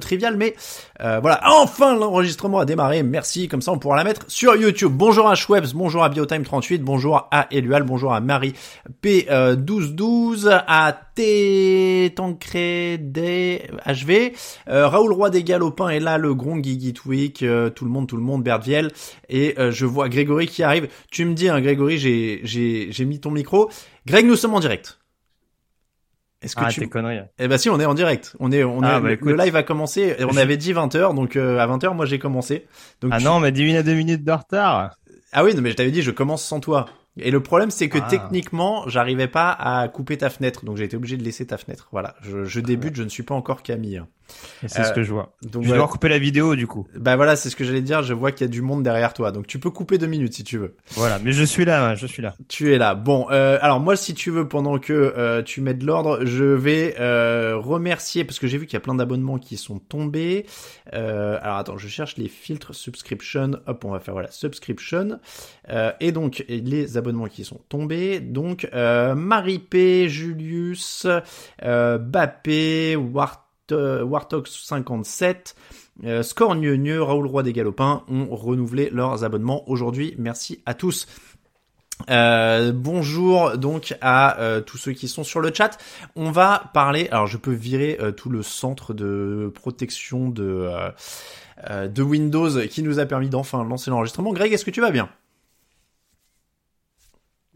Trivial, mais euh, voilà, enfin l'enregistrement a démarré, merci, comme ça on pourra la mettre sur YouTube. Bonjour à Schweppes, bonjour à Biotime38, bonjour à Elual, bonjour à Marie P1212, à T Tancredi HV, euh, Raoul Roy des Galopins est là, le Gron Guigui Tweak, euh, tout le monde, tout le monde, Bertviel, et euh, je vois Grégory qui arrive. Tu me dis, hein, Grégory, j'ai j'ai mis ton micro. Greg, nous sommes en direct. Est-ce que ah, tu... tes conneries. Eh ben si, on est en direct. On est, on ah, est, bah, le live a commencé. On avait dit 20h, donc euh, à 20h, moi j'ai commencé. Donc, ah non, mais 10 minutes, 2 minutes de retard. Ah oui, non, mais je t'avais dit, je commence sans toi. Et le problème, c'est que Ah. techniquement, j'arrivais pas à couper ta fenêtre, donc j'ai été obligé de laisser ta fenêtre. Voilà, je, je débute, je ne suis pas encore Camille. C'est ce Euh, que je vois. Donc Je vais devoir couper la vidéo du coup. bah voilà, c'est ce que j'allais dire. Je vois qu'il y a du monde derrière toi, donc tu peux couper deux minutes si tu veux. Voilà, mais je suis là, je suis là. Tu es là. Bon, euh, alors moi, si tu veux, pendant que euh, tu mets de l'ordre, je vais euh, remercier parce que j'ai vu qu'il y a plein d'abonnements qui sont tombés. Euh, alors attends, je cherche les filtres subscription. Hop, on va faire voilà subscription. Euh, et donc les abonnements qui sont tombés. Donc euh, Marie P, Julius, euh, Bappé, Wart euh, Warthog 57. Euh, Gneu, Raoul Roy des Galopins ont renouvelé leurs abonnements aujourd'hui. Merci à tous. Euh, bonjour donc à tous ceux qui sont sur le chat. On va parler. Alors je peux virer tout le centre de protection de de Windows qui nous a permis d'enfin lancer l'enregistrement. Greg, est-ce que tu vas bien?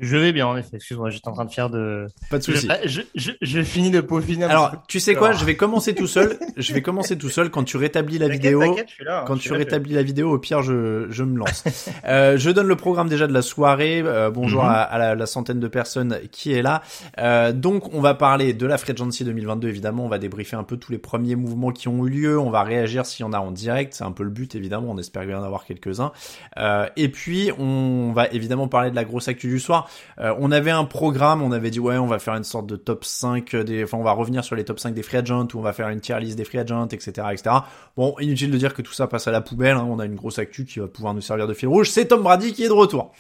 Je vais bien en effet. Excuse-moi, j'étais en train de faire de. Pas de souci. Je, je, je, je finis de peaufiner. Alors tu sais quoi. Je vais commencer tout seul. Je vais commencer tout seul quand tu rétablis la vidéo. t'inquiète, je suis là, Quand tu là, je- rétablis la vidéo, au pire, je, je me lance. Euh, je donne le programme déjà de la soirée. Euh, bonjour Mhm. à, à la, la centaine de personnes qui est là. Euh, donc, on va parler de la Free Agency 2022, évidemment. On va débriefer un peu tous les premiers mouvements qui ont eu lieu. On va réagir s'il y en a en direct. C'est un peu le but, évidemment. On espère bien en avoir quelques-uns. Euh, et puis, on va évidemment parler de la grosse actu du soir. Euh, on avait un programme. On avait dit, ouais, on va faire une sorte de top 5 des, enfin, on va revenir sur les top 5 des free agents ou on va faire une tier list des free agents, etc., etc. Bon, inutile de dire que tout ça passe à la poubelle. hein. On a une grosse actu qui va pouvoir nous servir de fil rouge. C'est Tom Brady qui est de retour.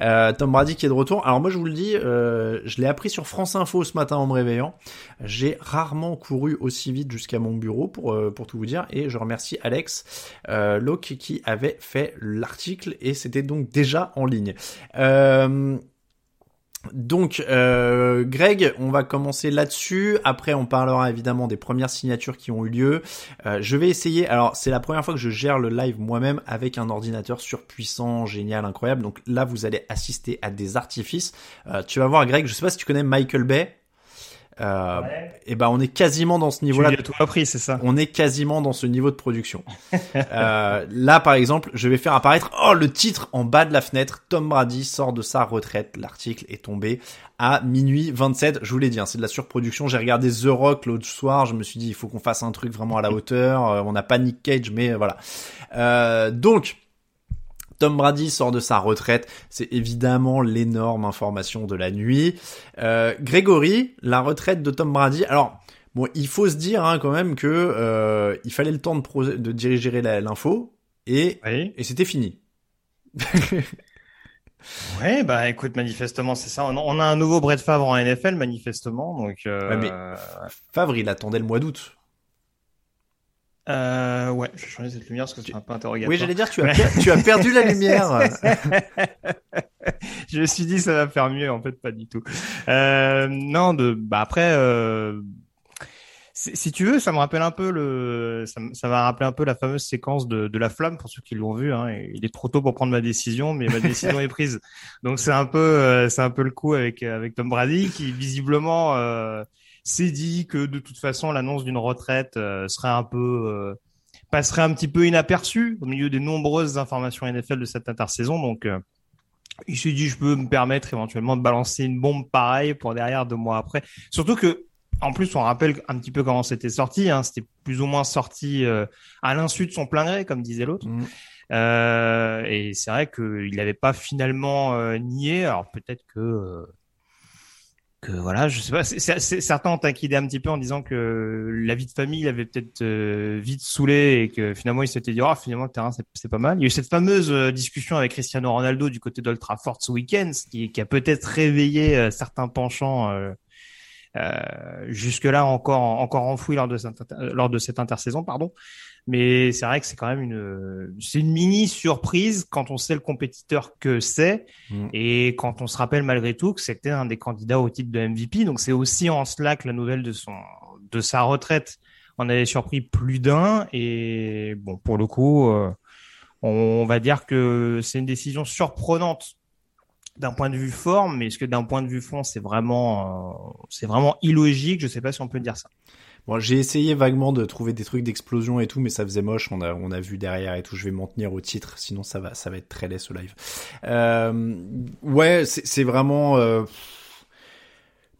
Euh, Tom Brady qui est de retour. Alors moi, je vous le dis, euh, je l'ai appris sur France Info ce matin en me réveillant. J'ai rarement couru aussi vite jusqu'à mon bureau pour pour tout vous dire. Et je remercie Alex euh, Locke qui avait fait l'article et c'était donc déjà en ligne. Donc, euh, Greg, on va commencer là-dessus. Après, on parlera évidemment des premières signatures qui ont eu lieu. Euh, je vais essayer. Alors, c'est la première fois que je gère le live moi-même avec un ordinateur surpuissant, génial, incroyable. Donc là, vous allez assister à des artifices. Euh, tu vas voir, Greg. Je sais pas si tu connais Michael Bay. Euh, Et ben, on est quasiment dans ce Tu niveau-là. as tout appris, c'est ça? On est quasiment dans ce niveau de production. Euh, là, par exemple, je vais faire apparaître oh le titre en bas de la fenêtre. Tom Brady sort de sa retraite. L'article est tombé à minuit 27. Je vous l'ai dit, hein, c'est de la surproduction. J'ai regardé The Rock l'autre soir. Je me suis dit, il faut qu'on fasse un truc vraiment à la hauteur. Euh, on n'a pas Nick Cage, mais euh, voilà. Euh, donc. Tom Brady sort de sa retraite, c'est évidemment l'énorme information de la nuit. Euh, Grégory, la retraite de Tom Brady. Alors, bon, il faut se dire hein, quand même que euh, il fallait le temps de, pro- de diriger l'info et, Oui. et c'était fini. Ouais, bah écoute, manifestement, c'est ça. On a, on a un nouveau Brett Favre en NFL, manifestement. Donc, euh, Ouais, mais- Favre, il attendait le mois d'août. Euh, ouais, je vais changer cette lumière parce que c'est un peu interrogatoire. Oui, j'allais dire, tu as, tu as perdu la lumière. je me suis dit ça va faire mieux, en fait, pas du tout. Euh, non, de, bah après, euh, si tu veux, ça me rappelle un peu le, ça, ça va rappeler un peu la fameuse séquence de, de la flamme pour ceux qui l'ont vu. Hein. Il est trop tôt pour prendre ma décision, mais ma décision est prise. Donc c'est un peu, euh, c'est un peu le coup avec avec Tom Brady qui visiblement euh, s'est dit que de toute façon l'annonce d'une retraite euh, serait un peu passerait un petit peu inaperçue au milieu des nombreuses informations NFL de cette intersaison. Donc il s'est dit je peux me permettre éventuellement de balancer une bombe pareille pour derrière deux mois après. Surtout que en plus, on rappelle un petit peu comment c'était sorti. Hein. C'était plus ou moins sorti euh, à l'insu de son plein gré, comme disait l'autre. Mm. Euh, et c'est vrai qu'il n'avait pas finalement euh, nié. Alors peut-être que que voilà, je sais pas. certains ont inquiété un petit peu en disant que la vie de famille avait peut-être vite saoulé et que finalement il s'était dit oh finalement le terrain c'est pas mal. Il y a eu cette fameuse discussion avec Cristiano Ronaldo du côté d'Ultra Fort ce week-end, qui, qui a peut-être réveillé certains penchants euh, jusque-là encore encore enfoui lors de cette lors de cette intersaison, pardon. Mais c'est vrai que c'est quand même une c'est une mini surprise quand on sait le compétiteur que c'est mm. et quand on se rappelle malgré tout que c'était un des candidats au titre de MVP. Donc c'est aussi en cela que la nouvelle de son de sa retraite en avait surpris plus d'un et bon pour le coup euh, on va dire que c'est une décision surprenante d'un point de vue forme, mais est-ce que d'un point de vue fond, c'est vraiment, euh, c'est vraiment illogique? Je sais pas si on peut dire ça. Bon, j'ai essayé vaguement de trouver des trucs d'explosion et tout, mais ça faisait moche. On a, on a vu derrière et tout. Je vais m'en tenir au titre, sinon ça va, ça va être très laid ce live. Euh, ouais, c'est vraiment. Euh...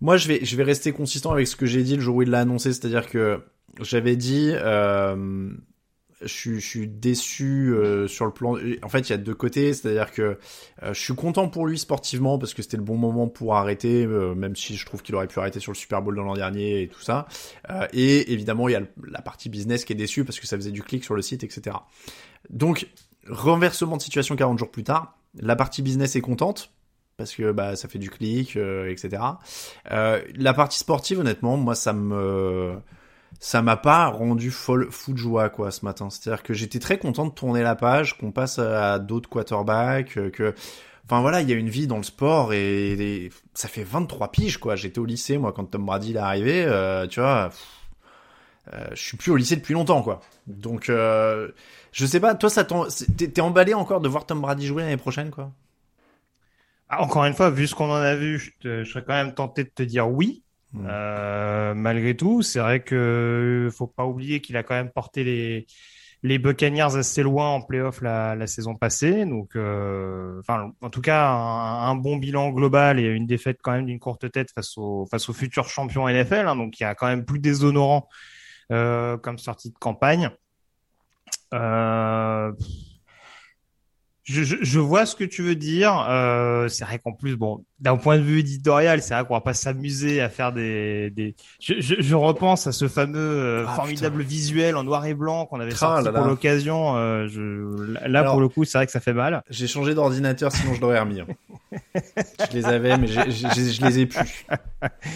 Moi, je vais, je vais rester consistant avec ce que j'ai dit le jour où il l'a annoncé, c'est-à-dire que j'avais dit. Euh je, suis déçu euh, sur le plan. En fait, il y a deux côtés, c'est-à-dire que euh, je suis content pour lui sportivement parce que c'était le bon moment pour arrêter, euh, même si je trouve qu'il aurait pu arrêter sur le Super Bowl de l'an dernier et tout ça. et évidemment, il y a la partie business qui est déçue parce que ça faisait du clic sur le site, etc. Donc, renversement de situation 40 jours plus tard, la partie business est contente parce que bah ça fait du clic, etc. la partie sportive, honnêtement, moi ça me ça m'a pas rendu folle, fou de joie quoi ce matin. C'est-à-dire que j'étais très content de tourner la page, qu'on passe à d'autres quarterbacks, euh, que enfin voilà, il y a une vie dans le sport et, ça fait 23 piges quoi. J'étais au lycée moi quand Tom Brady est arrivé, euh, tu vois. Euh, je suis plus au lycée depuis longtemps quoi. Donc euh, je sais pas, toi ça t'es emballé encore de voir Tom Brady jouer l'année prochaine quoi? Ah, Encore une fois, vu ce qu'on en a vu, je serais quand même tenté de te dire oui. Mm. Euh, malgré tout, c'est vrai que faut pas oublier qu'il a quand même porté les les Buccaneers assez loin en playoff la, la saison passée. Donc, euh, enfin, en tout cas, un, bon bilan global et une défaite quand même d'une courte tête face au face aux futurs champions NFL. Hein, donc, il y a quand même plus déshonorant euh, comme sortie de campagne. Euh, je, je, je, vois ce que tu veux dire. Euh, c'est vrai qu'en plus, bon, d'un point de vue éditorial, c'est vrai qu'on va pas s'amuser à faire des. des... Je, repense à ce fameux euh, ah, formidable visuel en noir et blanc qu'on avait ah, sorti pour l'occasion. Euh. Là, pour le coup, c'est vrai que ça fait mal. J'ai changé d'ordinateur, sinon je l'aurais remis. Hein. je les avais, mais je les ai plus.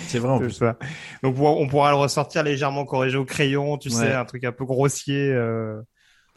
C'est vrai en plus. Ça. Donc, on pourra le ressortir légèrement corrigé au crayon, tu sais, un truc un peu grossier. Euh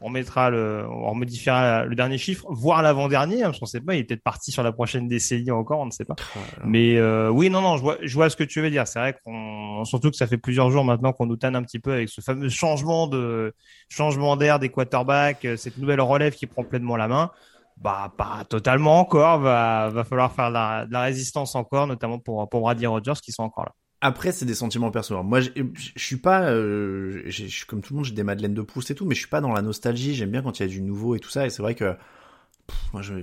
on mettra le, on modifiera le dernier chiffre, voire l'avant-dernier, hein, parce qu'on sait pas, il est peut-être parti sur la prochaine décennie encore, on ne sait pas. Mais euh, oui, non, non, je vois, je vois ce que tu veux dire. C'est vrai qu'on, surtout que ça fait plusieurs jours maintenant qu'on nous tanne un petit peu avec ce fameux changement de, changement d'air des quarterbacks, euh, cette nouvelle relève qui prend pleinement la main. Bah, pas totalement encore. Va, va falloir faire de la, de la résistance encore, notamment pour pour Brady Rogers qui sont encore là. Après, c'est des sentiments personnels. Moi, je suis pas, euh, je suis comme tout le monde, j'ai des madeleines de Proust et tout, mais je suis pas dans la nostalgie. J'aime bien quand il y a du nouveau et tout ça. Et c'est vrai que, moi, je,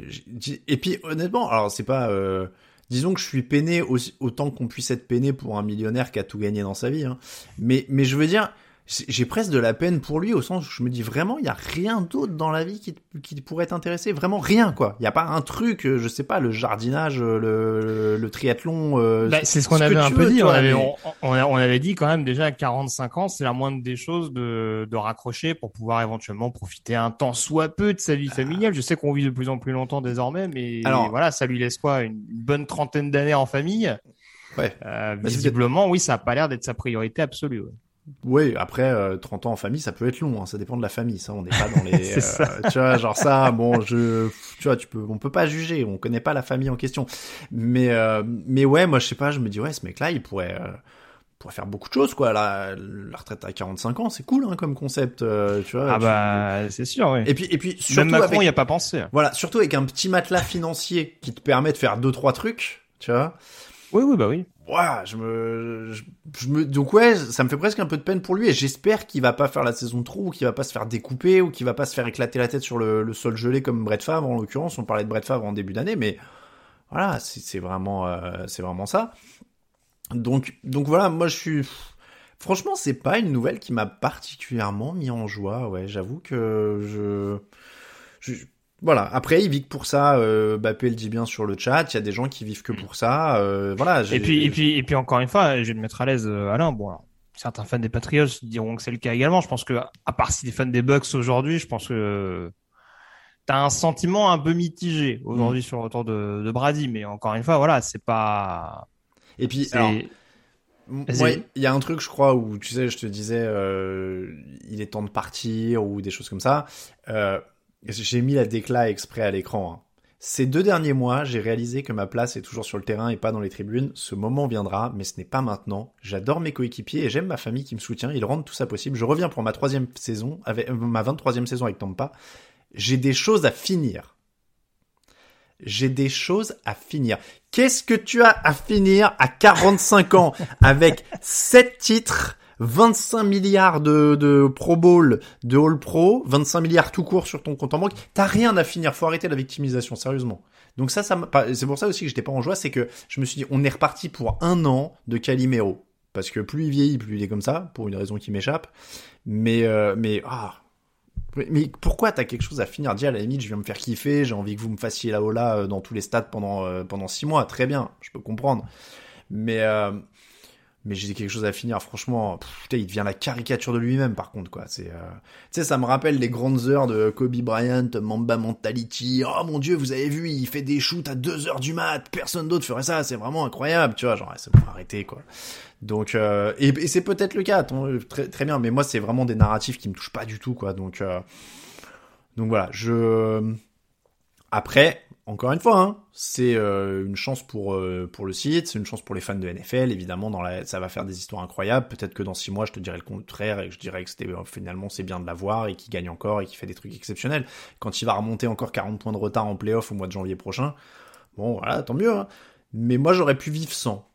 et puis honnêtement, alors c'est pas, euh, disons que je suis peiné autant qu'on puisse être peiné pour un millionnaire qui a tout gagné dans sa vie. Hein. Mais, mais je veux dire, j'ai presque de la peine pour lui au sens où je me dis vraiment il y a rien d'autre dans la vie qui, qui pourrait t'intéresser. Vraiment rien quoi. Il y a pas un truc euh, je sais pas le jardinage le, le, triathlon euh, bah, c'est ce qu'on avait un peu dit. on, avait, on, on, avait dit quand même déjà à 45 ans c'est la moindre des choses de, de raccrocher pour pouvoir éventuellement profiter un temps soit peu de sa vie familiale. Je sais qu'on vit de plus en plus longtemps désormais mais Alors, voilà ça lui laisse quoi une bonne trentaine d'années en famille. Ouais. Euh, bah, visiblement oui ça a pas l'air d'être sa priorité absolue ouais. Oui, après 30 euh, ans en famille, ça peut être long. Hein, ça dépend de la famille. Ça, on n'est pas dans les. euh, tu vois, genre ça. Bon, je, tu vois, tu peux, on peut pas juger. On connaît pas la famille en question. Mais, euh, mais ouais, moi, je sais pas. Je me dis ouais, ce mec-là, il pourrait, euh, pourrait faire beaucoup de choses quoi. La, la retraite à 45 ans, c'est cool hein, comme concept, euh, tu vois. Ah bah c'est sûr, oui. Et puis et puis surtout Même Macron avec, y a pas pensé. voilà, surtout avec un petit matelas financier qui te permet de faire deux trois trucs, tu vois. Oui, oui, bah oui. Ouais, je me, je, me, donc ouais, ça me fait presque un peu de peine pour lui et j'espère qu'il va pas faire la saison de trou ou qu'il va pas se faire découper ou qu'il va pas se faire éclater la tête sur le, sol gelé comme Brett Favre en l'occurrence. On parlait de Brett Favre en début d'année, mais voilà, c'est vraiment, euh, c'est vraiment ça. Donc, donc voilà, moi je suis, franchement, c'est pas une nouvelle qui m'a particulièrement mis en joie. Ouais, j'avoue que je, je voilà. Après, il vit que pour ça. Euh, Bappé le dit bien sur le chat. Il y a des gens qui vivent que pour ça. Euh, voilà. Et puis, et puis, et puis encore une fois, je vais te mettre à l'aise, euh, Alain. Bon, alors, certains fans des Patriots diront que c'est le cas également. Je pense que, à part si des fans des Bucks aujourd'hui, je pense que t'as un sentiment un peu mitigé aujourd'hui sur le retour de, de Brady. Mais encore une fois, voilà, c'est pas. Et puis, alors, il y a un truc, je crois, où tu sais, je te disais, euh, il est temps de partir ou des choses comme ça. Euh, j'ai mis la décla exprès à l'écran. hein. Ces deux derniers mois, j'ai réalisé que ma place est toujours sur le terrain et pas dans les tribunes. Ce moment viendra, mais ce n'est pas maintenant. J'adore mes coéquipiers et j'aime ma famille qui me soutient. Ils rendent tout ça possible. Je reviens pour ma troisième saison, euh, ma 23e saison avec Tampa. J'ai des choses à finir. J'ai des choses à finir. Qu'est-ce que tu as à finir à 45 ans avec 7 titres, 25 milliards de, de Pro Bowl, de All Pro, 25 milliards tout court sur ton compte en banque T'as rien à finir. Faut arrêter la victimisation, sérieusement. Donc ça, ça c'est pour ça aussi que j'étais pas en joie, c'est que je me suis dit, on est reparti pour un an de Calimero. Parce que plus il vieillit, plus il est comme ça, pour une raison qui m'échappe. Mais, euh, mais, ah, mais- pourquoi t'as quelque chose à finir Dis à la limite, je viens me faire kiffer, j'ai envie que vous me fassiez hola euh, dans tous les stades pendant euh, pendant six mois, très bien, je peux comprendre. Mais euh, mais j'ai quelque chose à finir, franchement. pff, putain, il devient la caricature de lui-même, par contre, quoi. C'est, euh, tu sais, ça me rappelle les grandes heures de Kobe Bryant, Mamba Mentality. Oh mon dieu, vous avez vu, il fait des shoots à 2 heures du mat. Personne d'autre ferait ça. C'est vraiment incroyable, tu vois. Genre, ça faut arrêter, quoi. Donc, euh, et, c'est peut-être le cas, tant- très, très bien. Mais moi, c'est vraiment des narratifs qui me touchent pas du tout, quoi. Donc, euh, donc voilà, je. Après, encore une fois, hein, c'est euh, une chance pour euh, pour le site, c'est une chance pour les fans de NFL. Évidemment, dans la, ça va faire des histoires incroyables. Peut-être que dans six mois, je te dirai le contraire et que je dirais que c'était euh, finalement c'est bien de l'avoir et qu'il gagne encore et qu'il fait des trucs exceptionnels. Quand il va remonter encore 40 points de retard en playoff au mois de janvier prochain, bon, voilà, tant mieux. Hein. Mais moi, j'aurais pu vivre sans.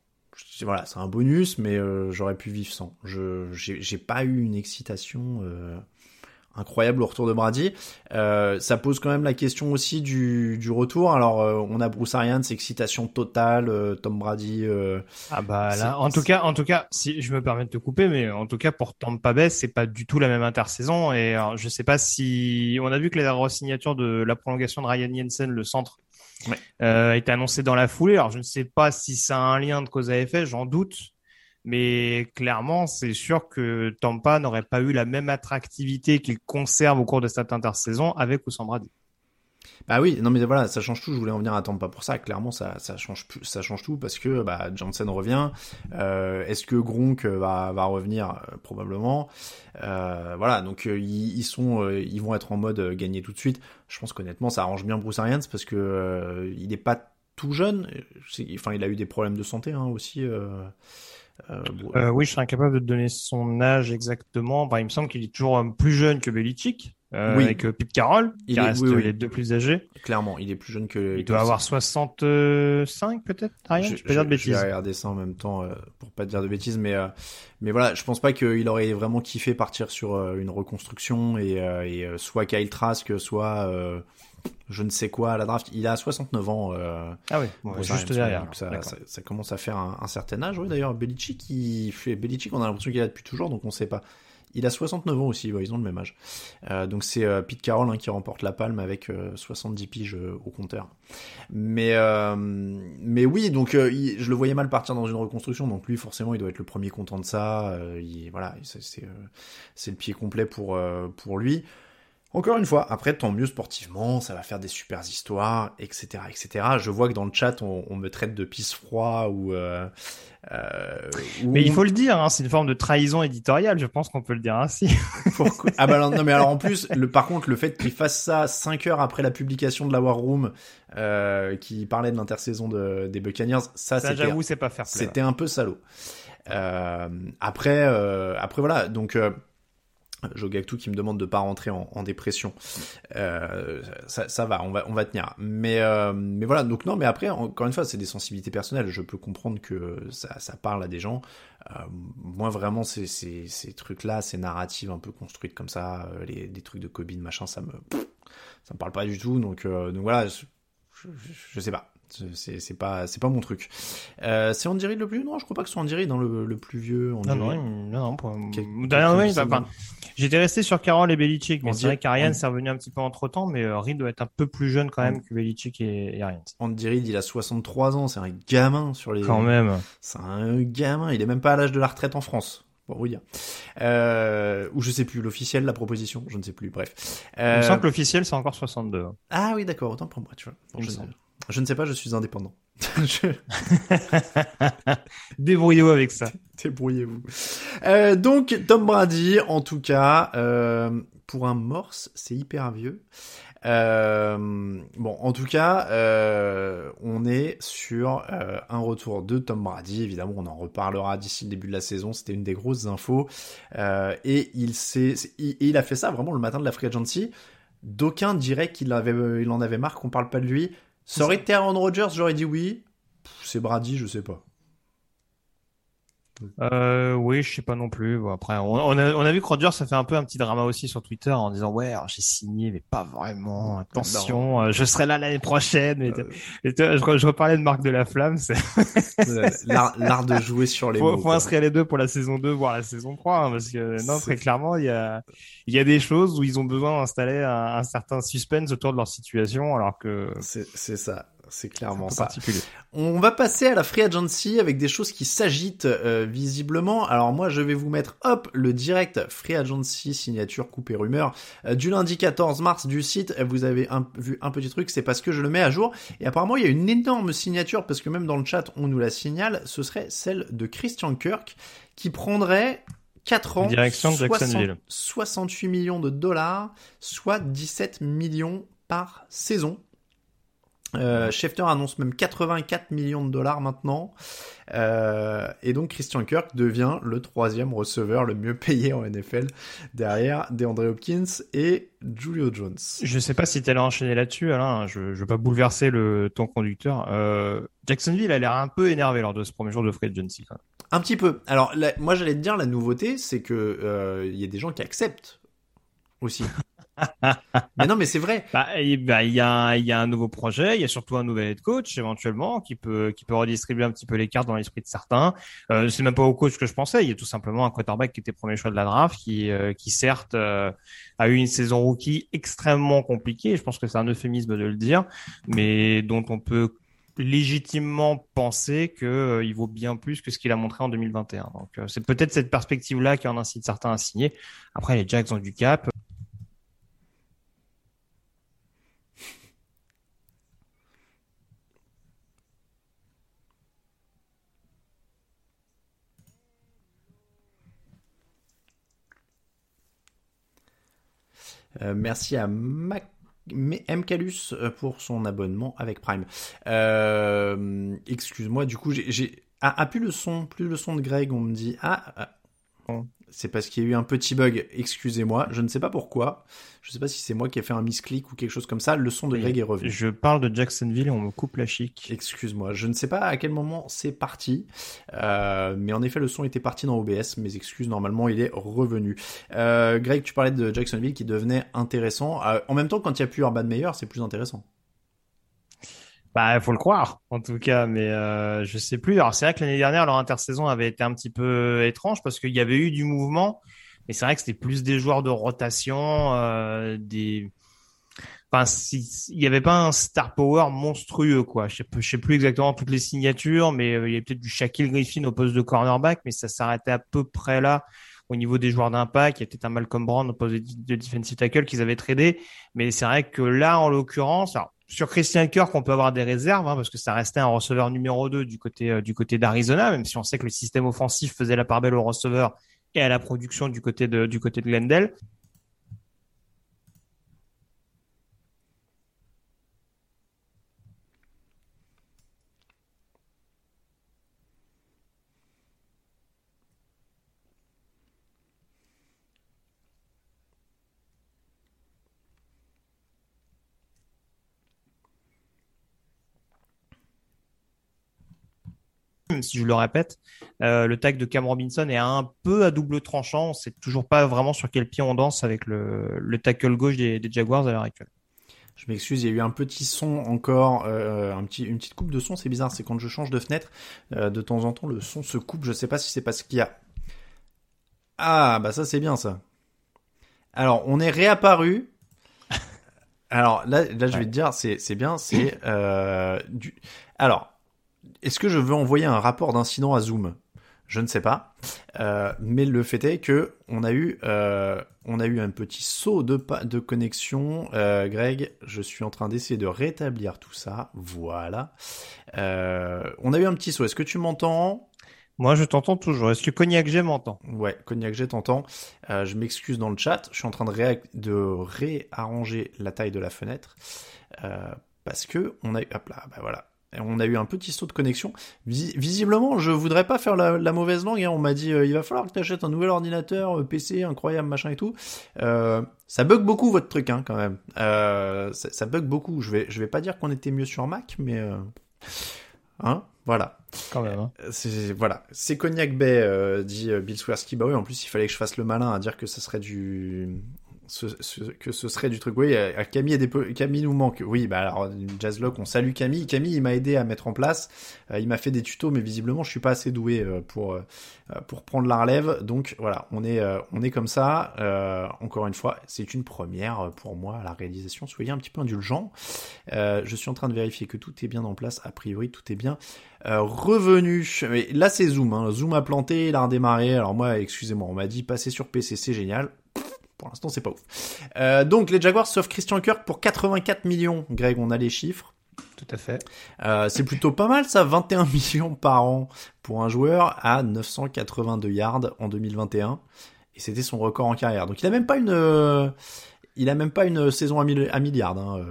Voilà, c'est un bonus, mais euh, j'aurais pu vivre sans. Je j'ai j'ai pas eu une excitation. Euh, incroyable au retour de Brady. Euh, ça pose quand même la question aussi du, du retour. Alors, euh, on a Bruce Arians, excitation totale, euh, Tom Brady. euh, Ah bah là, en tout cas, en tout cas, si je me permets de te couper, mais en tout cas pour Tampa Bay, c'est pas du tout la même intersaison. Et alors, je sais pas si on a vu que la re-signature de la prolongation de Ryan Jensen, le centre, Ouais. euh, a été annoncée dans la foulée. Alors je ne sais pas si ça a un lien de cause à effet, j'en doute. Mais clairement, c'est sûr que Tampa n'aurait pas eu la même attractivité qu'il conserve au cours de cette intersaison avec ou sans Brady. Bah oui, non mais voilà, ça change tout. Je voulais en venir à Tampa pour ça. Clairement, ça, change, tout parce que bah, Johnson revient. Euh, Est-ce que Gronk va, revenir? Euh, Probablement. Euh, voilà, donc ils, sont, ils vont être en mode gagner tout de suite. Je pense qu'honnêtement, ça arrange bien Bruce Arians parce que il est pas tout jeune. Enfin, il a eu des problèmes de santé hein, aussi. Euh, Euh, oui, je serais incapable de te donner son âge exactement. Bah, il me semble qu'il est toujours euh, plus jeune que Belichick, euh, Oui. avec euh, Pete Carroll, Il qui est- reste oui, oui. les deux plus âgés. clairement, il est plus jeune que. Il que- doit avoir 65 peut-être, Arian, je, je peux dire de je- je vais bêtises. regarder ça en même temps euh, pour pas dire de bêtises, mais euh, mais voilà, je pense pas qu'il aurait vraiment kiffé partir sur euh, une reconstruction et, euh, et euh, soit Kyle Trask, soit euh, je ne sais quoi à la draft. Il a 69 ans. Euh, Ah oui, juste derrière. donc ça, ça, ça commence à faire un, un certain âge. Oui, d'ailleurs, Belichick, il fait Belichick, on a l'impression qu'il est là depuis toujours, donc on sait pas. Il a 69 ans aussi, ouais, ils ont le même âge. Euh, donc c'est euh, Pete Carroll hein, qui remporte la palme avec euh, 70 piges euh, au compteur. Mais euh, mais oui, donc euh, il- je le voyais mal partir dans une reconstruction. Donc lui, forcément, il doit être le premier content de ça. Euh, il- voilà, c'est euh, le pied complet pour euh, pour lui. Encore une fois, après, tant mieux sportivement, ça va faire des super histoires, etc., etc. Je vois que dans le chat, on, on me traite de pisse froid ou. Euh, euh, ou- Mais il faut le dire, hein, c'est une forme de trahison éditoriale, je pense qu'on peut le dire ainsi. Pourquoi Ah bah alors, non mais alors en plus le par contre le fait qu'il fasse ça 5 heures après la publication de la War Room euh, qui parlait de l'intersaison de, des Buccaneers ça, Ça, j'avoue, c'est pas fair play. c'était un peu salaud. après, après voilà, donc Jogactu qui me demande de pas rentrer en, en dépression. Euh, ça, ça, va, on va, on va tenir. Mais, euh, mais voilà. Donc non, mais après, encore une fois, c'est des sensibilités personnelles. Je peux comprendre que ça, ça parle à des gens. Euh, moi, vraiment, ces, ces, trucs-là, ces narratives un peu construites comme ça, euh, les, des trucs de Cobin, machin, ça me, ça me parle pas du tout. Donc, euh, donc voilà, je sais pas. C'est pas c'est pas mon truc. Euh, c'est Andy Reid le plus non, je crois pas que ce soit Andy Reid dans le, le plus vieux. non, non, non, non, pour... enfin, J'étais resté sur Carroll et Belichick, mais c'est vrai qu'Ariane s'est revenu un petit peu entre temps, mais euh, Reid doit être un peu plus jeune quand même que Belichick et, et Ariane. Andy Reid, il a 63 ans, c'est un gamin sur les. Quand même. C'est un gamin, il est même pas à l'âge de la retraite en France. Bon, oui. Euh, ou je sais plus, l'officiel, la proposition, je ne sais plus, bref. Euh... Il me semble que l'officiel, c'est encore 62. Ah oui, d'accord, autant pour moi, tu vois. Bon, je, je ne sais pas, je suis indépendant. Débrouillez-vous avec ça. Débrouillez-vous. Euh, donc, Tom Brady, en tout cas, euh, pour un morse, c'est hyper vieux. Euh, bon, en tout cas, euh, on est sur euh, un retour de Tom Brady. Évidemment, on en reparlera d'ici le début de la saison. C'était une des grosses infos. Euh, et il s'est, il, il, a fait ça vraiment le matin de la free agency. D'aucuns diraient qu'il avait, il en avait marre qu'on parle pas de lui. Ça aurait été Aaron Rodgers, j'aurais dit oui. C'est Brady, je sais pas. Euh, oui, je sais pas non plus. Bon, après, on, on, a, on a vu que ça fait un peu un petit drama aussi sur Twitter en disant ouais, j'ai signé, mais pas vraiment. Attention, euh, je serai là l'année prochaine. Et, euh... et je, je, reparlais de Marc de la Flamme. L'art de jouer sur les faut, mots. Faut quoi. inscrire les deux pour la saison 2, voire la saison 3, hein, parce que non, très clairement, il y a y a des choses où ils ont besoin d'installer un, un certain suspense autour de leur situation, alors que c'est ça c'est clairement ça. On va passer à la free agency avec des choses qui s'agitent euh, visiblement. Alors moi, je vais vous mettre hop le direct free agency signature coupé rumeur euh, du lundi 14 mars du site. Vous avez un, vu un petit truc, c'est parce que je le mets à jour. Et apparemment, il y a une énorme signature parce que même dans le chat, on nous la signale. Ce serait celle de Christian Kirk qui prendrait 4 ans, Direction de 60, 68 millions de dollars, soit 17 millions par saison. Euh, Schefter annonce même 84 millions de dollars maintenant. Euh, et donc Christian Kirk devient le troisième receveur le mieux payé en NFL derrière DeAndre Hopkins et Julio Jones. Je sais pas si tu allais enchaîner là-dessus, Alain. Je, je veux pas bouleverser le ton conducteur. Euh, Jacksonville a l'air un peu énervé lors de ce premier jour de free agency. Un petit peu. Alors la, moi j'allais te dire la nouveauté, c'est que il y a des gens qui acceptent aussi. mais non, mais c'est vrai. Bah, il bah, y, a, y a un nouveau projet, il y a surtout un nouvel head coach éventuellement qui peut redistribuer un petit peu les cartes dans l'esprit de certains. Euh, c'est même pas au coach que je pensais, il y a tout simplement un quarterback qui était premier choix de la draft, qui euh, certes euh, a eu une saison rookie extrêmement compliquée. Je pense que c'est un euphémisme de le dire, mais dont on peut légitimement penser que euh, il vaut bien plus que ce qu'il a montré en 2021. Donc c'est peut-être cette perspective-là qui en incite certains à signer. Après les Jacks ont du cap. Merci à Mac MCalus pour son abonnement avec Prime. Euh, Excuse-moi, du coup, j'ai... Ah, ah, plus le son, plus le son de Greg, on me dit... Ah, ah. C'est parce qu'il y a eu un petit bug, excusez-moi, je ne sais pas pourquoi. Je ne sais pas si c'est moi qui ai fait un misclick ou quelque chose comme ça, le son de Greg est revenu. Je parle de Jacksonville et on me coupe la chic. Excuse-moi, je ne sais pas à quel moment c'est parti, euh, mais en effet le son était parti dans OBS, mes excuses, normalement il est revenu. Euh, Greg, tu parlais de Jacksonville qui devenait intéressant. Euh, en même temps, quand il n'y a plus Urban Meyer, c'est plus intéressant. Bah, faut le croire, en tout cas, mais euh, je sais plus. Alors, c'est vrai que l'année dernière, leur intersaison avait été un petit peu étrange parce qu'il y avait eu du mouvement, mais c'est vrai que c'était plus des joueurs de rotation, euh, des. Enfin, il n'y avait pas un star power monstrueux, quoi. Je sais, sais plus exactement toutes les signatures, mais euh, il y avait peut-être du Shaquille Griffin au poste de cornerback, mais ça s'arrêtait à peu près là au niveau des joueurs d'impact. Il y a peut-être un Malcolm Brown au poste de defensive tackle qu'ils avaient tradé, mais c'est vrai que là, en l'occurrence, sur Christian Kirk, on peut avoir des réserves hein, parce que ça restait un receveur numéro 2 du côté euh, du côté d'Arizona, même si on sait que le système offensif faisait la part belle au receveur et à la production du côté de du côté de Glendale. Même si je le répète, euh, le tag de Cam Robinson est un peu à double tranchant. C'est toujours pas vraiment sur quel pied on danse avec le, le tackle gauche des, des Jaguars à l'heure actuelle. Je m'excuse, il y a eu un petit son encore, euh, un petit, une petite coupe de son, c'est bizarre, c'est quand je change de fenêtre, euh, de temps en temps le son se coupe, je sais pas si c'est parce qu'il y a... Ah, bah ça c'est bien ça. Alors, on est réapparu. Alors là, là je vais te dire, c'est, c'est bien, c'est... Euh, du... Alors, est-ce que je veux envoyer un rapport d'incident à Zoom? Je ne sais pas, euh, mais le fait est que on a eu, euh, on a eu un petit saut de, de connexion. Euh, Greg, je suis en train d'essayer de rétablir tout ça. Voilà. On a eu un petit saut. Est-ce que tu m'entends? Moi, je t'entends toujours. Est-ce que Cognac G m'entend? Ouais, Cognac G t'entend. Euh, je m'excuse dans le chat. Je suis en train de, ré de réarranger la taille de la fenêtre parce que on a eu, hop là, bah voilà on a eu un petit saut de connexion. visiblement, je voudrais pas faire la, mauvaise langue. Hein. On m'a dit, euh, il va falloir que tu achètes un nouvel ordinateur, euh, PC, incroyable, machin et tout. Euh, ça bug beaucoup votre truc, hein, quand même. ça, ça, bug beaucoup. Je vais, je vais pas dire qu'on était mieux sur Mac, mais hein, voilà. Quand même. Hein. C'est voilà, c'est Cognac Bay, dit Bill Swersky. Bah oui, en plus, il fallait que je fasse le malin à dire que ça serait du que ce serait du truc. Oui, euh, Camille, des, Camille nous manque. Oui, bah alors Jazzlock, on salue Camille. Camille, il m'a aidé à mettre en place. Euh, il m'a fait des tutos, mais visiblement, je suis pas assez doué euh, pour pour prendre la relève. Donc voilà, on est on est comme ça. encore une fois, c'est une première pour moi à la réalisation. Soyez un petit peu indulgents. je suis en train de vérifier que tout est bien en place. A priori, tout est bien. revenu. Mais là, c'est Zoom. Hein. Zoom a planté, il a redémarré. Alors moi, excusez-moi, on m'a dit passer sur PC, c'est génial. Pour l'instant, c'est pas ouf. Euh, donc, les Jaguars sauf Christian Kirk pour 84 millions. Greg, on a les chiffres. Tout à fait. Euh, c'est plutôt pas mal, ça. 21 millions par an pour un joueur à 982 yards en 2021. Et c'était son record en carrière. Donc, il a même pas une... Euh, il a même pas une saison à, à milliards, hein,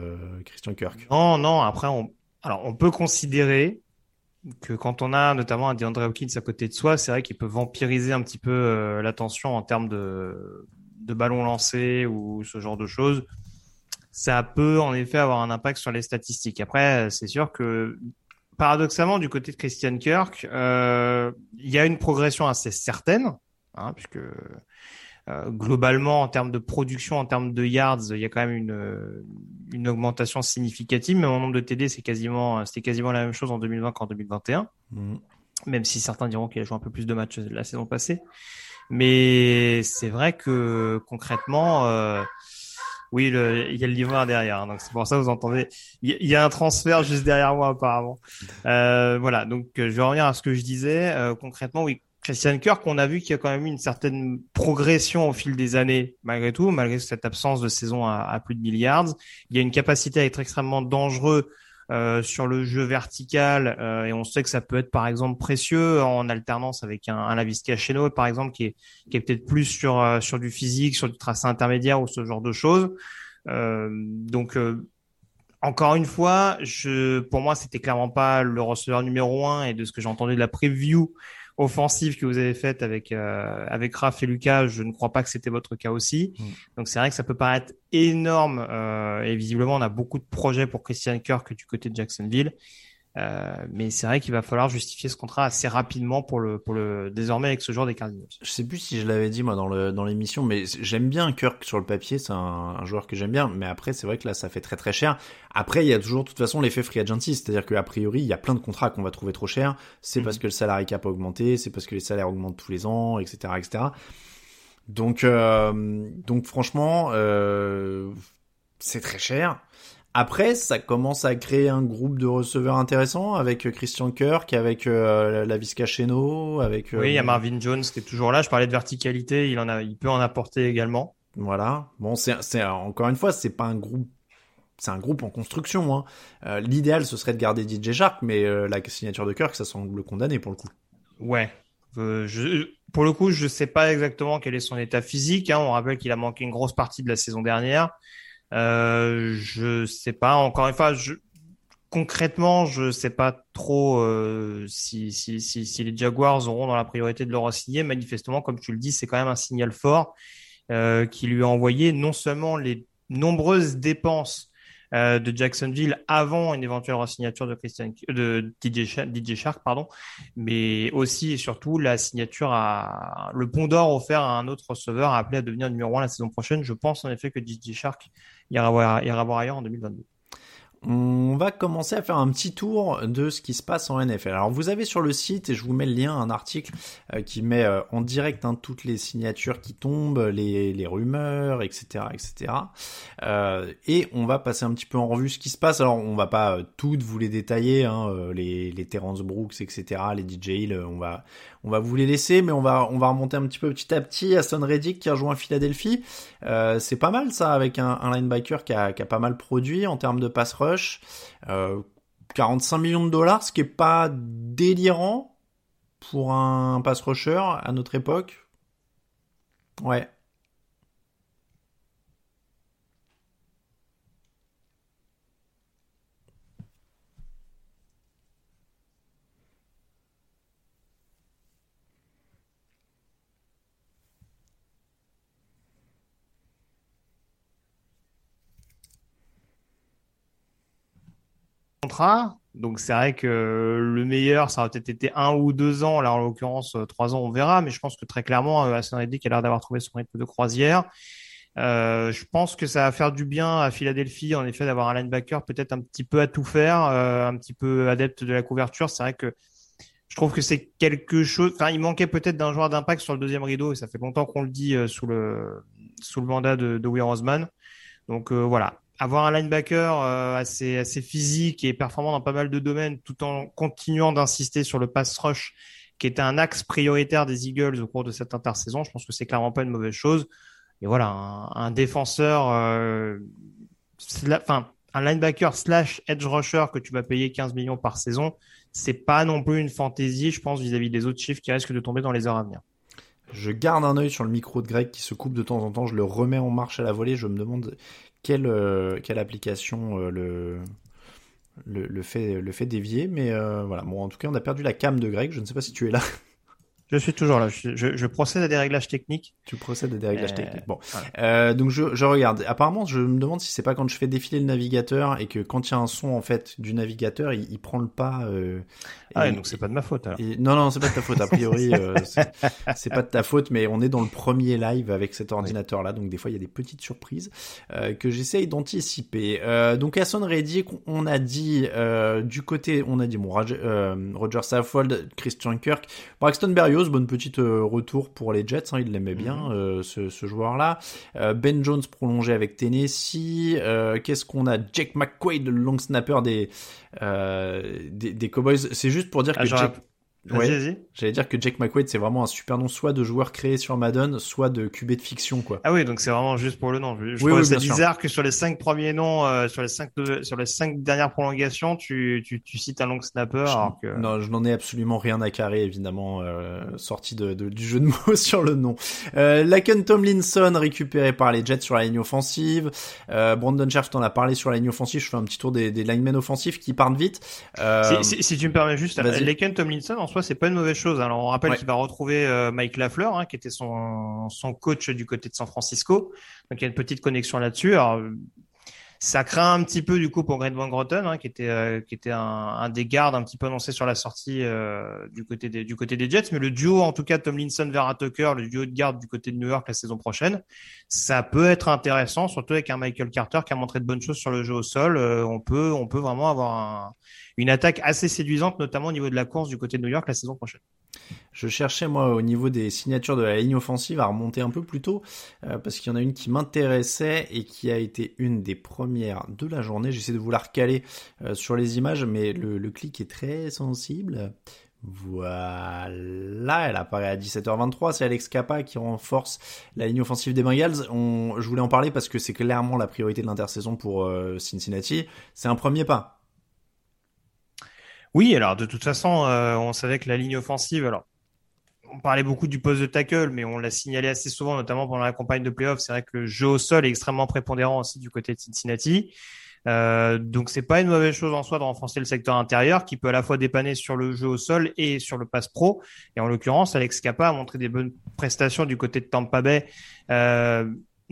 Christian Kirk. Non, non. Après, on, alors on peut considérer que quand on a notamment un DeAndre Hopkins à côté de soi, c'est vrai qu'il peut vampiriser un petit peu l'attention en termes de de ballons lancés ou ce genre de choses, ça peut en effet avoir un impact sur les statistiques. Après, c'est sûr que paradoxalement, du côté de Christian Kirk, euh, il y a une progression assez certaine, hein, puisque euh, globalement, en termes de production, en termes de yards, il y a quand même une, une augmentation significative. Mais en nombre de TD, c'est quasiment, c'était quasiment la même chose en 2020 qu'en 2021. Mmh. Même si certains diront qu'il a joué un peu plus de matchs la saison passée. Mais c'est vrai que concrètement, euh, oui, il y a le livreur derrière, hein, donc c'est pour ça que vous entendez. Il y, a un transfert juste derrière moi apparemment. Euh, voilà, donc euh, je vais revenir à ce que je disais. Euh, concrètement, oui, Christian Kirk, on a vu qu'il y a quand même eu une certaine progression au fil des années, malgré tout, malgré cette absence de saison à, à plus de milliards. Il y a une capacité à être extrêmement dangereux euh, sur le jeu vertical euh, et on sait que ça peut être par exemple précieux en alternance avec un, un Lavisca Cheno par exemple qui est qui est peut-être plus sur euh, sur du physique, sur du tracé intermédiaire ou ce genre de choses. donc encore une fois, je pour moi c'était clairement pas le receveur numéro un et de ce que j'ai entendu de la preview offensive que vous avez faite avec euh, avec Raph et Lucas, je ne crois pas que c'était votre cas aussi. Mm. Donc c'est vrai que ça peut paraître énorme euh, et visiblement on a beaucoup de projets pour Christian Kirk du côté de Jacksonville. Euh, mais c'est vrai qu'il va falloir justifier ce contrat assez rapidement pour le pour le désormais avec ce joueur des Cardinals. Je sais plus si je l'avais dit moi dans le dans l'émission, mais j'aime bien Kirk sur le papier, c'est un, un, joueur que j'aime bien. Mais après c'est vrai que là ça fait très très cher. Après il y a toujours de toute façon l'effet free agency, c'est-à-dire qu'a priori il y a plein de contrats qu'on va trouver trop chers. C'est parce mhm. que le salarié cap a augmenté, c'est parce que les salaires augmentent tous les ans, etc. etc. Donc euh, donc franchement euh, c'est très cher. Après, ça commence à créer un groupe de receveurs intéressants avec euh, Christian Kirk, avec euh, la avec. Euh, oui, il y a Marvin Jones qui est toujours là. Je parlais de verticalité, il en a, il peut en apporter également. Voilà. Bon, c'est, c'est encore une fois, c'est pas un groupe, c'est un groupe en construction. Hein. Euh, l'idéal, ce serait de garder DJ Shark, mais la signature de Kirk, ça semble condamné pour le coup. Ouais. je, pour le coup, je sais pas exactement quel est son état physique. Hein. On rappelle qu'il a manqué une grosse partie de la saison dernière. Euh, je sais pas. Encore une fois, je, concrètement, je sais pas trop euh, si, si, si, si, les Jaguars auront dans la priorité de le re-signer. Manifestement, comme tu le dis, c'est quand même un signal fort euh, qui lui a envoyé non seulement les nombreuses dépenses euh, de Jacksonville avant une éventuelle signature de Christian de DJ, Shark, pardon, mais aussi et surtout la signature à le pont d'or offert à un autre receveur appelé à devenir numéro 1 la saison prochaine. Je pense en effet que DJ Shark ira voir, ira voir ailleurs en 2022 on va commencer à faire un petit tour de ce qui se passe en NFL. Alors vous avez sur le site, et je vous mets le lien, un article euh, qui met euh, en direct hein, toutes les signatures qui tombent, les, rumeurs, etc. etc. Euh, et on va passer un petit peu en revue ce qui se passe. Alors on va pas toutes vous les détailler, hein, les, les Terrence Brooks, etc., les DJ on va, on va vous les laisser, mais on va, on va remonter un petit peu petit à petit. Aston Reddick qui a rejoint Philadelphie, c'est pas mal ça, avec un, un linebacker qui a, qui a pas mal produit en termes de pass rush 45 euh, millions de dollars, ce qui est pas délirant pour un pass rusher à notre époque. Ouais. Donc c'est vrai que le meilleur, ça aurait peut-être été un ou deux ans. Là, en l'occurrence, euh, trois ans, on verra. Mais je pense que très clairement, euh, Hassan Reddick a l'air d'avoir trouvé son rythme de croisière. Euh, je pense que ça va faire du bien à Philadelphie, en effet, d'avoir un linebacker peut-être un petit peu à tout faire, un petit peu adepte de la couverture. C'est vrai que je trouve que c'est quelque chose. Enfin, il manquait peut-être d'un joueur d'impact sur le deuxième rideau, et ça fait longtemps qu'on le dit sous le sous le mandat de, de Will Roseman. Donc voilà, avoir un linebacker euh, assez, physique et performant dans pas mal de domaines, tout en continuant d'insister sur le pass rush, qui était un axe prioritaire des Eagles au cours de cette intersaison, je pense que c'est clairement pas une mauvaise chose. Et voilà, un, défenseur, euh, enfin, un linebacker slash edge rusher que tu vas payer 15 millions par saison, c'est pas non plus une fantaisie, je pense, vis-à-vis des autres chiffres qui risquent de tomber dans les heures à venir. Je garde un œil sur le micro de Greg qui se coupe de temps en temps, je le remets en marche à la volée, je me demande quelle, euh, quelle application euh, le, le, le, fait, le fait dévier. Mais euh, voilà, bon, en tout cas, on a perdu la cam de Greg. Je ne sais pas si tu es là. Je suis toujours là. Je, je, procède à des réglages techniques. Tu procèdes à des réglages techniques. Bon, euh, donc je, je, regarde. Apparemment, je me demande si c'est pas quand je fais défiler le navigateur et que quand il y a un son en fait du navigateur, il, il prend le pas. Euh, ah, donc c'est pas de ma faute. Alors. non, non, c'est pas de ta faute. A priori, euh, c'est pas de ta faute, mais on est dans le premier live avec cet ordinateur-là, donc des fois il y a des petites surprises euh, que j'essaye d'anticiper. Euh, donc à Son Reddick, on a dit euh, du côté, on a dit bon, Roger, Roger Saffold, Christian Kirk, Braxton Berrios bonne petite euh, retour pour les Jets, hein, il l'aimait bien mhm. euh, ce, joueur-là. Euh, ben Jones prolongé avec Tennessee. Qu'est-ce qu'on a? Jake McQuaid, le long snapper des des, Cowboys. C'est juste pour dire ah, que Ouais. J'allais dire que Jack McQuaid, c'est vraiment un super nom, soit de joueur créé sur Madden, soit de QB de fiction, quoi. Ah oui, donc c'est vraiment juste pour le nom. Je oui, oui, c'est bizarre que sur les cinq premiers noms, euh, sur les cinq sur les cinq dernières prolongations, tu, tu, tu cites un long snapper. Alors que... Non, je n'en ai absolument rien à carrer, évidemment, euh, sorti de, de, du jeu de mots sur le nom. Euh, Laken Tomlinson récupéré par les Jets sur la ligne offensive. Euh, Brandon Scherf t'en a parlé sur la ligne offensive. Je fais un petit tour des, des linemen offensifs qui partent vite. Euh... Si, si, si, tu me permets juste, Laken Tomlinson c'est pas une mauvaise chose. Alors, on rappelle qu'il va retrouver euh, Mike Lafleur, hein, qui était son, son coach du côté de San Francisco. Donc, il y a une petite connexion là-dessus. Alors, ça craint un petit peu du coup pour Greg Van Grotten, hein, qui était euh, qui était un, des gardes un petit peu annoncé sur la sortie euh, du côté des du côté des Jets, mais le duo en tout cas Tomlinson vers Tucker, le duo de garde du côté de New York la saison prochaine, ça peut être intéressant, surtout avec un Michael Carter qui a montré de bonnes choses sur le jeu au sol. on peut on peut vraiment avoir un, une attaque assez séduisante, notamment au niveau de la course du côté de New York la saison prochaine. Je cherchais moi au niveau des signatures de la ligne offensive à remonter un peu plus tôt euh, parce qu'il y en a une qui m'intéressait et qui a été une des premières de la journée. J'essaie de vous la recaler euh, sur les images, mais le, clic est très sensible. Voilà, elle apparaît à 17h23, c'est Alex Kappa qui renforce la ligne offensive des Bengals. Je voulais en parler parce que c'est clairement la priorité de l'intersaison pour euh, Cincinnati. C'est un premier pas. Oui, alors de toute façon, euh, on savait que la ligne offensive, alors on parlait beaucoup du poste de tackle, mais on l'a signalé assez souvent, notamment pendant la campagne de playoff. C'est vrai que le jeu au sol est extrêmement prépondérant aussi du côté de Cincinnati. Euh, donc c'est pas une mauvaise chose en soi de renforcer le secteur intérieur qui peut à la fois dépanner sur le jeu au sol et sur le pass pro. Et en l'occurrence, Alex Kappa a montré des bonnes prestations du côté de Tampa Bay. Euh,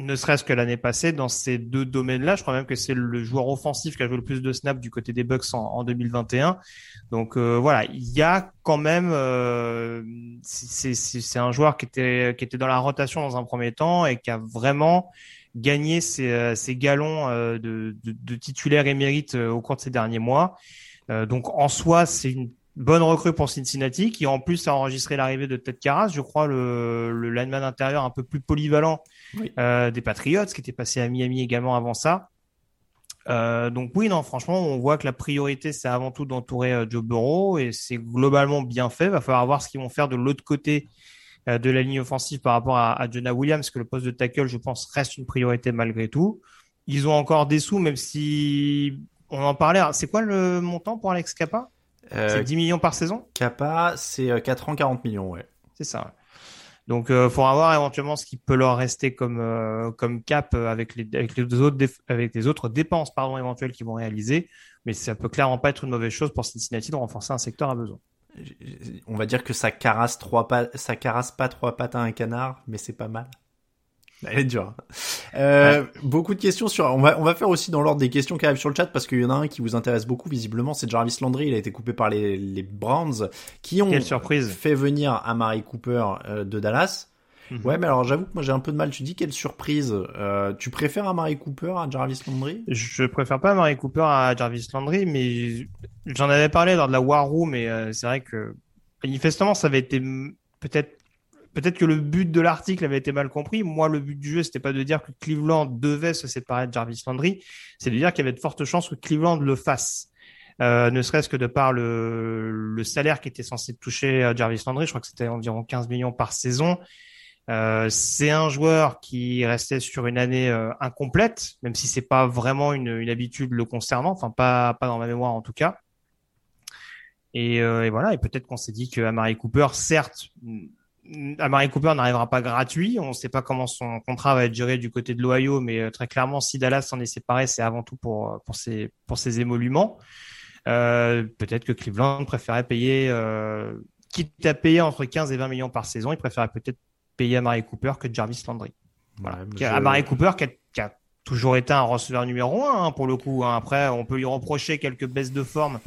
ne serait-ce que l'année passée, dans ces deux domaines-là, je crois même que c'est le joueur offensif qui a joué le plus de snaps du côté des Bucks en, 2021. Donc euh, voilà, il y a quand même, euh, c'est un joueur qui était qui était dans la rotation dans un premier temps et qui a vraiment gagné ses, euh, ses galons de, de, de titulaire émérite au cours de ces derniers mois. donc en soi, c'est une bonne recrue pour Cincinnati, qui en plus a enregistré l'arrivée de Ted Karras, je crois, le, le lineman intérieur un peu plus polyvalent euh, des Patriots, qui était passé à Miami également avant ça. Euh, donc oui, non, franchement, on voit que la priorité, c'est avant tout d'entourer euh, Joe Burrow, et c'est globalement bien fait. Va falloir voir ce qu'ils vont faire de l'autre côté euh, de la ligne offensive par rapport à, à Jonah Williams, que le poste de tackle, je pense, reste une priorité malgré tout. Ils ont encore des sous, même si on en parlait. C'est quoi le montant pour Alex Capa? Euh, c'est 10 millions par saison? Kappa, c'est 4 euh, ans, 40 millions, ouais. C'est ça. Donc, il euh, faudra éventuellement ce qui peut leur rester comme comme cap avec les avec les autres avec les autres dépenses pardon éventuelles qu'ils vont réaliser. Mais ça peut clairement pas être une mauvaise chose pour Cincinnati de renforcer un secteur à besoin. On va dire que ça carasse trois ça carasse pas trois pattes à un canard, mais c'est pas mal. Elle est dure. Euh, Beaucoup de questions sur. On va on va faire aussi dans l'ordre des questions qui arrivent sur le chat parce qu'il y en a un qui vous intéresse beaucoup visiblement, c'est Jarvis Landry. Il a été coupé par les les Browns qui ont surprise. fait venir Amari Cooper euh, de Dallas. Mhm. Ouais, mais alors j'avoue que moi j'ai un peu de mal. Tu dis quelle surprise. Euh, tu préfères Amari Cooper à Jarvis Landry? Je préfère pas Amari Cooper à Jarvis Landry, mais j'en avais parlé lors de la War Room, mais euh, c'est vrai que manifestement ça avait été peut-être peut-être que le but de l'article avait été mal compris. Moi, le but du jeu, c'était pas de dire que Cleveland devait se séparer de Jarvis Landry, c'est de dire qu'il y avait de fortes chances que Cleveland le fasse. Euh, ne serait-ce que de par le, salaire qui était censé toucher à Jarvis Landry, je crois que c'était environ 15 millions par saison. Euh, c'est un joueur qui restait sur une année euh, incomplète, même si c'est pas vraiment une, habitude le concernant, enfin pas dans ma mémoire en tout cas. Et, euh, et voilà, et peut-être qu'on s'est dit que Amari Cooper, certes, Amari Cooper n'arrivera pas gratuit. On ne sait pas comment son contrat va être géré du côté de l'Ohio, mais euh, très clairement, si Dallas s'en est séparé, c'est avant tout pour euh, pour ses pour ses émoluments. Euh, peut-être que Cleveland préférait payer, euh, quitte à payer entre 15 et 20 millions par saison, il préférait peut-être payer Amari Cooper que Jarvis Landry. Voilà. Amari Cooper qui a, toujours été un receveur numéro un hein, pour le coup. Hein. Après, on peut lui reprocher quelques baisses de forme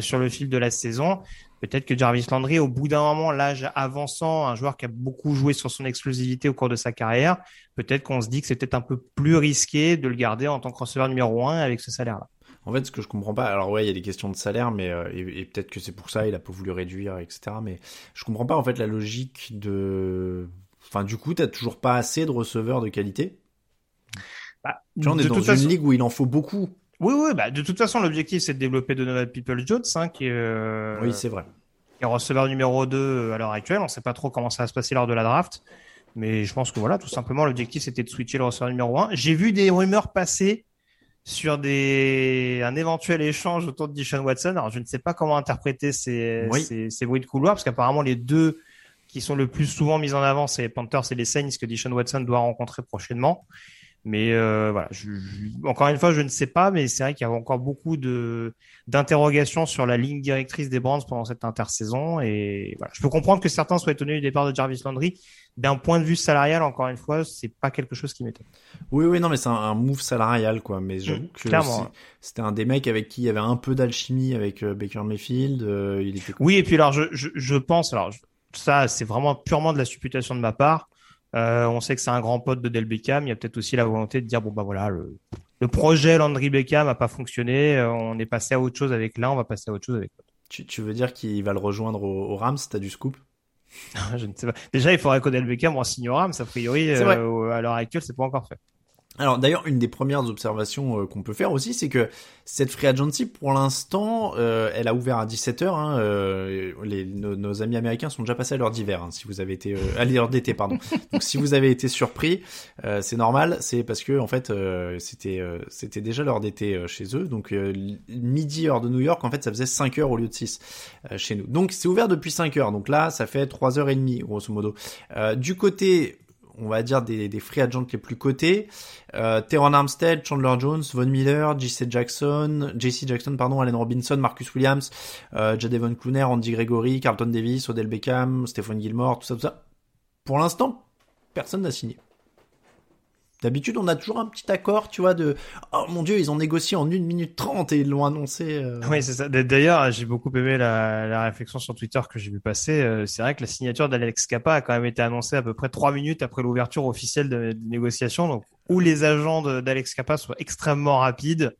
sur le fil de la saison. Peut-être que Jarvis Landry, au bout d'un moment, l'âge avançant, un joueur qui a beaucoup joué sur son explosivité au cours de sa carrière, peut-être qu'on se dit que c'est peut-être un peu plus risqué de le garder en tant que receveur numéro un avec ce salaire-là. En fait, ce que je comprends pas, alors ouais, il y a des questions de salaire, mais euh, et, peut-être que c'est pour ça il a pas voulu réduire, etc. Mais je comprends pas en fait la logique de, enfin du coup, t'as toujours pas assez de receveurs de qualité? Bah, tu vois, on est dans une ligue où il en faut beaucoup. Oui, oui, bah, de toute façon, l'objectif, c'est de développer Donovan People Jones, hein, qui euh, oui, c'est vrai. Qui est receveur numéro 2 euh, à l'heure actuelle. On ne sait pas trop comment ça va se passer lors de la draft. Mais je pense que voilà, tout simplement, l'objectif, c'était de switcher le receveur numéro 1. J'ai vu des rumeurs passer sur des, un éventuel échange autour de Dishon Watson. Alors, je ne sais pas comment interpréter ces, ces, ces bruits de couloir, parce qu'apparemment, les deux qui sont le plus souvent mis en avant, c'est les Panthers et les Saints que Dishon Watson doit rencontrer prochainement. Mais euh, voilà, je, encore une fois, je ne sais pas, mais c'est vrai qu'il y a encore beaucoup de d'interrogations sur la ligne directrice des Brands pendant cette intersaison. Et voilà, je peux comprendre que certains soient étonnés du départ de Jarvis Landry. D'un point de vue salarial, encore une fois, c'est pas quelque chose qui m'étonne. Oui, oui, non, mais c'est un, move salarial, quoi. Mais j'avoue mmh, que c'était un des mecs avec qui il y avait un peu d'alchimie avec euh, Baker Mayfield. Euh, il était... Oui, et puis alors, je, je, je pense, alors ça, c'est vraiment purement de la supputation de ma part euh, on sait que c'est un grand pote de Del Beckham. Il y a peut-être aussi la volonté de dire bon bah voilà le, projet Landry Beckham a pas fonctionné. Euh, on est passé à autre chose avec l'un, on va passer à autre chose avec l'autre. Tu, veux dire qu'il va le rejoindre au, Rams? T'as du scoop? Je ne sais pas. Déjà, il faudrait que Del Beckham en signe au Rams. A priori, euh, à l'heure actuelle, c'est pas encore fait. Alors d'ailleurs, une des premières observations euh, qu'on peut faire aussi, c'est que cette free agency, pour l'instant, euh, elle a ouvert à 17h. Hein, euh, les, nos, amis américains sont déjà passés à l'heure d'hiver, hein, si vous avez été à l'heure d'été, pardon. Donc si vous avez été surpris, c'est normal, c'est parce que en fait, c'était c'était déjà l'heure d'été chez eux. Donc midi heure de New York, en fait, ça faisait 5 heures au lieu de 6 chez nous. Donc c'est ouvert depuis 5 heures. Donc là, ça fait 3 heures et demie grosso modo. du côté on va dire des, des free agents les plus cotés. Euh, Teron Armstead, Chandler Jones, Von Miller, JC Jackson, JC Jackson, pardon, Allen Robinson, Marcus Williams, euh, Jadevon Clooney, Andy Gregory, Carlton Davis, Odell Beckham, Stephen Gilmore, tout ça, tout ça. Pour l'instant, personne n'a signé. D'habitude, on a toujours un petit accord, tu vois, de oh mon dieu, ils ont négocié en 1 minute 30 et ils l'ont annoncé. Euh. Oui, c'est ça. D'ailleurs, j'ai beaucoup aimé la, réflexion sur Twitter que j'ai vu passer. Euh, c'est vrai que la signature d'Alex Kappa a quand même été annoncée à peu près trois minutes après l'ouverture officielle de, négociations, donc où les agents d'Alex Kappa soient extrêmement rapides,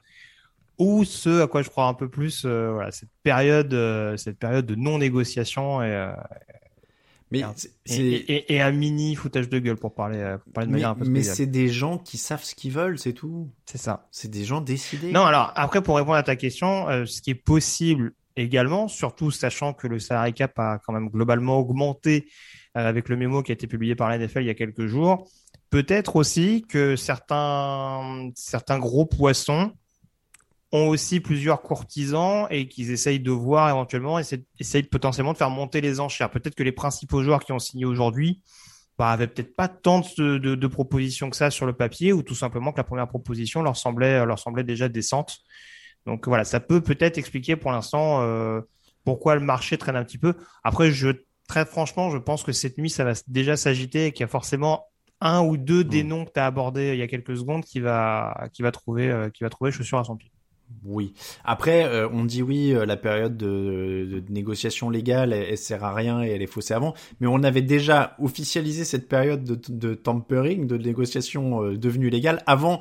ou ce à quoi je crois un peu plus, euh, voilà, cette période, cette période de non négociation et, mais et, et, un mini foutage de gueule pour parler, euh, pour parler de manière un peu Mais c'est des gens qui savent ce qu'ils veulent, c'est tout. C'est ça. C'est des gens décidés. Non, alors après pour répondre à ta question, euh, ce qui est possible également, surtout sachant que le salary cap a quand même globalement augmenté euh, avec le mémo qui a été publié par la NFL il y a quelques jours, peut-être aussi que certains certains gros poissons ont aussi plusieurs courtisans et qu'ils essayent de voir éventuellement, essayent potentiellement de faire monter les enchères. Peut-être que les principaux joueurs qui ont signé aujourd'hui bah, avaient peut-être pas tant de, de, propositions que ça sur le papier, ou tout simplement que la première proposition leur semblait, leur semblait déjà décente. Donc voilà, ça peut peut-être expliquer pour l'instant euh, pourquoi le marché traîne un petit peu. Après, je très franchement, je pense que cette nuit, ça va déjà s'agiter et qu'il y a forcément un ou deux des mmh. noms que tu as abordés il y a quelques secondes qui va, qui va trouver, euh, qui va trouver chaussure à son pied. Oui. Après, euh, on dit oui, euh, la période de, négociation légale, elle, sert à rien et elle est faussée avant. Mais on avait déjà officialisé cette période de, tampering, de négociation euh, devenue légale, avant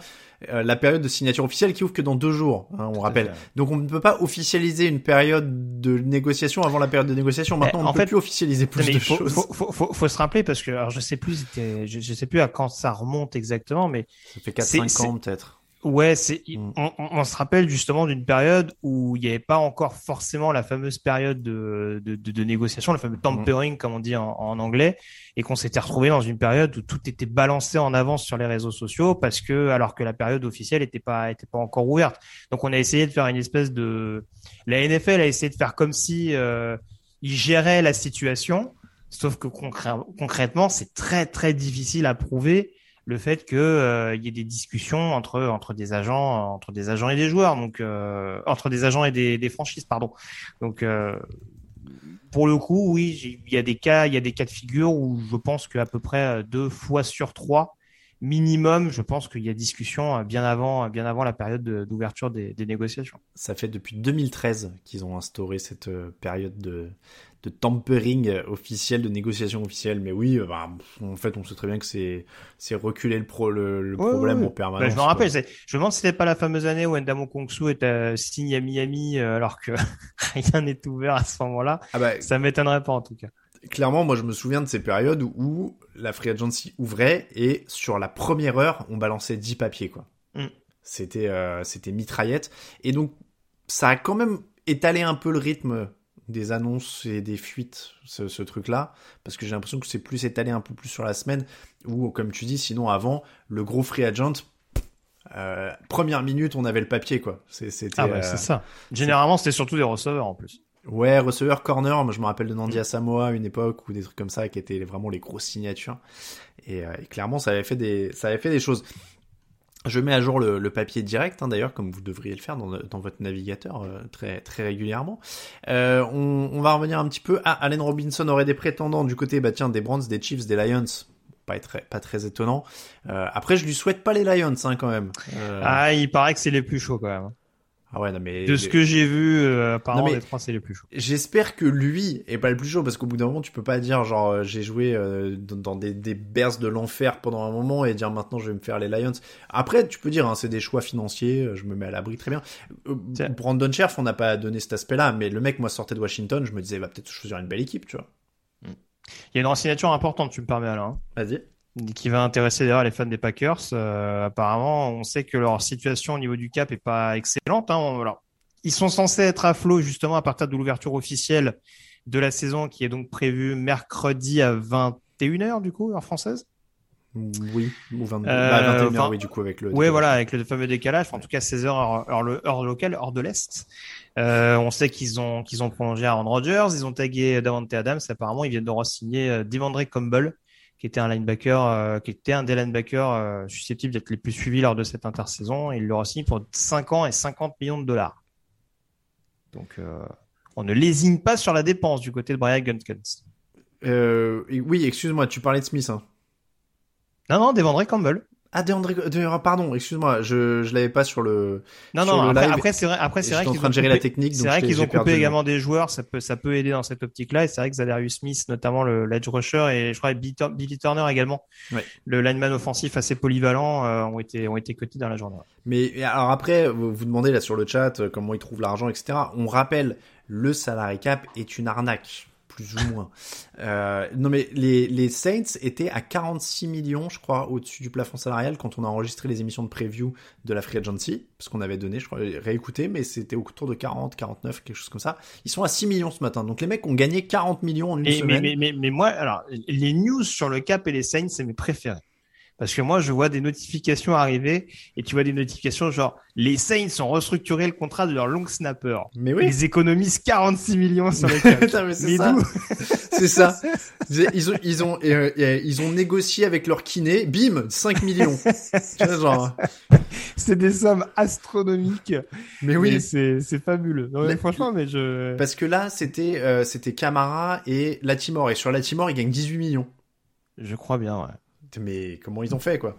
la période de signature officielle qui ouvre que dans deux jours, hein, on rappelle. Donc on ne peut pas officialiser une période de négociation avant la période de négociation. Maintenant, on ne peut plus officialiser plus de faut, choses. Faut, faut, faut, se rappeler parce que alors je sais plus, je, je sais plus à quand ça remonte exactement, mais ça fait 4-5 ans peut-être. Ouais, c'est mm. on, se rappelle justement d'une période où il n'y avait pas encore forcément la fameuse période de, de, de, négociation, le fameux tampering mm. comme on dit en, anglais, et qu'on s'était retrouvé dans une période où tout était balancé en avance sur les réseaux sociaux parce que alors que la période officielle n'était pas était pas encore ouverte. Donc on a essayé de faire une espèce de la NFL a essayé de faire comme si euh, il gérait la situation, sauf que concrètement c'est très très difficile à prouver le fait que euh, y ait des discussions entre entre des agents entre des agents et des joueurs donc euh, entre des agents et des, franchises pardon donc euh, pour le coup oui il y a des cas il y a des cas de figure où je pense qu'à peu près deux fois sur trois minimum, je pense qu'il y a discussion bien avant, bien avant la période d'ouverture des, négociations. Ça fait depuis 2013 qu'ils ont instauré cette période de, de tampering officiel, de négociation officielle. Mais oui, bah, en fait, on sait très bien que c'est c'est reculer le, pro, le, problème en permanence. Bah, je me rappelle, je me demande si c'était pas la fameuse année où Endamo Kongsu était signé à Miami euh, alors que rien n'est ouvert à ce moment-là. Ah bah, ça m'étonnerait pas en tout cas. Clairement, moi je me souviens de ces périodes où la free agency ouvrait et sur la première heure, on balançait 10 papiers quoi. Mm. C'était euh, c'était mitraillette et donc ça a quand même étalé un peu le rythme des annonces et des fuites, ce, truc-là, parce que j'ai l'impression que c'est plus étalé un peu plus sur la semaine, ou comme tu dis, sinon avant, le gros free agent, euh, première minute, on avait le papier, quoi. C'était, ah bah, c'est euh, ça. Généralement, c'était surtout des receveurs en plus. Ouais, receveur corner, moi je me rappelle de Nandi Samoa à une époque, ou des trucs comme ça, qui étaient vraiment les grosses signatures. Et, euh, et, clairement, ça avait fait des, ça avait fait des choses. Je mets à jour le, papier direct, hein, d'ailleurs, comme vous devriez le faire dans, votre navigateur euh, très, très régulièrement. Euh, on, va revenir un petit peu. Ah, Allen Robinson aurait des prétendants du côté, bah tiens, des Browns, des Chiefs, des Lions. Pas très, pas très étonnant. Euh, après, je lui souhaite pas les Lions, hein, quand même. Ah, il paraît que c'est les plus chauds quand même. Ah ouais, non mais de ce que j'ai vu, euh, apparemment les trois c'est les plus chauds. J'espère que lui est pas le plus chaud parce qu'au bout d'un moment tu peux pas dire genre euh, j'ai joué euh, dans des, des berces de l'enfer pendant un moment et dire maintenant je vais me faire les Lions. Après tu peux dire hein, c'est des choix financiers, je me mets à l'abri très bien. Brandon Scherf on n'a pas donné cet aspect-là, mais le mec moi sortait de Washington, je me disais va peut-être choisir une belle équipe, tu vois. Il y a une rensignation importante, tu me permets alors. Hein. Vas-y qui va intéresser d'ailleurs les fans des Packers. Euh, apparemment, on sait que leur situation au niveau du cap est pas excellente. Hein. Ils sont censés être à flot justement à partir de l'ouverture officielle de la saison qui est donc prévue mercredi à 21h du coup, heure française. Oui, ou 22, euh, bah, oui, du coup, avec le. Oui, voilà, avec le fameux décalage. en tout cas, 16 heures heure, heure, locale, hors de l'Est. Euh, on sait qu'ils ont, qu'ils ont prolongé Aaron Rodgers, ils ont tagué Davante Adams. Apparemment, ils viennent de re-signer Devandre Campbell, qui était un linebacker, euh, qui était un des linebackers euh, susceptibles d'être les plus suivis lors de cette intersaison. Et il leur a signé pour 5 ans et 50 millions de dollars. Donc, euh, on ne lésine pas sur la dépense du côté de Brian Gunkins. oui, excuse-moi, tu parlais de Smith. Hein. Non, non, Devandre Campbell. Ah, DeAndre, pardon, excuse-moi, je je l'avais pas sur le. Non non. Après, après c'est vrai, après c'est vrai qu'ils ont gérer la technique. C'est vrai qu'ils ont coupé également des joueurs, ça peut ça peut aider dans cette optique-là. Et c'est vrai que Zadarius Smith, notamment le l'edge rusher et je crois Billy Turner également, ouais. le lineman offensif assez polyvalent, euh, ont été ont été cotés dans la journée. Mais alors après, vous vous demandez là sur le chat euh, comment ils trouvent l'argent, etc. On rappelle, le salary cap est une arnaque plus ou moins. Euh, non mais les, les Saints étaient à 46 millions, je crois, au-dessus du plafond salarial quand on a enregistré les émissions de preview de la Free Agency, parce qu'on avait donné, je crois, réécouté, mais c'était autour de 40, 49, quelque chose comme ça. Ils sont à 6 millions ce matin, donc les mecs ont gagné 40 millions en une semaine. Mais, mais, mais, mais moi, alors, les news sur le cap et les Saints, c'est mes préférés. Parce que moi, je vois des notifications arriver et tu vois des notifications genre les Saints ont restructuré le contrat de leur long snapper. Mais oui. Ils économisent 46 millions sur les mais c'est ça. c'est ça. Ils ont, ils ont, euh, ils ont négocié avec leur kiné. Bim, 5 millions. genre. C'est des sommes astronomiques. Mais oui. C'est, c'est fabuleux. Non, mais franchement, mais je. Parce que là, c'était, euh, c'était Camara et Latimore. Et sur Latimore, ils gagnent 18 millions. Je crois bien, ouais mais comment ils ont fait quoi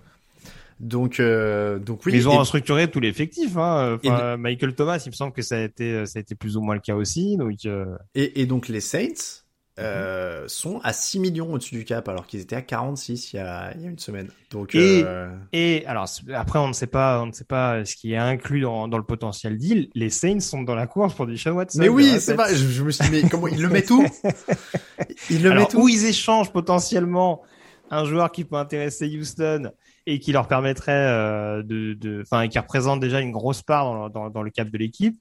donc, euh, donc oui. Ils ont restructuré tout l'effectif. Hein. Enfin, Michael Thomas, il me semble que ça a été, ça a été plus ou moins le cas aussi. Donc. Euh... Et, et, donc les Saints euh, mhm. sont à 6 millions au-dessus du cap, alors qu'ils étaient à 46 il y a, il y a une semaine. Donc. Et, et alors après, on ne sait pas, on ne sait pas ce qui est inclus dans, dans le potentiel deal. Les Saints sont dans la course pour Deshaun Watson. Mais oui, c'est pas. Je, je, me suis dit, mais comment ils le mettent où? Ils le mettent où? Où ils échangent potentiellement un joueur qui peut intéresser Houston et qui leur permettrait euh, de, enfin, et qui représente déjà une grosse part dans, dans, le cap de l'équipe.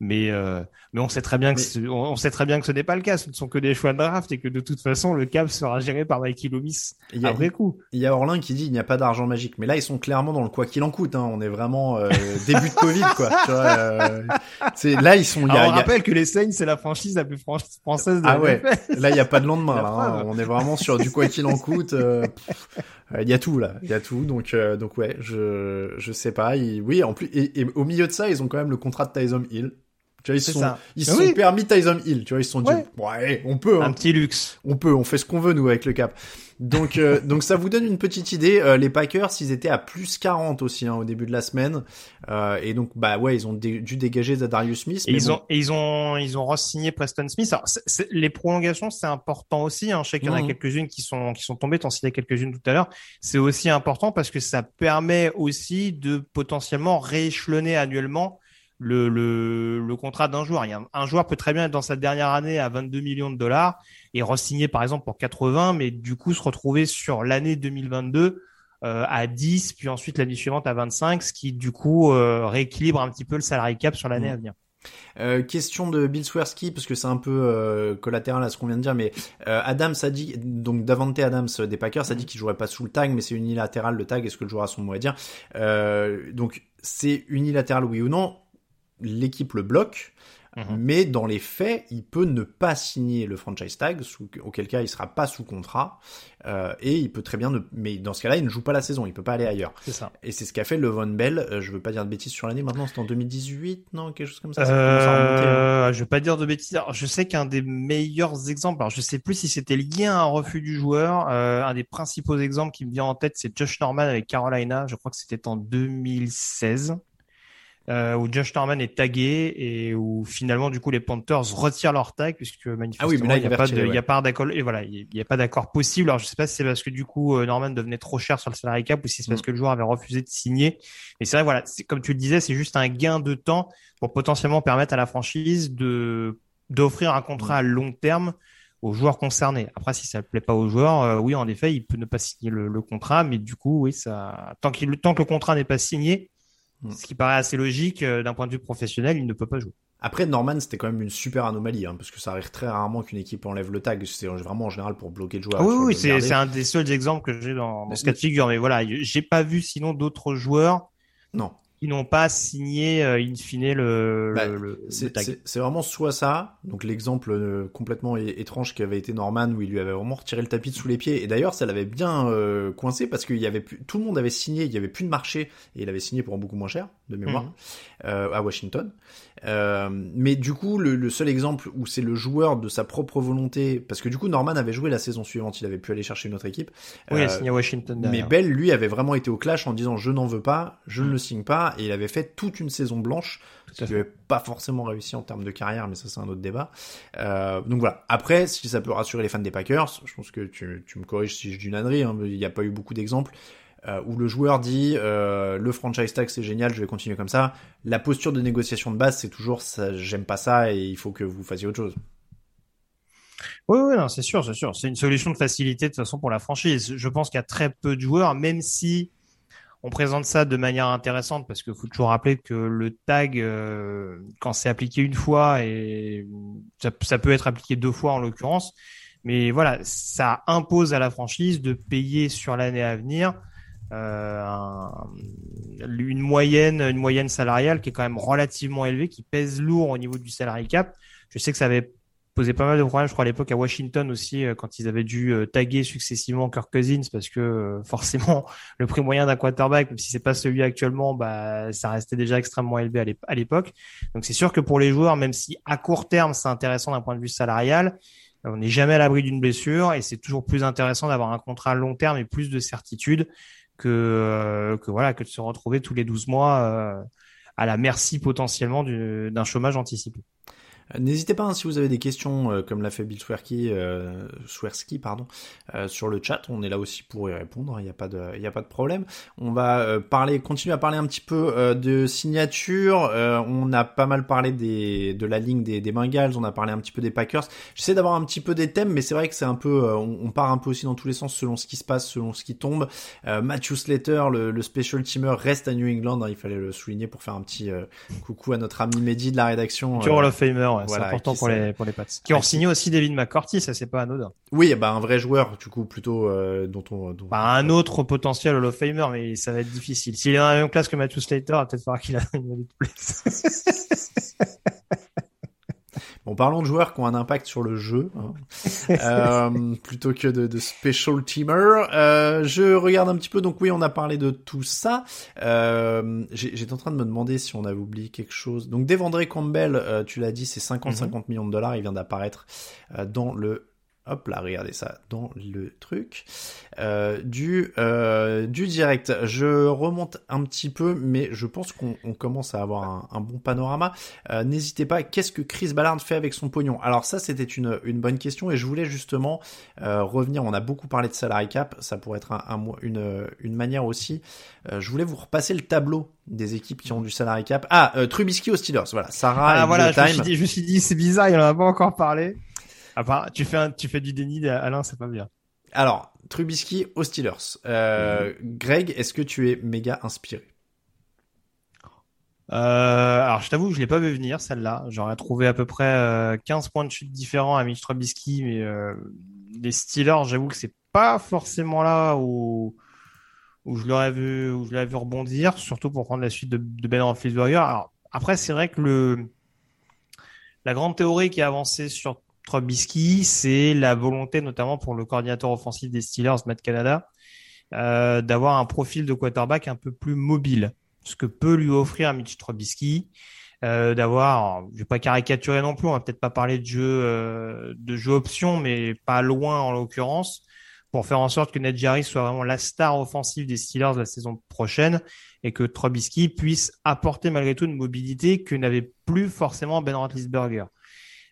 Mais euh, mais on sait très bien que ce, on sait très bien que ce n'est pas le cas. Ce ne sont que des choix de draft et que de toute façon le cap sera géré par Mikey Loomis a, après coup. Il y a Orlin qui dit il n'y a pas d'argent magique. Mais là ils sont clairement dans le quoi qu'il en coûte. Hein. On est vraiment euh, début de Covid quoi. tu vois, euh, c'est là ils sont. Y a, on rappelle que les Saints c'est la franchise la plus française de ah ouais. Là il y a pas de lendemain. là, hein. On est vraiment sur du quoi qu'il en coûte. Euh, il y a tout là, il y a tout. Donc donc ouais, je je sais pas. oui en plus et, et, au milieu de ça ils ont quand même le contrat de Tyson Hill tu vois, ils sont, ils sont permis Tyson Hill. Tu vois, ils se sont dit, ouais, on peut. Hein. Un petit luxe. On peut, on fait ce qu'on veut nous avec le cap. Donc, euh, donc ça vous donne une petite idée. Euh, les Packers, ils étaient à plus 40 aussi hein, au début de la semaine. Euh, et donc, bah ouais, ils ont dû dégager Darius Smith. Et ils ont, et ils ont, ils ont re-signé Preston Smith. Alors, les prolongations, c'est important aussi. Hein. Je sais qu'il y en a mmh. quelques-unes qui sont, qui sont tombées. T'en citais quelques-unes tout à l'heure. C'est aussi important parce que ça permet aussi de potentiellement rééchelonner annuellement le, le, le contrat d'un joueur. Il y a un, joueur peut très bien être dans sa dernière année à 22 millions de dollars et re-signer par exemple pour 80, mais du coup se retrouver sur l'année 2022 euh, à 10, puis ensuite l'année suivante à 25, ce qui du coup euh, rééquilibre un petit peu le salary cap sur l'année mmh. à venir. Euh, question de Bill Swersky parce que c'est un peu euh, collatéral à ce qu'on vient de dire, mais euh, Adams a dit donc Davante Adams des Packers a dit qu'il jouerait pas sous le tag, mais c'est unilatéral le tag. Est-ce que le joueur a son mot à dire? Donc c'est unilatéral oui ou non? L'équipe le bloque, mhm. mais dans les faits, il peut ne pas signer le franchise tag, auquel cas il sera pas sous contrat, euh, et il peut très bien ne, mais dans ce cas-là, il ne joue pas la saison, il peut pas aller ailleurs. C'est ça. Et c'est ce qu'a fait Levon Bell. Euh, je veux pas dire de bêtises sur l'année. Maintenant, c'est en 2018, non, quelque chose comme ça. ça euh, hein. Je veux pas dire de bêtises. Alors, je sais qu'un des meilleurs exemples, alors je sais plus si c'était lié à un refus du joueur. Euh, un des principaux exemples qui me vient en tête, c'est Josh Norman avec Carolina. Je crois que c'était en 2016 euh, où Josh Norman est tagué et où finalement du coup les Panthers retirent leur tag puisque manifestement ah il n'y a, pas de, il y a pas d'accord et voilà il n'y a pas d'accord possible. Alors je sais pas si c'est parce que du coup euh, Norman devenait trop cher sur le salary cap ou si c'est parce mm. que le joueur avait refusé de signer. Mais c'est vrai voilà, comme tu le disais, c'est juste un gain de temps pour potentiellement permettre à la franchise de d'offrir un contrat à long terme aux joueurs concernés. Après, si ça ne plaît pas aux joueurs, euh, oui, en effet, il peut ne pas signer le, le contrat, mais du coup, oui, ça, tant qu'il, tant que le contrat n'est pas signé, Mm. Ce qui paraît assez logique euh, d'un point de vue professionnel, il ne peut pas jouer. Après, Norman, c'était quand même une super anomalie, hein, parce que ça arrive très rarement qu'une équipe enlève le tag. C'est vraiment en général pour bloquer le joueur. Ah oui, oui, c'est un des seuls exemples que j'ai dans, ce cas de figure. Mais voilà, j'ai pas vu sinon d'autres joueurs. Non qui n'ont pas signé euh, in fine le, bah, le, C'est vraiment soit ça, donc l'exemple euh, complètement étrange qui avait été Norman où il lui avait vraiment retiré le tapis de sous les pieds. Et d'ailleurs, ça l'avait bien euh, coincé parce qu'il y avait plus, tout le monde avait signé, il y avait plus de marché et il avait signé pour beaucoup moins cher. De mémoire, mhm. euh, à Washington. Euh, mais du coup, le, seul exemple où c'est le joueur de sa propre volonté, parce que du coup, Norman avait joué la saison suivante, il avait pu aller chercher une autre équipe. Oui, il a signé à Washington. Mais Bell, lui, avait vraiment été au clash en disant je n'en veux pas, je ne le signe pas, et il avait fait toute une saison blanche, ce qui n'avait pas forcément réussi en termes de carrière, mais ça c'est un autre débat. donc voilà. Après, si ça peut rassurer les fans des Packers, je pense que tu, tu me corriges si je dis une ânerie, hein, il n'y a pas eu beaucoup d'exemples. Euh, où le joueur dit euh, le franchise tag c'est génial, je vais continuer comme ça. La posture de négociation de base c'est toujours ça, j'aime pas ça et il faut que vous fassiez autre chose. Oui, oui, c'est sûr, c'est sûr. C'est une solution de facilité de toute façon pour la franchise. Je pense qu'il y a très peu de joueurs, même si on présente ça de manière intéressante, parce qu'il faut toujours rappeler que le tag, euh, quand c'est appliqué une fois, et ça, ça, peut être appliqué deux fois en l'occurrence, mais voilà, ça impose à la franchise de payer sur l'année à venir euh, une moyenne, une moyenne salariale qui est quand même relativement élevée, qui pèse lourd au niveau du salary cap. Je sais que ça avait posé pas mal de problèmes, je crois à l'époque à Washington aussi, euh, quand ils avaient dû euh, taguer successivement Kirk Cousins, parce que forcément le prix moyen d'un quarterback, même si c'est pas celui actuellement, bah ça restait déjà extrêmement élevé à l'époque. Donc c'est sûr que pour les joueurs, même si à court terme c'est intéressant d'un point de vue salarial, on n'est jamais à l'abri d'une blessure et c'est toujours plus intéressant d'avoir un contrat à long terme et plus de certitude que, euh, que voilà que de se retrouver tous les 12 mois euh, à la merci potentiellement d'un chômage anticipé. N'hésitez pas hein, si vous avez des questions, euh, comme l'a fait Bill Swerky, euh, Swersky, pardon, euh, sur le chat. On est là aussi pour y répondre. Il n'y a pas de, il a pas de problème. On va euh, parler, continuer à parler un petit peu de signature. on a pas mal parlé des, de la ligne des, des Bengals. On a parlé un petit peu des Packers. J'essaie d'avoir un petit peu des thèmes, mais c'est vrai que c'est un peu, on, on, part un peu aussi dans tous les sens selon ce qui se passe, selon ce qui tombe. Matthew Slater, le, le, special teamer, reste à New England. Hein, il fallait le souligner pour faire un petit coucou à notre ami Mehdi de la rédaction. Hall of Famer c'est important pour les, pour les Pats. Qui ont signé aussi David McCourty, ça c'est pas anodin. Oui, bah un vrai joueur, du coup, plutôt euh, dont on. Dont... Bah, un autre potentiel Hall of Famer, mais ça va être difficile. S'il est dans la même classe que Matthew Slater, il va peut-être falloir qu'il a une place. Bon, parlons de joueurs qui ont un impact sur le jeu, hein. euh, plutôt que de, de special teamer. Euh, je regarde un petit peu, donc oui, on a parlé de tout ça. Euh, J'étais en train de me demander si on avait oublié quelque chose. Donc Devandre Campbell, euh, tu l'as dit, c'est 50-50 mhm. millions de dollars. Il vient d'apparaître euh, dans le hop là, regardez ça dans le truc euh, du euh, du direct. Je remonte un petit peu, mais je pense qu'on commence à avoir un, bon panorama. Euh, n'hésitez pas. Qu'est-ce que Chris Ballard fait avec son pognon? Alors ça, c'était une une bonne question et je voulais justement revenir. On a beaucoup parlé de salary cap. Ça pourrait être un, une une manière aussi. je voulais vous repasser le tableau des équipes qui ont du salary cap. Ah, Trubisky aux Steelers. Voilà, Sarah. Ah voilà, je me, suis dit, je me suis dit, c'est bizarre, il en a pas encore parlé. Ah, tu fais, tu fais du déni, Alain, c'est pas bien. Alors, Trubisky aux Steelers. Euh, Greg, est-ce que tu es méga inspiré? Euh, alors je t'avoue, je l'ai pas vu venir celle-là. J'aurais trouvé à peu près 15 euh, points de chute différents à Mitch Trubisky, mais les Steelers, j'avoue que c'est pas forcément là où où je l'aurais vu où je l'aurais vu rebondir, surtout pour prendre la suite de, de Ben Roethlisberger. Alors après, c'est vrai que le la grande théorie qui a avancé sur Trubisky, c'est la volonté, notamment pour le coordinateur offensif des Steelers, Matt Canada, euh, d'avoir un profil de quarterback un peu plus mobile. Ce que peut lui offrir Mitch Trubisky, euh, d'avoir, je vais pas caricaturer non plus, on va peut-être pas parler de jeu, euh, de jeu option, mais pas loin en l'occurrence, pour faire en sorte que Ned Jarry soit vraiment la star offensive des Steelers la saison prochaine et que Trubisky puisse apporter malgré tout une mobilité que n'avait plus forcément Ben Roethlisberger.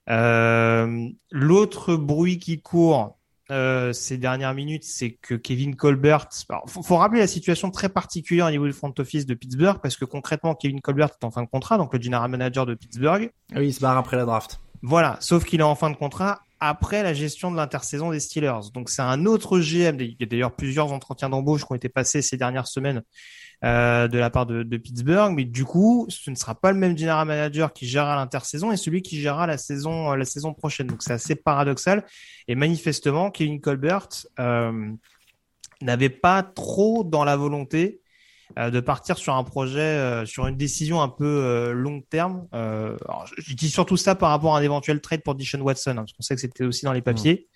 Euh, l'autre bruit qui court euh, ces dernières minutes, c'est que Kevin Colbert. Il faut, rappeler la situation très particulière au niveau du front office de Pittsburgh, parce que concrètement, Kevin Colbert est en fin de contrat, donc le general manager de Pittsburgh. Ah oui, il se barre après la draft. Voilà, sauf qu'il est en fin de contrat après la gestion de l'intersaison des Steelers. Donc c'est un autre GM. Il y a d'ailleurs plusieurs entretiens d'embauche qui ont été passés ces dernières semaines euh, de la part de, de, Pittsburgh, mais du coup, ce ne sera pas le même general manager qui gérera l'intersaison et celui qui gérera la saison euh, la saison prochaine. Donc c'est assez paradoxal. Et manifestement, Kevin Colbert euh, n'avait pas trop dans la volonté euh, de partir sur un projet, euh, sur une décision un peu long terme. je, dis surtout ça par rapport à un éventuel trade pour Dishon Watson, hein, parce qu'on sait que c'était aussi dans les papiers.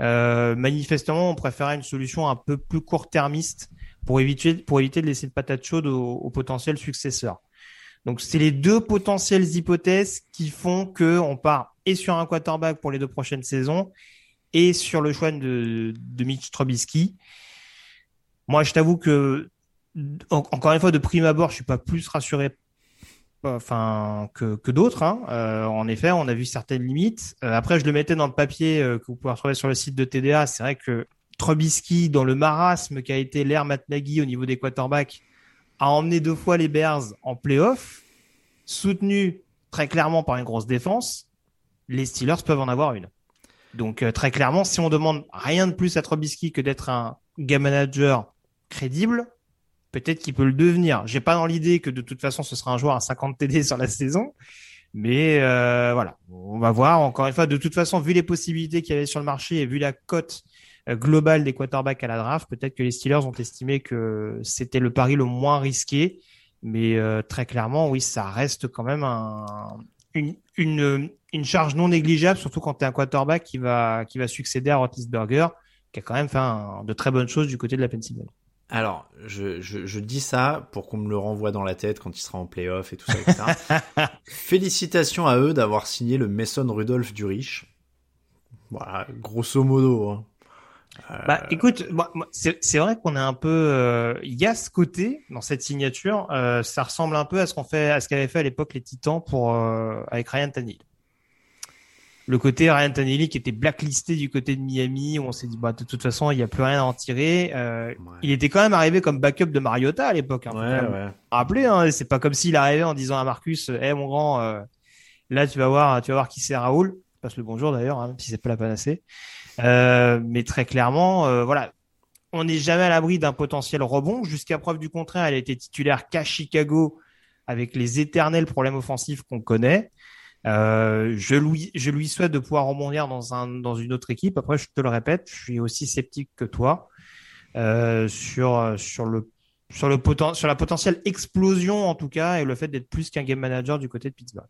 Mmh. manifestement, on préférait une solution un peu plus court-termiste pour éviter, pour éviter de laisser de patate chaude au, potentiel successeur. Donc c'est les deux potentielles hypothèses qui font que on part et sur un quarterback pour les deux prochaines saisons et sur le choix de, de Mitch Trubisky. Moi, je t'avoue que encore une fois, de prime abord, je suis pas plus rassuré enfin que, que d'autres. Hein. Euh, en effet, on a vu certaines limites. Euh, après, je le mettais dans le papier euh, que vous pouvez retrouver sur le site de TDA. C'est vrai que Trubisky, dans le marasme qui a été l'air Matt Nagy au niveau des quarterbacks, a emmené deux fois les Bears en playoff, soutenu très clairement par une grosse défense. Les Steelers peuvent en avoir une. Donc très clairement, si on demande rien de plus à Trubisky que d'être un game manager crédible, peut-être qu'il peut le devenir. J'ai pas dans l'idée que de toute façon ce sera un joueur à 50 TD sur la saison, mais euh, voilà, on va voir. Encore une fois, de toute façon, vu les possibilités qu'il y avait sur le marché et vu la cote euh, globale des quarterbacks à la draft, peut-être que les Steelers ont estimé que c'était le pari le moins risqué. Mais euh, très clairement, oui, ça reste quand même un, une, une, une charge non négligeable, surtout quand tu es un quarterback qui va, qui va succéder à Roethlisberger, qui a quand même fait de très bonnes choses du côté de la Pennsylvanie. Alors, je, je, je, dis ça pour qu'on me le renvoie dans la tête quand il sera en playoff et tout ça, etc. Félicitations à eux d'avoir signé le Mason Rudolph du riche. Voilà, grosso modo. Hein. Bah, écoute, c'est vrai qu'on est un peu, euh, il y a ce côté dans cette signature, euh, ça ressemble un peu à ce qu'on fait, à ce qu'avaient fait à l'époque les Titans pour euh, avec Ryan Tannehill. Le côté Ryan Tannehill qui était blacklisté du côté de Miami où on s'est dit bah de toute façon il n'y a plus rien à en tirer euh, il était quand même arrivé comme backup de Mariota à l'époque hein, ouais, ouais. rappelez hein, c'est pas comme s'il arrivait en disant à Marcus hé mon grand euh, là tu vas voir tu vas voir qui c'est Raoul passe le bonjour d'ailleurs hein, si c'est pas la panacée euh, mais très clairement euh, voilà on n'est jamais à l'abri d'un potentiel rebond jusqu'à preuve du contraire elle a été titulaire qu'à Chicago avec les éternels problèmes offensifs qu'on connaît euh, je, lui, souhaite de pouvoir rebondir dans, un, dans une autre équipe. Après, je te le répète, je suis aussi sceptique que toi sur, la potentielle explosion, en tout cas, et le fait d'être plus qu'un game manager du côté de Pittsburgh.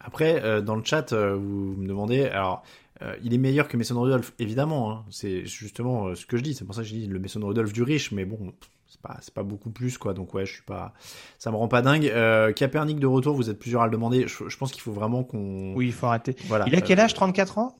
Après, dans le chat, vous me demandez, alors, euh, il est meilleur que Mason Rudolph, évidemment. Hein, c'est justement euh, ce que je dis. C'est pour ça que je dis le Mason Rudolph du riche, mais bon, c'est pas, c'est pas beaucoup plus, quoi. Donc ouais, je suis pas, ça me rend pas dingue. Euh, Capernic de retour, vous êtes plusieurs à le demander. Je, je pense qu'il faut vraiment qu'on. Oui, il faut arrêter. Voilà. Il a quel âge? 34 ans?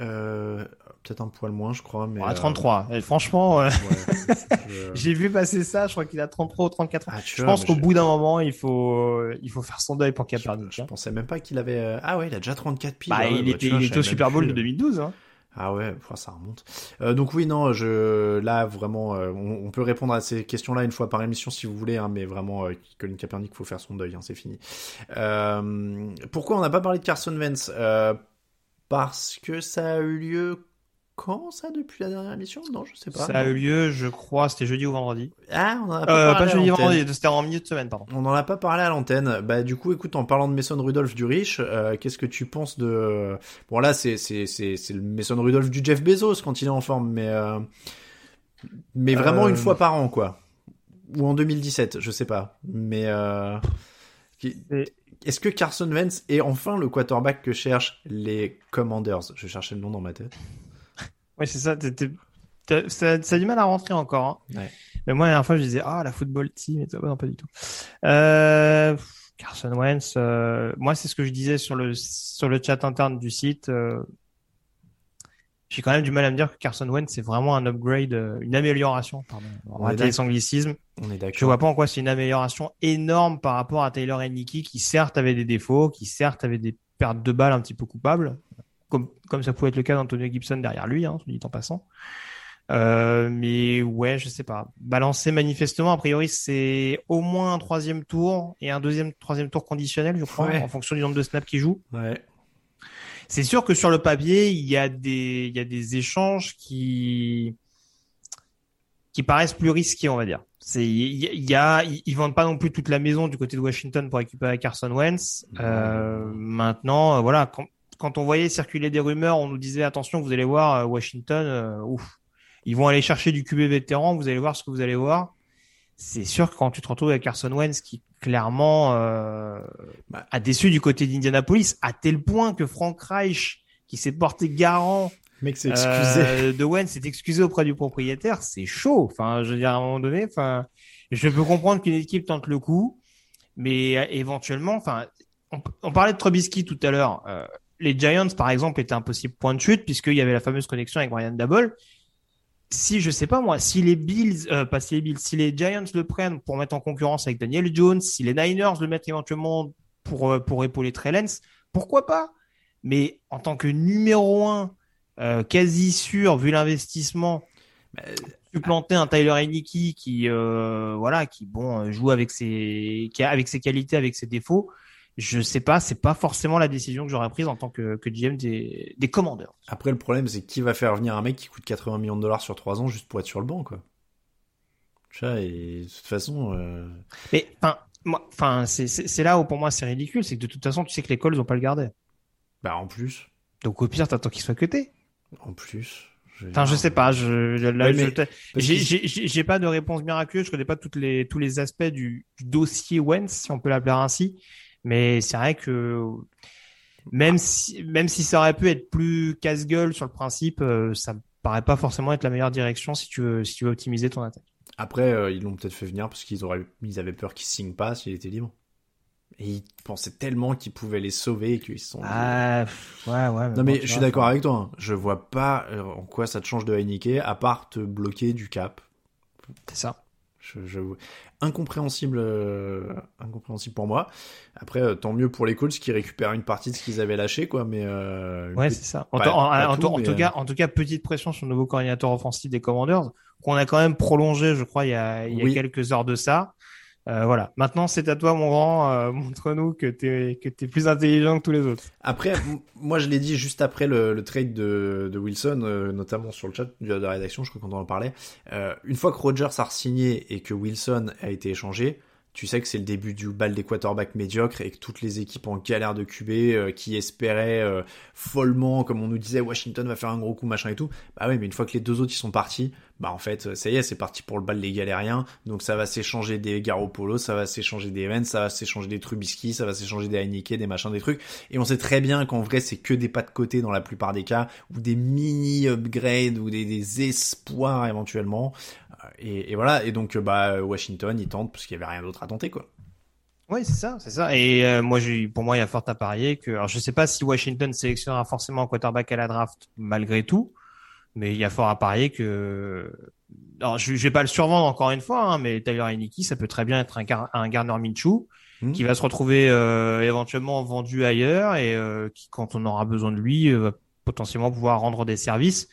euh, peut-être un poil moins, je crois. Mais à 33. Et franchement, euh... ouais, j'ai vu passer ça. Je crois qu'il a 33 ou 34 ans. Ah, je pense qu'au je... bout d'un moment, il faut, il faut faire son deuil pour Kaepernick. Je, hein. pensais même pas qu'il avait. Ah ouais, il a déjà 34 piles. Bah, ouais, il, était, vois, il était au Super Bowl de 2012. Hein. Ah ouais, ça remonte. Euh, donc oui, non, je là vraiment, euh, on, on, peut répondre à ces questions-là une fois par émission si vous voulez, hein, mais vraiment, euh, Colin Kaepernick, faut faire son deuil, hein, c'est fini. Euh, pourquoi on n'a pas parlé de Carson Wentz? Parce que ça a eu lieu quand ça depuis la dernière émission? Non, je sais pas. Ça a eu lieu, je crois, c'était jeudi ou vendredi. Ah, on en a pas, euh, pas jeudi vendredi, c'était en milieu de semaine, pardon. On n'en a pas parlé à l'antenne. Bah du coup, écoute, en parlant de Mason Rudolph du riche, euh, qu'est-ce que tu penses de Bon là, c'est c'est c'est c'est le Mason Rudolph du Jeff Bezos quand il est en forme, mais euh... mais vraiment une fois par an, quoi. Ou en 2017, je sais pas. Mais euh... est-ce que Carson Wentz est enfin le quarterback que cherchent les Commanders? Je cherchais le nom dans ma tête. Oui, c'est ça. T'es, ça. Ça a du mal à rentrer encore. Hein. Ouais. Mais moi, la dernière fois, je disais, ah, la football team et tout. Non, pas du tout. Euh, Carson Wentz, euh, moi, c'est ce que je disais sur le, sur le chat interne du site. Euh, j'ai quand même du mal à me dire que Carson Wentz, c'est vraiment un upgrade, une amélioration, pardon. On va les anglicismes. On est d'accord. Je vois pas en quoi c'est une amélioration énorme par rapport à Taylor Henneke, qui certes avait des défauts, qui certes avait des pertes de balles un petit peu coupables comme, comme ça pouvait être le cas d'Antonio Gibson derrière lui, hein, dit en passant. Euh, mais ouais, je sais pas. Balancer manifestement, a priori, c'est au moins un troisième tour et un deuxième, troisième tour conditionnel, je crois, ouais. en fonction du nombre de snaps qu'il joue. Ouais. C'est sûr que sur le papier, il y a des, il y a des échanges qui, qui paraissent plus risqués, on va dire. C'est, il y, y, a, ils vendent pas non plus toute la maison du côté de Washington pour récupérer Carson Wentz. Euh, maintenant, voilà, quand, quand on voyait circuler des rumeurs, on nous disait attention, vous allez voir euh, Washington, euh, ouf, ils vont aller chercher du QB vétéran, vous allez voir ce que vous allez voir. C'est sûr que quand tu te retrouves avec Carson Wentz qui clairement euh, bah, a déçu du côté d'Indianapolis, à tel point que Frank Reich, qui s'est porté garant Mec, c'est excusé. Euh, de Wentz s'est excusé auprès du propriétaire, c'est chaud. Enfin, je veux dire à un moment donné, enfin, je peux comprendre qu'une équipe tente le coup. Mais euh, éventuellement, enfin, on, parlait de Trubisky tout à l'heure. Euh, les Giants, par exemple, étaient un possible point de chute puisqu'il y avait la fameuse connexion avec Brian Dabble. Si, je sais pas moi, si les Bills, euh, pas si les Bills, si les Giants le prennent pour mettre en concurrence avec Daniel Jones, si les Niners le mettent éventuellement pour, euh, pour épauler Trellens, pourquoi pas? Mais en tant que numéro un, euh, quasi sûr, vu l'investissement, bah, supplanter un Tyler Heineke qui, voilà, qui bon, joue avec ses, avec ses qualités, avec ses défauts, je sais pas, c'est pas forcément la décision que j'aurais prise en tant que, que GM des, des commandeurs. Après, le problème, c'est qui va faire venir un mec qui coûte 80 millions de dollars sur 3 ans juste pour être sur le banc, quoi. et de toute façon. Euh... Mais, enfin, moi, enfin, c'est là où pour moi c'est ridicule, c'est que de toute façon, tu sais que les Colts vont pas le garder. Bah, en plus. Donc, au pire, t'attends qu'il soit cuté. En plus. Enfin, je sais pas. Je, j'ai pas de réponse miraculeuse. Je connais pas toutes les tous les aspects du, du dossier Wentz, si on peut l'appeler ainsi. Mais c'est vrai que même si, même si ça aurait pu être plus casse-gueule sur le principe, euh, ça me paraît pas forcément être la meilleure direction si tu veux, si tu veux optimiser ton attaque. Après, euh, ils l'ont peut-être fait venir parce qu'ils auraient, ils avaient peur qu'il signe pas s'il était libre. Et ils pensaient tellement qu'ils pouvaient les sauver qu'ils sont. Ah, ouais, ouais. non, mais je suis d'accord avec toi. Hein. Je vois pas euh, en quoi ça te change de Heineken à part te bloquer du cap. C'est ça. Je, incompréhensible, euh, incompréhensible pour moi. Après, euh, tant mieux pour les Colts qui récupèrent une partie de ce qu'ils avaient lâché, quoi. Mais euh, ouais, c'est ça. En, tout, cas, en tout cas, petite pression sur le nouveau coordinateur offensif des Commanders qu'on a quand même prolongé, je crois, il y a, il y a quelques heures de ça. Euh, voilà. Maintenant, c'est à toi, mon grand. Euh, montre-nous que t'es que t'es plus intelligent que tous les autres. Après, moi, je l'ai dit juste après le, le trade de, de Wilson, euh, notamment sur le chat de la rédaction, je crois qu'on en parlait. une fois que Rogers a signé et que Wilson a été échangé, tu sais que c'est le début du bal des quarterbacks médiocres et que toutes les équipes en galère de QB euh, qui espéraient euh, follement, comme on nous disait, Washington va faire un gros coup, machin et tout. Bah oui, mais une fois que les deux autres ils sont partis, bah en fait, ça y est, c'est parti pour le bal des galériens. Donc ça va s'échanger des Garoppolo, ça va s'échanger des Evans, ça va s'échanger des Trubisky, ça va s'échanger des Heineke, des machins, des trucs. Et on sait très bien qu'en vrai, c'est que des pas de côté dans la plupart des cas, ou des mini upgrades, ou des, des espoirs éventuellement. Et, voilà, et donc bah Washington, ils tentent parce qu'il y avait rien d'autre à tenter quoi. Oui, c'est ça, c'est ça. Et euh, moi, pour moi, il y a fort à parier que, alors je sais pas si Washington sélectionnera forcément un quarterback à la draft malgré tout, mais il y a fort à parier que, alors je, je vais pas le survendre encore une fois, hein, mais Tyler Heineke, ça peut très bien être un, un Garner Minshew hmm. qui va se retrouver euh, éventuellement vendu ailleurs et euh, qui, quand on aura besoin de lui, va potentiellement pouvoir rendre des services.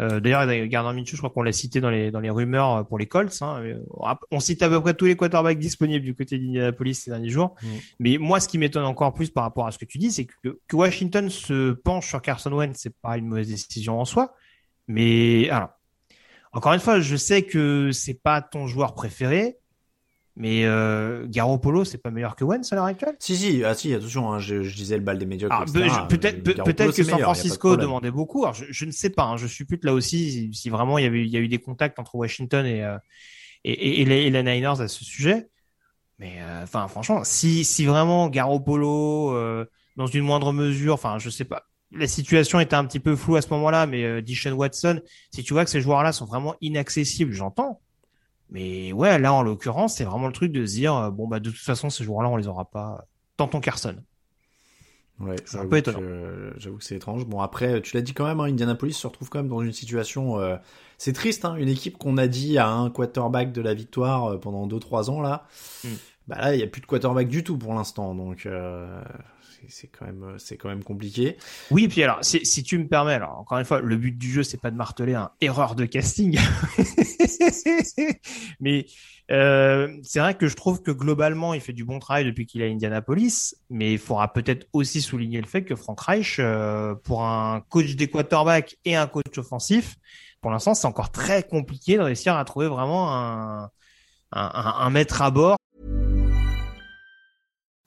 Euh, D'ailleurs, Gardner Minshew, je crois qu'on l'a cité dans les dans les rumeurs euh, pour les Colts. Hein. Euh, on cite à peu près tous les quarterbacks disponibles du côté d'Indianapolis ces derniers jours. Mm. Mais moi, ce qui m'étonne encore plus par rapport à ce que tu dis, c'est que, que Washington se penche sur Carson Wentz, c'est pas une mauvaise décision en soi. Mais alors, encore une fois, je sais que c'est pas ton joueur préféré, mais euh, Garoppolo, c'est pas meilleur que Wentz à l'heure actuelle? Si, si, ah, si attention, hein, je, je, disais le bal des médiocres. Ah, peut-être peut-être que San Francisco demandait beaucoup. Alors, je, je, ne sais pas, hein, je suppute là aussi si, vraiment il y, avait, il y a eu des contacts entre Washington et, euh, et, et, les, et, les, Niners à ce sujet. Mais euh, enfin, franchement, si, si vraiment Garoppolo, euh, dans une moindre mesure, enfin, je sais pas, la situation était un petit peu floue à ce moment-là, mais euh, Dishon Watson, si tu vois que ces joueurs-là sont vraiment inaccessibles, j'entends. Mais ouais, là, en l'occurrence, c'est vraiment le truc de se dire, euh, bon, bah, de toute façon, ces joueurs-là, on les aura pas ton Carson. Ouais, c'est un peu étonnant. J'avoue que c'est étrange. Bon, après, tu l'as dit quand même, hein, Indianapolis se retrouve quand même dans une situation. Euh, c'est triste, hein, une équipe qu'on a dit à un quarterback de la victoire euh, pendant 2-3 ans là. Hmm. Bah là, il n'y a plus de quarterback du tout pour l'instant, donc c'est quand même euh, c'est quand même compliqué. Oui, et puis alors si, tu me permets, alors encore une fois, le but du jeu c'est pas de marteler un erreur de casting, mais euh, c'est vrai que je trouve que globalement il fait du bon travail depuis qu'il est à Indianapolis, mais il faudra peut-être aussi souligner le fait que Frank Reich, euh, pour un coach des quarterbacks et un coach offensif, pour l'instant c'est encore très compliqué de réussir à trouver vraiment un, un, un maître à bord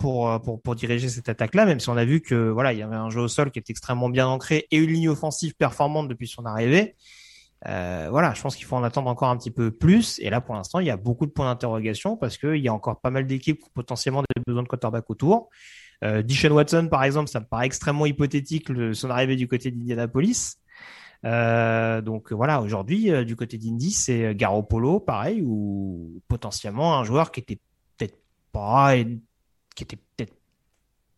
Pour, euh, pour, pour diriger cette attaque-là, même si on a vu que voilà, il y avait un jeu au sol qui est extrêmement bien ancré et une ligne offensive performante depuis son arrivée. Euh, voilà, je pense qu'il faut en attendre encore un petit peu plus. Et là, pour l'instant, il y a beaucoup de points d'interrogation parce qu'il y a encore pas mal d'équipes qui ont potentiellement des besoins de quarterback autour. Euh, Dishon Watson, par exemple, ça me paraît extrêmement hypothétique le, son arrivée du côté d'Indianapolis. Euh, donc voilà, aujourd'hui, euh, du côté d'Indy, c'est Garoppolo, pareil, ou potentiellement un joueur qui était peut-être pas qui était peut-être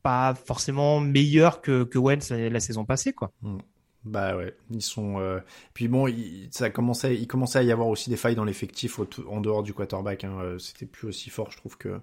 pas forcément meilleur que, que Wentz la, saison passée, quoi. Hmm. Bah ouais, ils sont. Euh... Puis bon, il, ça commençait, il commençait à y avoir aussi des failles dans l'effectif en dehors du quarterback. Hein. Euh, c'était plus aussi fort, je trouve que. Mm.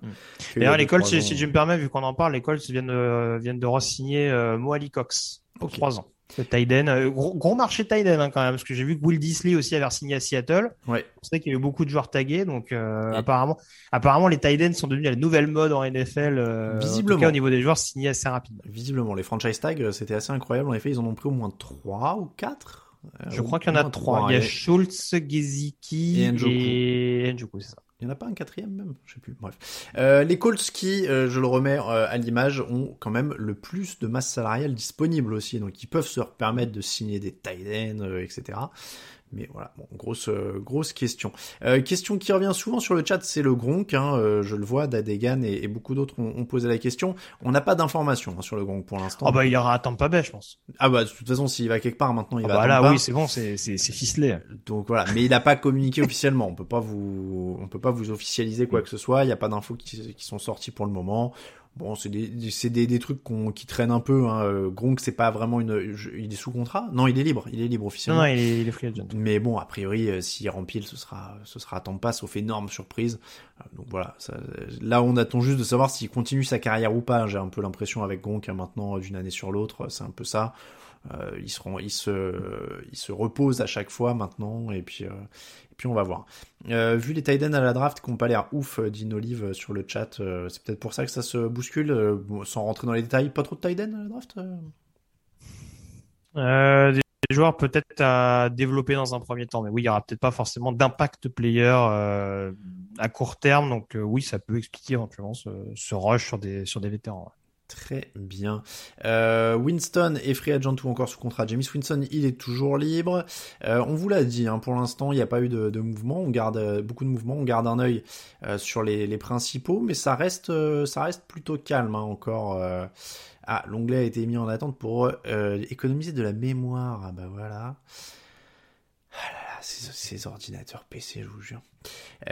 D'ailleurs, l'école, si, si, je me permets, vu qu'on en parle, l'école viennent de, viennent de re-signer euh, Moali Cox pour trois ans. Tiden, euh, gros, gros, marché Tiden hein, quand même, parce que j'ai vu que Will Disley aussi avait signé à Seattle. Ouais. On sait qu'il y a eu beaucoup de joueurs tagués, donc euh, apparemment, apparemment les Tiden sont devenus la nouvelle mode en NFL. Euh, Visiblement. En tout cas, au niveau des joueurs signés assez rapidement. Visiblement, les franchise tags, euh, c'était assez incroyable. En effet, ils en ont pris au moins trois ou quatre. Je crois qu'il y en a trois. Il y a Schultz, Geziki et Njoku, c'est ça. Il n'y en a pas un quatrième même? Je sais plus. Bref. Euh, les Colts qui, euh, je le remets euh, à l'image, ont quand même le plus de masse salariale disponible aussi. Donc ils peuvent se permettre de signer des tight ends, etc. Mais voilà, bon, grosse euh, grosse question. Euh, question qui revient souvent sur le chat, c'est le Gronk. Hein, euh, je le vois, Dadegan et, et beaucoup d'autres ont, ont, posé la question. On n'a pas d'informations hein, sur le Gronk pour l'instant. Ah bah il ira à Tampa Bay, je pense. Ah bah de toute façon, s'il va quelque part maintenant, il ah va. Bah à là, oui, c'est bon, c'est c'est ficelé. Donc voilà, mais il n'a pas communiqué officiellement. On peut pas vous on peut pas vous officialiser quoi que ce soit. Il n'y a pas d'infos qui, qui sont sorties pour le moment. Bon, c'est des, c'est des, des trucs qui traînent un peu. Hein. Euh, Gronk, c'est pas vraiment une. il est sous contrat? Non, il est libre. Il est libre officiellement. Non, non il, est, il est free agent. Mais bon, a priori, euh, s'il remplit, ce sera, ce sera à temps pas, sauf énorme surprise. Euh, donc voilà. Ça, là, on attend juste de savoir s'il continue sa carrière ou pas. J'ai un peu l'impression avec Gronk hein, maintenant d'une année sur l'autre, c'est un peu ça. Euh, ils seront, ils se, ils se reposent à chaque fois maintenant, et puis, euh, puis on va voir. Euh, vu les Tiden à la draft qui n'ont pas l'air ouf, dit Olive sur le chat, c'est peut-être pour ça que ça se bouscule. Sans rentrer dans les détails, pas trop de Tiden à la draft. des joueurs peut-être à développer dans un premier temps, mais oui, il y aura peut-être pas forcément d'impact player à court terme, donc oui, ça peut expliquer éventuellement ce, rush sur des vétérans. Très bien. Euh, Winston est free agent ou encore sous contrat. James Winston, il est toujours libre. Euh, on vous l'a dit, hein, pour l'instant, il n'y a pas eu de, mouvement. On garde euh, beaucoup de mouvements. On garde un œil sur les, principaux, mais ça reste, plutôt calme hein, encore. Ah, l'onglet a été mis en attente pour économiser de la mémoire. Ah bah voilà. Ah là, ces, ces ordinateurs PC, je vous jure.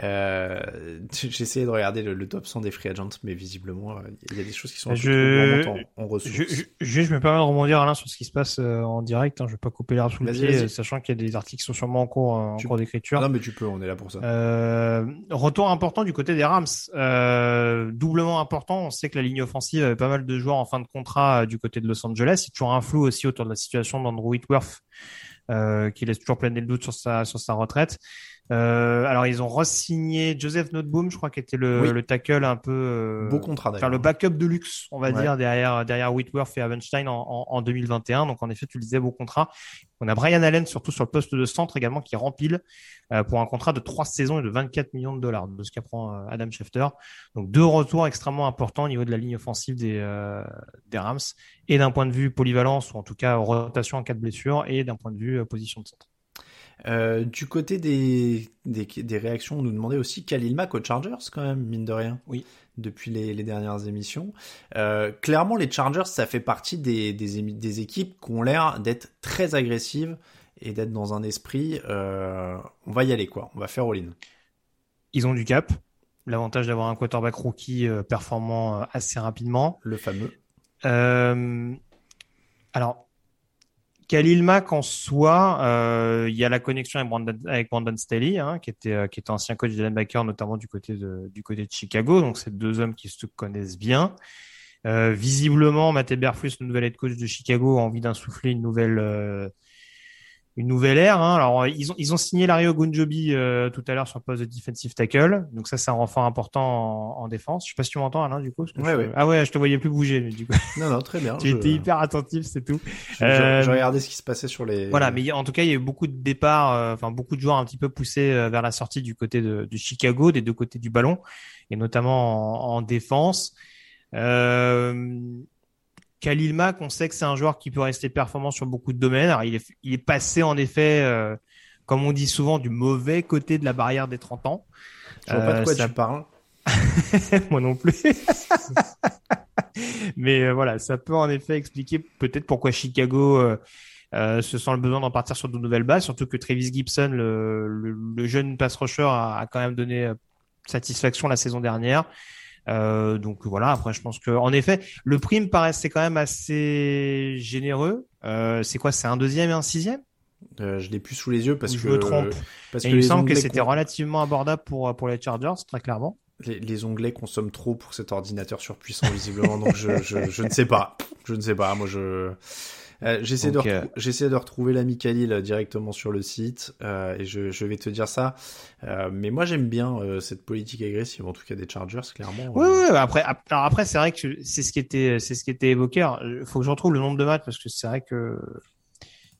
Euh, essayé de regarder le, le, top 100 des free agents, mais visiblement, il y a des choses qui sont un je... peu en, en ressources. Je, je, je, me permets de rebondir Alain sur ce qui se passe euh, en direct. Hein, je vais pas couper l'herbe sous le pied, sachant qu'il y a des articles qui sont sûrement en cours, en cours d'écriture. Non, mais tu peux, on est là pour ça. Euh, retour important du côté des Rams, euh, doublement important. On sait que la ligne offensive avait pas mal de joueurs en fin de contrat euh, du côté de Los Angeles. Il y a toujours un flou aussi autour de la situation d'Andrew Whitworth, euh, qui laisse toujours planer le doute sur sa sur sa retraite. Euh, alors ils ont re-signé Joseph Noteboom, je crois, qui était le, oui. le tackle un peu euh, beau contrat enfin le backup de luxe, on va ouais. dire derrière derrière Whitworth et Avenstein en, en, en, 2021. Donc en effet, tu le disais beau contrat. On a Brian Allen surtout sur le poste de centre également qui rempile euh, pour un contrat de trois saisons et de 24 millions de dollars de ce qu'apprend euh, Adam Schefter. Donc deux retours extrêmement importants au niveau de la ligne offensive des euh, des Rams et d'un point de vue polyvalence ou en tout cas rotation en cas de blessure et d'un point de vue position de centre. Euh, du côté des, des, des, réactions, on nous demandait aussi Khalil Mack aux Chargers, quand même, mine de rien. Oui. Depuis les, les dernières émissions. Euh, clairement, les Chargers, ça fait partie des, des, des équipes qui ont l'air d'être très agressives et d'être dans un esprit, on va y aller quoi, on va faire all-in. Ils ont du cap, l'avantage d'avoir un quarterback rookie performant assez rapidement. Le fameux. alors, Khalil Mack en soi, euh, il y a la connexion avec Brandon, avec Staley, hein, qui était euh, qui était ancien coach de linebacker, notamment du côté de du côté de Chicago. Donc c'est deux hommes qui se connaissent bien. Euh, visiblement, Matt Eberflus, le nouvel head coach de Chicago, a envie d'insuffler une nouvelle euh, une nouvelle ère. Hein. Alors ils ont ils ont signé Lario Gunjobi euh, tout à l'heure sur le poste de defensive tackle, donc ça c'est un renfort important en, défense. Je sais pas si tu m'entends Alain du coup. Ah ouais, je te voyais plus bouger du coup. Non non très bien. tu étais hyper attentif, c'est tout. Je, euh, regardais ce qui se passait sur les. Voilà, mais en tout cas il y a eu beaucoup de départs, euh, enfin beaucoup de joueurs un petit peu poussés euh, vers la sortie du côté de, Chicago, des deux côtés du ballon, et notamment en, en défense. Euh, Khalil Mack, on sait que c'est un joueur qui peut rester performant sur beaucoup de domaines. Alors, il, est, il est passé en effet, euh, comme on dit souvent, du mauvais côté de la barrière des 30 ans. Je vois pas de quoi euh, tu parles. Moi non plus. Mais euh, voilà, ça peut en effet expliquer peut-être pourquoi Chicago euh, se sent le besoin d'en partir sur de nouvelles bases, surtout que Travis Gibson, le, le, jeune pass rusher, a, a, quand même donné satisfaction la saison dernière. Euh, donc voilà, après je pense que en effet, le prix me paraissait quand même assez généreux. Euh, c'est quoi C'est un deuxième et un sixième? Euh, Je l'ai plus sous les yeux parce que je me trompe. Parce que il me semble que c'était relativement abordable pour pour les Chargers, très clairement. Les, les, onglets consomment trop pour cet ordinateur surpuissant visiblement, donc je, je, je ne sais pas. Je ne sais pas. Moi je euh, j'essaie de, euh, retrouver l'ami Khalil euh, directement sur le site euh, et je, je, vais te dire ça. Euh, mais moi j'aime bien cette politique agressive, en tout cas des Chargers, clairement. Oui, oui. Après, alors après c'est vrai que c'est ce qui était, c'est ce qui était évoqué. Il faut que je retrouve le nombre de matchs parce que c'est vrai que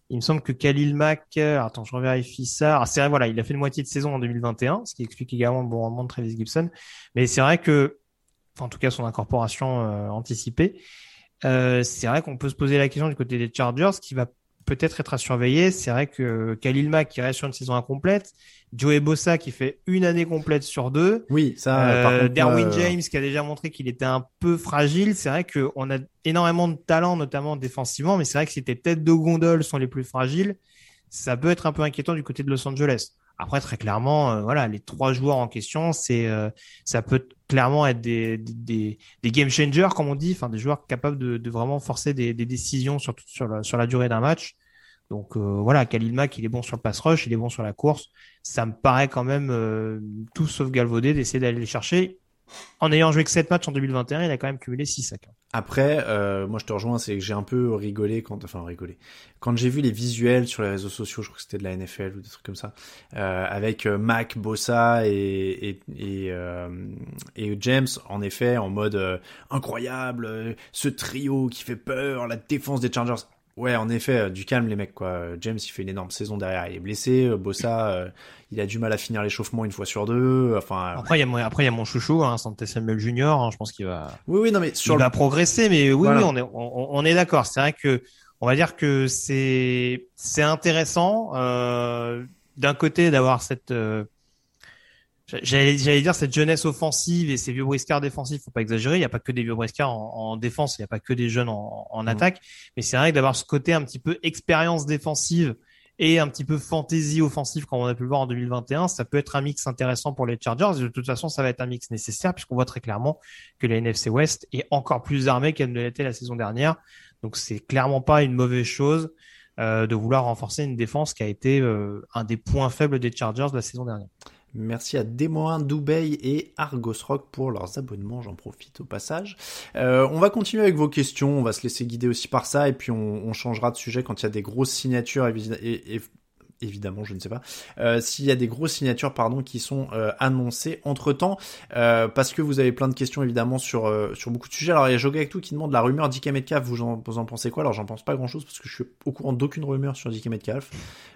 il me semble que Khalil Mack, attends, je revérifie ça. C'est vrai, voilà, il a fait une moitié de saison en 2021, ce qui explique également le bon rendement de Travis Gibson. Mais c'est vrai que, en tout cas, son incorporation anticipée. Euh, c'est vrai qu'on peut se poser la question du côté des Chargers, qui va peut-être être à surveiller. C'est vrai que Khalil Mack qui reste sur une saison incomplète, Joey Bossa qui fait une année complète sur deux. Oui, ça. Euh, Derwin euh, James qui a déjà montré qu'il était un peu fragile. C'est vrai qu'on a énormément de talent, notamment défensivement, mais c'est vrai que si tes têtes de gondole sont les plus fragiles, ça peut être un peu inquiétant du côté de Los Angeles. Après, très clairement, euh, voilà, les trois joueurs en question, c'est, euh, ça peut clairement être des, des, game changers, comme on dit, enfin des joueurs capables de, vraiment forcer des, décisions sur, sur, la, sur la durée d'un match. Donc euh, voilà, Khalil Mack, il est bon sur le pass rush, il est bon sur la course. Ça me paraît quand même tout sauf galvaudé d'essayer d'aller les chercher en ayant joué que 7 matchs en 2021, il a quand même cumulé 6 sacs. Après, euh, moi je te rejoins, c'est que j'ai un peu rigolé quand, enfin rigolé, quand j'ai vu les visuels sur les réseaux sociaux, je crois que c'était de la NFL ou des trucs comme ça, euh, avec euh, Mac, Bossa et et et, euh, et James, en effet, en mode euh, incroyable, ce trio qui fait peur, la défense des Chargers. Ouais, en effet, du calme les mecs quoi. James il fait une énorme saison derrière, il est blessé. Bossa, il a du mal à finir l'échauffement une fois sur deux. Enfin. Après, il y a mon, après il y a mon chouchou, hein, Santé Samuel Junior. Hein, je pense qu'il va. Oui, oui, non mais sur il va progresser, mais oui, oui, on est, on, est d'accord. C'est vrai que on va dire que c'est, c'est intéressant euh, d'un côté d'avoir cette euh, J'allais, dire cette jeunesse offensive et ces vieux briscards défensifs, faut pas exagérer. Il n'y a pas que des vieux briscards en, en défense, il n'y a pas que des jeunes en, en mmh. attaque. Mais c'est vrai que d'avoir ce côté un petit peu expérience défensive et un petit peu fantaisie offensive comme on a pu le voir en 2021, ça peut être un mix intéressant pour les Chargers. de toute façon, ça va être un mix nécessaire puisqu'on voit très clairement que la NFC West est encore plus armée qu'elle ne l'était la saison dernière. Donc c'est clairement pas une mauvaise chose euh, de vouloir renforcer une défense qui a été euh, un des points faibles des Chargers de la saison dernière. Merci à Demoin, Dubaï et Argos Rock pour leurs abonnements, j'en profite au passage. Euh, on va continuer avec vos questions, on va se laisser guider aussi par ça, et puis on, changera de sujet quand il y a des grosses signatures et, évidemment, je ne sais pas, euh, s'il y a des grosses signatures pardon qui sont euh, annoncées entre temps, euh, parce que vous avez plein de questions évidemment sur euh, sur beaucoup de sujets. Alors il y a Joga avec tout qui demande la rumeur DK Metcalf, vous en, vous en pensez quoi? Alors j'en pense pas grand chose parce que je suis au courant d'aucune rumeur sur DK Metcalf.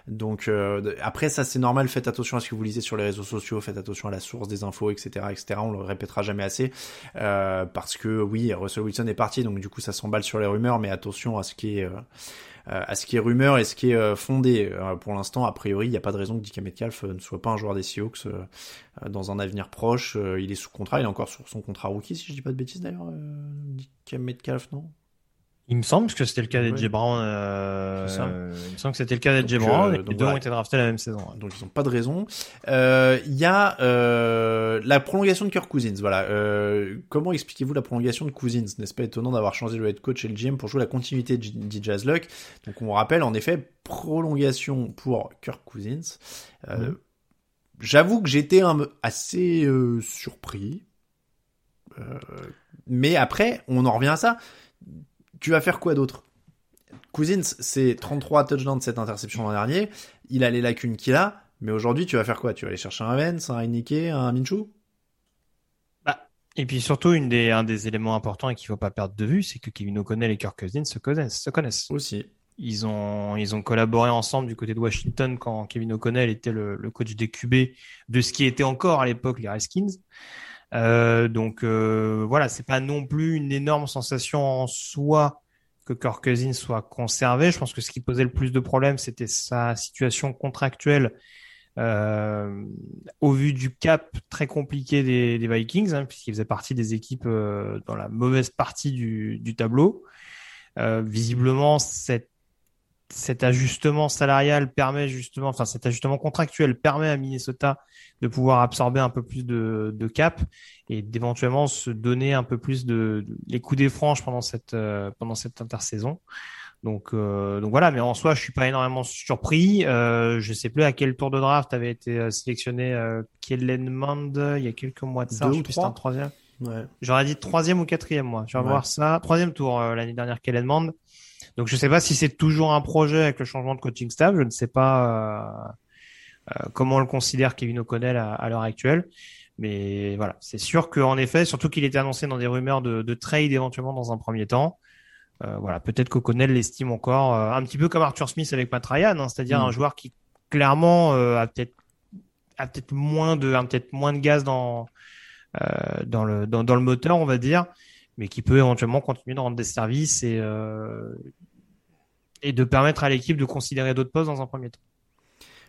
Donc euh, après ça c'est normal, faites attention à ce que vous lisez sur les réseaux sociaux, faites attention à la source des infos, etc., etc. On le répétera jamais assez parce que oui, Russell Wilson est parti, donc du coup ça s'emballe sur les rumeurs, mais attention à ce qui est à ce qui est rumeur et ce qui est euh, fondé. Euh, pour l'instant, a priori, il n'y a pas de raison que DK Metcalf ne soit pas un joueur des Seahawks dans un avenir proche. il est sous contrat, il est encore sur son contrat rookie, si je dis pas de bêtises d'ailleurs, DK Metcalf, non? Il me semble que c'était le cas d'Edge Ouais. Brown. euh, euh, il me semble que c'était le cas d'Edge Donc, Brown. euh, les deux voilà. ont été draftés la même saison. ouais. donc ils n'ont pas de raison. Euh, Il y a euh, la prolongation de Kirk Cousins. Voilà. Euh, comment expliquez-vous la prolongation de Cousins? N'est-ce pas étonnant d'avoir changé le head coach et le GM pour jouer la continuité de DJ Luck Donc on rappelle en effet prolongation pour Kirk Cousins. Euh, Mhm. J'avoue que j'étais un- assez euh, surpris. Euh, mais après, on en revient à ça. Tu vas faire quoi d'autre? Cousins, c'est 33 touchdowns de cette interception l'an dernier. Il a les lacunes qu'il a. Mais aujourd'hui, tu vas faire quoi? Tu vas aller chercher un Vance, un Heineke, un Minshew? Et puis surtout, une des, un des éléments importants et qu'il faut pas perdre de vue, c'est que Kevin O'Connell et Kirk Cousins se connaissent. Se connaissent. Aussi. Ils ont, ils ont collaboré ensemble du côté de Washington quand Kevin O'Connell était le, le coach des QB de ce qui était encore à l'époque les Redskins. Euh, donc euh, voilà, c'est pas non plus une énorme sensation en soi que Kirk soit conservé. Je pense que ce qui posait le plus de problèmes, c'était sa situation contractuelle euh, au vu du cap très compliqué des, des Vikings, hein, puisqu'il faisait partie des équipes euh, dans la mauvaise partie du, du tableau. Euh, visiblement, cette, cet ajustement salarial permet justement, enfin cet ajustement contractuel permet à Minnesota de pouvoir absorber un peu plus de, de cap et d'éventuellement se donner un peu plus de, de- les coups des franges pendant cette euh, pendant cette intersaison. Donc euh, donc voilà, mais en soi, je suis pas énormément surpris. Euh, je sais plus à quel tour de draft avait été euh, sélectionné euh, Kellen Mond il y a quelques mois de ça. Deux je ou trois un troisième. Ouais. J'aurais dit troisième ou quatrième, moi. Je vais Ouais. voir ça. Troisième tour euh, l'année dernière, Kellen Mond. Donc je sais pas si c'est toujours un projet avec le changement de coaching staff. Je ne sais pas euh, euh, comment on le considère Kevin O'Connell à, à l'heure actuelle. Mais voilà, c'est sûr qu'en effet, surtout qu'il était annoncé dans des rumeurs de, de trade éventuellement dans un premier temps. Euh, voilà, peut-être qu'O'Connell l'estime encore euh, un petit peu comme Arthur Smith avec Matt Ryan, hein, c'est-à-dire Mm. un joueur qui clairement euh, a peut-être a peut-être moins de a peut-être moins de gaz dans dans le dans, le moteur, on va dire, mais qui peut éventuellement continuer de rendre des services et euh, de permettre à l'équipe de considérer d'autres postes dans un premier temps.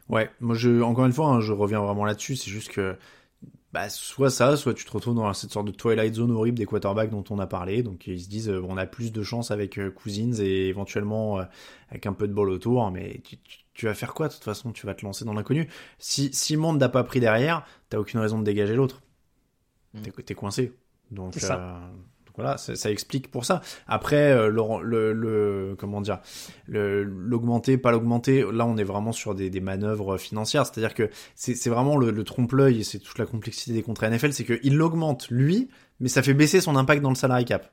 Ouais, moi encore une fois, hein, je reviens vraiment là-dessus, c'est juste que bah soit ça, soit tu te retrouves dans cette sorte de twilight zone horrible des quarterbacks dont on a parlé, donc ils se disent euh, on a plus de chance avec euh, Cousins et éventuellement euh, avec un peu de bol autour, mais tu, tu- tu vas faire quoi de toute façon? Tu vas te lancer dans l'inconnu? Si si Monde n'a pas pris derrière, t'as aucune raison de dégager l'autre. Mm. T'es coincé. Donc, ça. euh, donc voilà, ça, ça explique pour ça. Après, euh, le, le, le- comment dire, l'augmenter, pas l'augmenter. Là, on est vraiment sur des, des manœuvres financières. C'est-à-dire que c'est c'est vraiment le, le trompe-l'œil et c'est toute la complexité des contrats NFL, c'est qu'il l'augmente lui, mais ça fait baisser son impact dans le salary cap.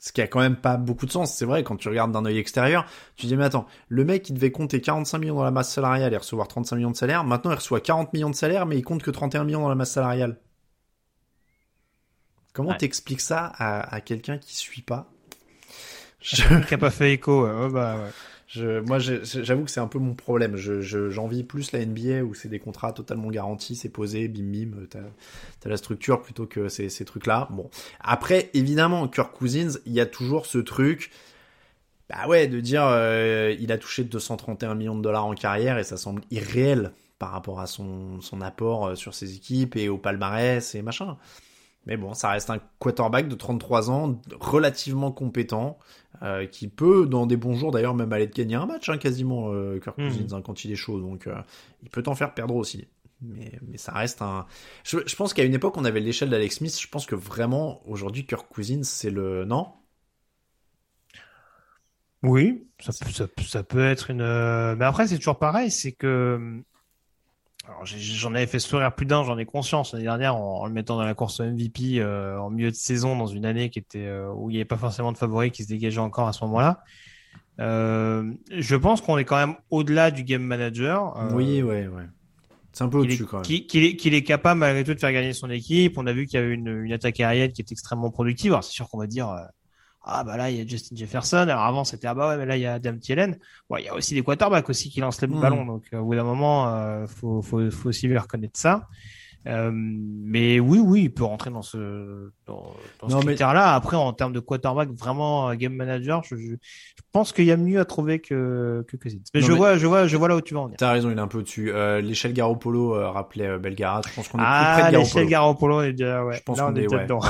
Ce qui a quand même pas beaucoup de sens. C'est vrai, quand tu regardes d'un œil extérieur, tu dis, mais attends, le mec, il devait compter 45 millions dans la masse salariale et recevoir 35 millions de salaire. Maintenant, il reçoit 40 millions de salaire, mais il compte que 31 millions dans la masse salariale. Comment Ouais. t'expliques ça à, à quelqu'un qui suit pas Je- Qui a pas fait écho. ouais. Ouais, bah, ouais. je, moi, j'avoue que c'est un peu mon problème. Je, je- j'envie plus la NBA où c'est des contrats totalement garantis, c'est posé, bim bim, t'as, t'as la structure plutôt que ces, ces trucs-là. Bon, après, évidemment, Kirk Cousins, il y a toujours ce truc, bah ouais, de dire, euh, il a touché 231 millions de dollars en carrière et ça semble irréel par rapport à son, son apport euh, sur ses équipes et au palmarès et machin. Mais bon, ça reste un quarterback de 33 ans, relativement compétent, euh, qui peut, dans des bons jours d'ailleurs, même aller te gagner un match, hein, quasiment, euh, Kirk. Cousins, hein, quand il est chaud. Donc, euh, il peut t'en faire perdre aussi. Mais, mais ça reste un. Je, je pense qu'à une époque, on avait l'échelle d'Alex Smith. Je pense que vraiment, aujourd'hui, Kirk Cousins, c'est le. Non? Oui, ça, ça peut être une. euh, Mais après, c'est toujours pareil, c'est que. J'en avais fait sourire plus d'un, j'en ai conscience l'année dernière en, en le mettant dans la course MVP euh, en milieu de saison dans une année qui était euh, où il n'y avait pas forcément de favoris qui se dégageaient encore à ce moment-là. Euh, je pense qu'on est quand même au-delà du game manager. Oui, ouais, ouais. C'est un peu au-dessus quand même. qu'il- est, qu'il est capable malgré tout de faire gagner son équipe. On a vu qu'il y avait une, une attaque aérienne qui est extrêmement productive. Alors c'est sûr qu'on va dire ah bah là il y a Justin Jefferson. Alors avant c'était ah bah ouais mais là il y a Adam Thielen. Bon il y a aussi des quarterbacks aussi qui lancent les Mm. ballons. Donc euh, au bout d'un moment euh, faut, faut faut aussi lui reconnaître ça. Euh, mais oui oui il peut rentrer dans ce dans, dans Non, ce mais- critère-là. Après en termes de quarterback vraiment euh, game manager, je, je pense qu'il y a mieux à trouver que que Cousins. Mais Non, je mais- vois je vois je vois là où tu vas en venir. T'as raison, il est un peu au-dessus. Euh, l'échelle Garoppolo euh, rappelait euh, Belgara. Je pense qu'on est plus près Ah de l'échelle Garoppolo. Garoppolo on est déjà ouais. Je pense là qu'on on est ouais, dedans. ouais.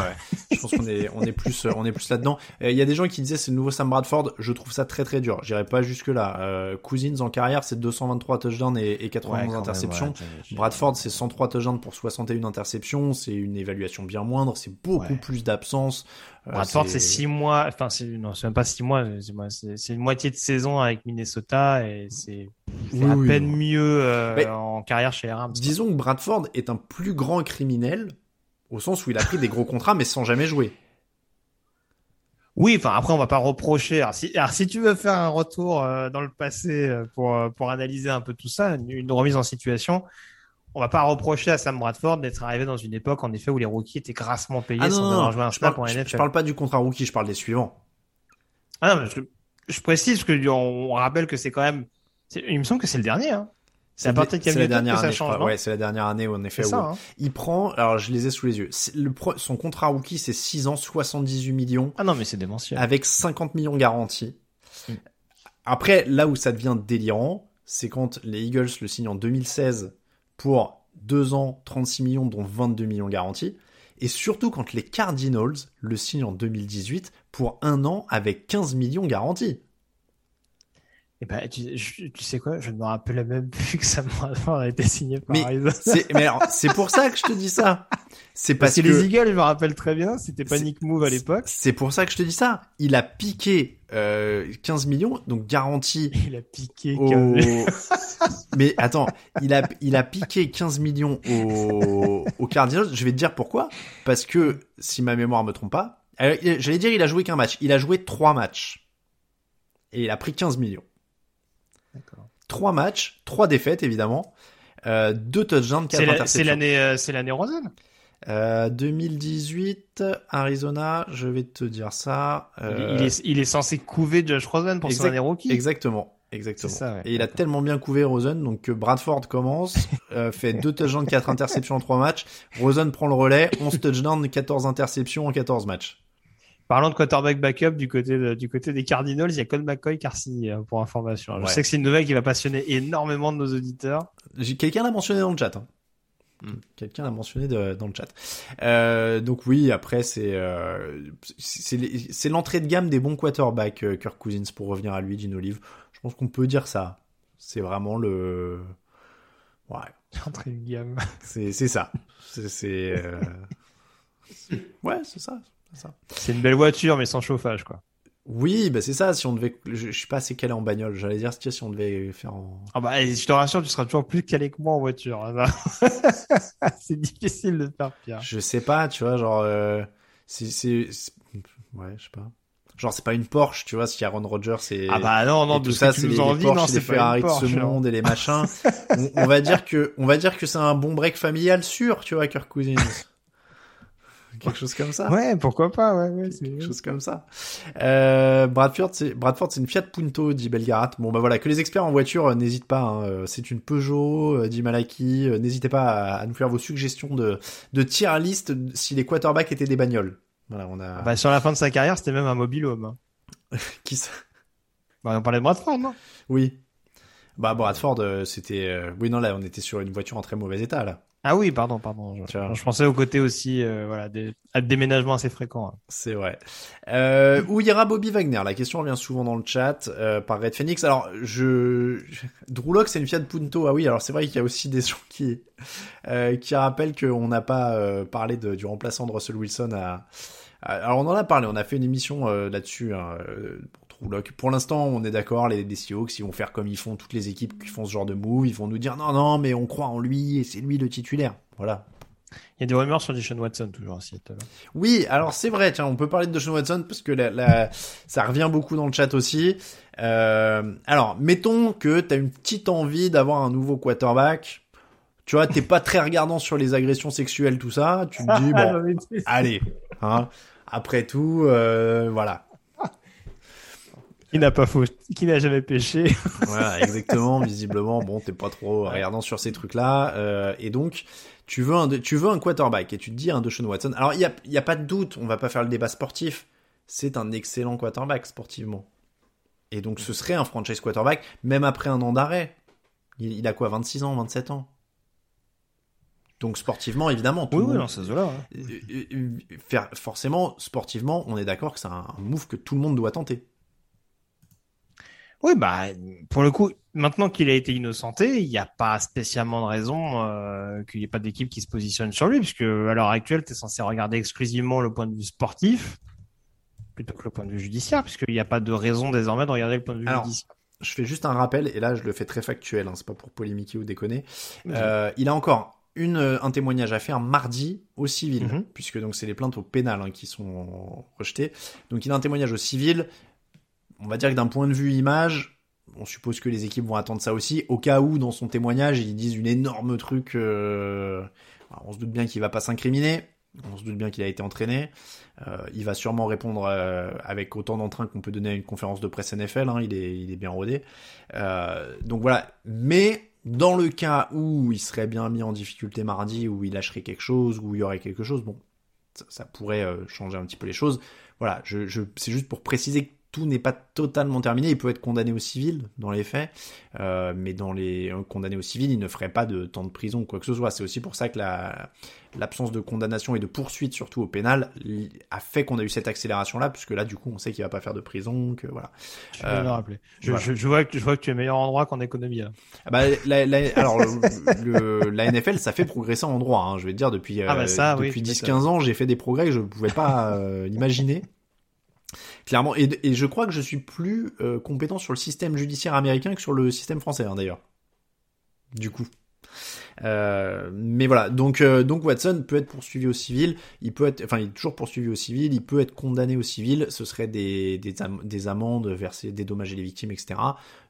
Je pense qu'on est, on est plus, on est plus là-dedans. Il y a des gens qui disaient c'est le nouveau Sam Bradford. Je trouve ça très très dur. J'irai pas jusque là. Euh, Cousins en carrière, c'est 223 touchdowns et, et 91 interceptions. Bradford, c'est 103 touchdowns pour 61 interceptions. C'est une évaluation bien moindre. C'est beaucoup plus d'absence. Euh, Bradford, c'est 6 mois. Enfin, c'est non, c'est même pas 6 mois. C'est une moitié de saison avec Minnesota et c'est à peine mieux euh, en carrière chez les Rams. Disons que Bradford est un plus grand criminel au sens où il a pris des gros contrats mais sans jamais jouer. Oui, enfin après on va pas reprocher. Alors si, alors, si tu veux faire un retour euh, dans le passé euh, pour euh, pour analyser un peu tout ça, une, remise en situation, on va pas reprocher à Sam Bradford d'être arrivé dans une époque en effet où les rookies étaient grassement payés ah sans avoir joué un snap en NFL. Je parle pas du contrat rookie, je parle des suivants. Ah non, mais je, je précise que on rappelle que c'est quand même, il me semble que c'est le dernier. Hein. C'est à partir de la dernière année, change, Ouais, c'est la dernière année où en effet. Ça, hein. Il prend, alors je les ai sous les yeux. Le son contrat rookie c'est 6 ans, 78 millions. Ah non, mais c'est démentiel. Avec 50 millions garantis. Mm. Après, là où ça devient délirant, c'est quand les Eagles le signent en 2016 pour 2 ans, 36 millions, dont 22 millions garantis. Et surtout quand les Cardinals le signent en 2018 pour un an avec 15 millions garantis. Eh ben, tu, tu, sais quoi, je ne me rappelle même plus que ça a été signé par mais Mais c'est pour ça que je te dis ça. C'est parce, que, les Eagles, je me rappelle très bien, c'était pas Nick Move à l'époque. C'est pour ça que je te dis ça. Il a piqué euh, 15 millions, donc garanti. Il a piqué. Au... mais attends, il a il a piqué 15 millions au, au Cardinals. Je vais te dire pourquoi. Parce que si ma mémoire me trompe pas, euh, j'allais dire il a joué qu'un match. Il a joué trois matchs et il a pris 15 millions. Trois matchs, trois défaites évidemment, euh, deux touchdowns, quatre interceptions. C'est l'année, euh, c'est l'année Rosen. Euh, 2018, Arizona, je vais te dire ça. Euh... Il, est, il est censé couver Josh Rosen pour son année rookie. Exactement. Exactement. Ça, ouais. Et il a tellement bien couvé Rosen, donc que Bradford commence, euh, fait deux touchdowns, quatre interceptions en trois matchs. Rosen prend le relais, 11 touchdowns, 14 interceptions en 14 matchs. Parlant de quarterback backup du côté du côté des Cardinals, il y a Colt McCoy signé pour information. Je sais que c'est une nouvelle qui va passionner énormément de nos auditeurs. Quelqu'un l'a mentionné dans le chat. Hein. Quelqu'un l'a mentionné dans le chat. Euh, donc oui, après c'est euh, c'est l'entrée de gamme des bons quarterbacks, euh, Kirk Cousins pour revenir à lui, Gino Olive. Je pense qu'on peut dire ça. C'est vraiment le ouais. L'entrée de gamme. C'est c'est ça. C'est euh... ouais, c'est ça. C'est une belle voiture, mais sans chauffage, quoi. Oui, bah c'est ça. Si on devait, je, je suis pas assez calé en bagnole. J'allais dire si on devait faire en. Ah bah, je te rassure, tu seras toujours plus calé que moi en voiture. Hein, c'est difficile de faire pire. Je sais pas, tu vois, genre, euh, c'est, ouais, je sais pas. Genre c'est pas une Porsche, tu vois, si Aaron Rodgers c'est ah bah non non tout ça c'est les, Porsche, non, les Ferrari de ce monde et les machins. on, on, va dire que on va dire que c'est un bon break familial sûr, tu vois, Kirk Cousins quelque chose comme ça. Ouais, pourquoi pas, ouais, ouais c'est quelque chose comme ça. Euh, Bradford, c'est Bradford, c'est une Fiat Punto, dit Belgarat. Bon bah voilà, que les experts en voiture euh, n'hésitent pas. Hein, euh, c'est une Peugeot, euh, dit Malaki. n'hésitez pas à, nous faire vos suggestions de de tier list si les quarterbacks étaient des bagnoles. Voilà, on a. Bah sur la fin de sa carrière, c'était même un mobile home. Hein. Qui ça? Bah on parlait de Bradford, non? Oui. Bah Bradford, c'était. Oui non là, on était sur une voiture en très mauvais état là. Ah oui, pardon, pardon. Je, je pensais au côté aussi, euh, voilà, des, à déménagements assez fréquents. Hein. C'est vrai. Euh, où ira Bobby Wagner? La question revient souvent dans le chat euh, par Red Phoenix. Alors, je, Drewlock, c'est une Fiat Punto. Ah oui, alors c'est vrai qu'il y a aussi des gens qui euh, qui rappellent qu'on n'a pas euh, parlé de, du remplaçant de Russell Wilson à, alors on en a parlé, on a fait une émission là-dessus hein, pour l'instant, on est d'accord, les, les Seahawks, ils vont faire comme ils font toutes les équipes qui font ce genre de move. Ils vont nous dire non, non, mais on croit en lui et c'est lui le titulaire. Voilà. Il y a des rumeurs sur Deshaun Watson toujours aussi. Oui, alors c'est vrai. Tiens, on peut parler de Deshaun Watson parce que la, ça revient beaucoup dans le chat aussi. Euh, alors, mettons que tu as une petite envie d'avoir un nouveau quarterback. Tu vois, t'es pas très regardant sur les agressions sexuelles, tout ça. Tu te dis bon, allez. Hein, après tout, euh, voilà qui n'a pas faux, qui n'a jamais péché. voilà, exactement. Visiblement, bon, t'es pas trop regardant sur ces trucs-là, euh, et donc tu veux un, tu veux un quarterback et tu te dis un Deshaun Watson. Alors il y a, y a pas de doute, on va pas faire le débat sportif. C'est un excellent quarterback sportivement. Et donc ce serait un franchise quarterback, même après un an d'arrêt. Il, il, a quoi, 26 ans, 27 ans? Donc sportivement, évidemment, tout Oui, le oui, monde- dans là Euh, euh, faire forcément sportivement, on est d'accord que c'est un move que tout le monde doit tenter. Oui, bah, pour le coup, maintenant qu'il a été innocenté, il n'y a pas spécialement de raison euh, qu'il n'y ait pas d'équipe qui se positionne sur lui, puisque à l'heure actuelle, tu es censé regarder exclusivement le point de vue sportif plutôt que le point de vue judiciaire, puisqu'il n'y a pas de raison désormais de regarder le point de vue Alors, judiciaire. Je fais juste un rappel, et là je le fais très factuel, hein, c'est pas pour polémiquer ou déconner. Euh, il a encore une, euh, un témoignage à faire mardi au civil, Mhm. puisque donc c'est les plaintes au pénal hein, qui sont rejetées. Donc il a un témoignage au civil. On va dire que d'un point de vue image, on suppose que les équipes vont attendre ça aussi, au cas où dans son témoignage ils disent une énorme truc. euh, alors, on se doute bien qu'il va pas s'incriminer. On se doute bien qu'il a été entraîné. Euh, il va sûrement répondre euh, avec autant d'entrain qu'on peut donner à une conférence de presse NFL. hein, il, est, il est bien rodé. Donc voilà. Mais dans le cas où il serait bien mis en difficulté mardi, où il lâcherait quelque chose, où il y aurait quelque chose, bon, ça, pourrait changer un petit peu les choses. Voilà, je, c'est juste pour préciser tout n'est pas totalement terminé. Il peut être condamné au civil dans les faits, euh, mais dans les condamnés au civil, il ne ferait pas de temps de prison ou quoi que ce soit. C'est aussi pour ça que la, l'absence de condamnation et de poursuite, surtout au pénal, a fait qu'on a eu cette accélération-là, puisque là, du coup, on sait qu'il va pas faire de prison, que voilà. Je euh, le rappeler. Je, voilà. je, je vois que, je vois que tu es meilleur en droit qu'en économie. Là. Ah bah, la, la- alors, le, le- la NFL, ça fait progresser en droit, hein, je vais te dire, depuis, Ah bah euh, ça, oui, depuis tu 10-15 ans, j'ai fait des progrès que je ne pouvais pas euh, imaginer. Clairement, et, et je crois que je suis plus euh, compétent sur le système judiciaire américain que sur le système français, hein, d'ailleurs. Du coup. Euh, mais voilà, donc euh, donc Watson peut être poursuivi au civil, il peut être, enfin il est toujours poursuivi au civil, il peut être condamné au civil, ce serait des des, des amendes versées, dédommager les victimes, etc.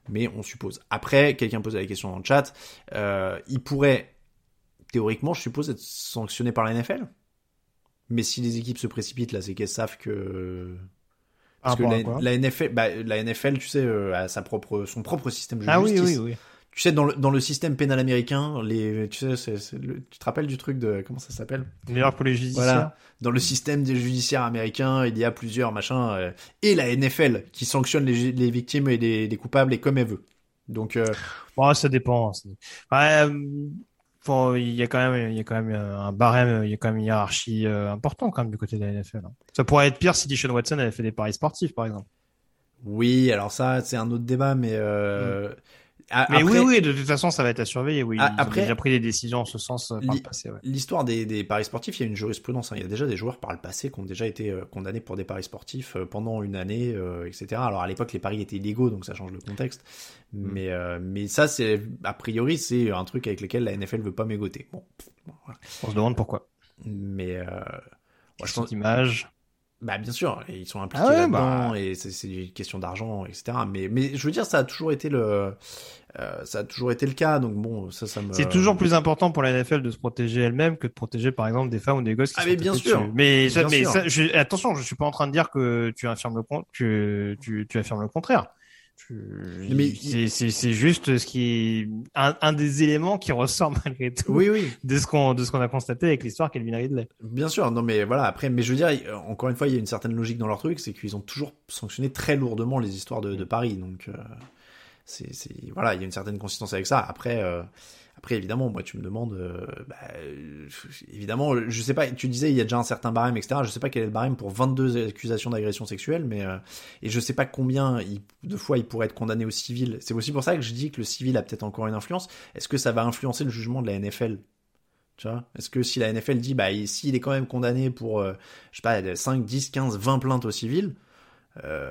Mais on suppose. Après, quelqu'un pose la question dans le chat, euh, il pourrait théoriquement, je suppose, être sanctionné par la NFL. Mais si les équipes se précipitent là, c'est qu'elles savent que parce que la, NFL, bah, la NFL, tu sais, euh, a sa propre, son propre système de Ah oui, justice. oui, oui. Tu sais, dans le, dans le système pénal américain, les, tu sais, c'est le- tu te rappelles du truc de, comment ça s'appelle? Meilleur pour les judiciaires. Voilà. Dans le système des judiciaires américains, il y a plusieurs machins, euh, et la NFL qui sanctionne les, les victimes et les, les coupables et comme elle veut. Donc, euh, Bon, ça dépend. ça- Ouais, euh, il y a quand même, il y a quand même un barème, il y a quand même une hiérarchie euh, importante quand même du côté de la NFL. hein. Ça pourrait être pire si Deshaun Watson avait fait des paris sportifs, par exemple. oui, alors ça, c'est un autre débat, mais, euh, a- Mais après- oui, oui, de toute façon, ça va être à surveiller. Oui, ils après- ont déjà pris des décisions en ce sens euh, par le passé. Ouais. L'histoire des, des paris sportifs, il y a une jurisprudence. hein. Il y a déjà des joueurs par le passé qui ont déjà été euh, condamnés pour des paris sportifs euh, pendant une année, euh, etc. Alors à l'époque, les paris étaient illégaux, donc ça change le contexte. Mais, euh, mais ça, c'est a priori, c'est un truc avec lequel la NFL veut pas mégoter. Bon, pff, bon, voilà. On se demande pourquoi. Mais euh, moi, je pense, image. Bah bien sûr, ils sont impliqués Ah ouais, là-dedans bah. et c'est c'est une question d'argent, etc. Mais mais je veux dire, ça a toujours été le euh, ça a toujours été le cas. Donc bon, ça ça me C'est toujours plus important pour la NFL de se protéger elle-même que de protéger, par exemple, des femmes ou des gosses qui Ah, sont mais bien sûr. dessus. Mais, ça, Bien mais sûr. ça, je- attention, je suis pas en train de dire que tu affirmes le con, que tu, tu affirmes le contraire. C'est- juste ce qui est un, un des éléments qui ressort malgré tout Oui oui. de ce qu'on de ce qu'on a constaté avec l'histoire Calvin Ridley. Bien sûr, non mais voilà, après, mais je veux dire, encore une fois, il y a une certaine logique dans leur truc, c'est qu'ils ont toujours sanctionné très lourdement les histoires de, de Paris, donc euh, c'est, c'est, voilà, il y a une certaine consistance avec ça. Après, euh, après évidemment, moi tu me demandes, euh, bah, euh, évidemment, je sais pas, tu disais il y a déjà un certain barème, etc. Je sais pas quel est le barème pour 22 accusations d'agression sexuelle, mais euh, et je sais pas combien de fois il pourrait être condamné au civil. C'est aussi pour ça que je dis que le civil a peut-être encore une influence. Est-ce que ça va influencer le jugement de la NFL tu Est-ce que si la NFL dit, bah, il- s'il est quand même condamné pour, je sais pas, 5, 10, 15, 20 plaintes au civil, euh,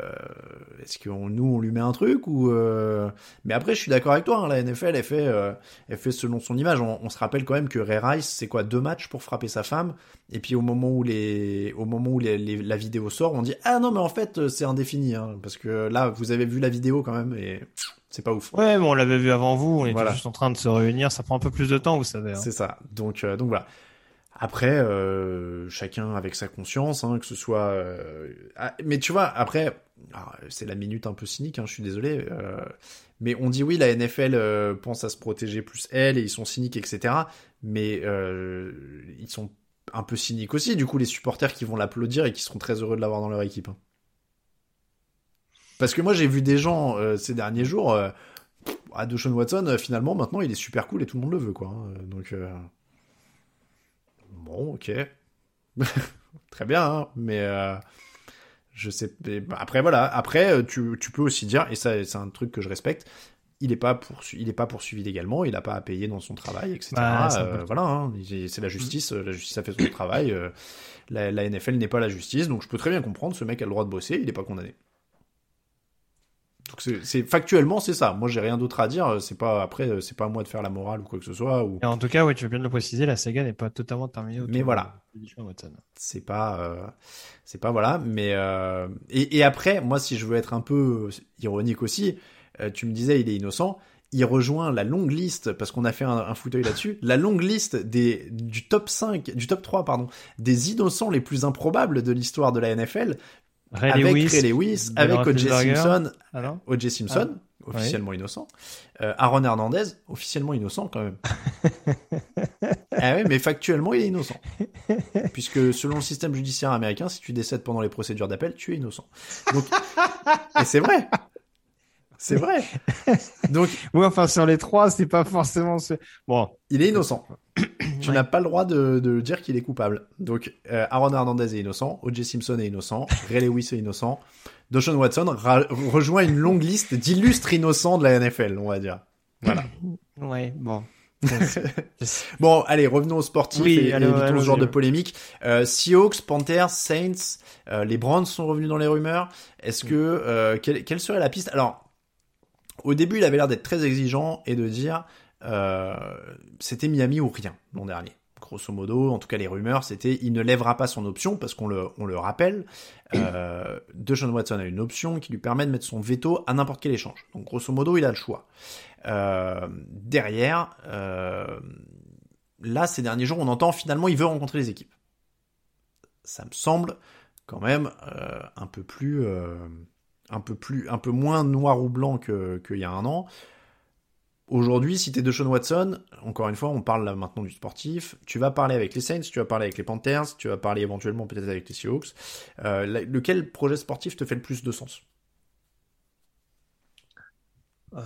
est-ce que on- nous, on lui met un truc ou euh, Mais après, je suis d'accord avec toi, hein, la NFL, elle fait, euh, elle fait selon son image. On, on se rappelle quand même que Ray Rice, c'est quoi, deux matchs pour frapper sa femme, et puis au moment où les, au moment où les, les- la vidéo sort, on dit, ah non, mais en fait, c'est indéfini, hein, parce que là, vous avez vu la vidéo quand même, et c'est pas ouf. Ouais, mais on l'avait vu avant vous, on était Voilà. juste en train de se réunir, ça prend un peu plus de temps, vous savez. hein. C'est ça. Donc, euh, donc voilà. Après, euh, chacun avec sa conscience, hein, que ce soit. euh, ah, mais tu vois, après, ah, c'est la minute un peu cynique. Hein, je suis désolé, euh, mais on dit oui, la NFL euh, pense à se protéger plus elle et ils sont cyniques, etc. Mais euh, ils sont un peu cyniques aussi. Du coup, les supporters qui vont l'applaudir et qui seront très heureux de l'avoir dans leur équipe. hein. Parce que moi, j'ai vu des gens euh, ces derniers jours. À Deshaun Watson, finalement, maintenant, il est super cool et tout le monde le veut, quoi. hein. Donc. Euh, Bon, ok. Très bien, hein, mais euh, je sais. Bah, après, voilà. Après, tu, tu peux aussi dire, et ça, c'est un truc que je respecte, il n'est pas, poursu il est pas poursuivi légalement, il n'a pas à payer dans son travail, etc. Bah, euh, voilà, hein, c'est la justice, la justice a fait son travail. Euh, la, la, NFL n'est pas la justice, donc je peux très bien comprendre, ce mec a le droit de bosser, il n'est pas condamné. Donc c'est factuellement c'est ça. Moi j'ai rien d'autre à dire. C'est pas après c'est pas à moi de faire la morale ou quoi que ce soit. Ou... Et en tout cas ouais tu veux bien le préciser, la saga n'est pas totalement terminée. Mais voilà. C'est pas euh, c'est pas voilà. Mais euh... et, et, après moi si je veux être un peu ironique aussi, euh, tu me disais il est innocent. Il rejoint la longue liste parce qu'on a fait un, un fauteuil là-dessus. La longue liste des du top 5, du top 3 pardon, des innocents les plus improbables de l'histoire de la NFL Ray avec Lewis, Ray Lewis, avec O.J. Simpson, ah O.J. Simpson, ah, officiellement oui. innocent, euh, Aaron Hernandez, officiellement innocent quand même. ah oui, mais factuellement il est innocent, puisque selon le système judiciaire américain, si tu décèdes pendant les procédures d'appel, tu es innocent. Donc, et c'est vrai. C'est vrai. Donc, oui, enfin sur les trois, c'est pas forcément. Bon, il est innocent. tu ouais. n'as pas le droit de, de dire qu'il est coupable. Donc, euh, Aaron Hernandez est innocent, O.J. Simpson est innocent, Ray Lewis est innocent, Deshaun Watson rejoint une longue liste d'illustres innocents de la NFL, on va dire. Voilà. Ouais, bon. bon, allez, revenons aux sportifs oui, et, alors, évitons ce genre de polémique. Euh, Seahawks, Panthers, Saints, euh, les Browns sont revenus dans les rumeurs. Est-ce que euh, quelle, quelle serait la piste? Alors, au début, il avait l'air d'être très exigeant et de dire euh, c'était Miami ou rien l'an dernier. Grosso modo, en tout cas les rumeurs, c'était il ne lèvera pas son option parce qu'on le, on le rappelle. Euh, Deshaun Watson a une option qui lui permet de mettre son veto à n'importe quel échange. Donc grosso modo, il a le choix. Euh, derrière, euh, là ces derniers jours, on entend finalement il veut rencontrer les équipes. Ça me semble quand même un peu plus, un peu plus, un peu moins noir ou blanc que qu'il y a un an. Aujourd'hui, si t'es de Sean Watson, encore une fois, on parle là maintenant du sportif, tu vas parler avec les Saints, tu vas parler avec les Panthers, tu vas parler éventuellement peut-être avec les Seahawks. Euh, lequel projet sportif te fait le plus de sens? Euh...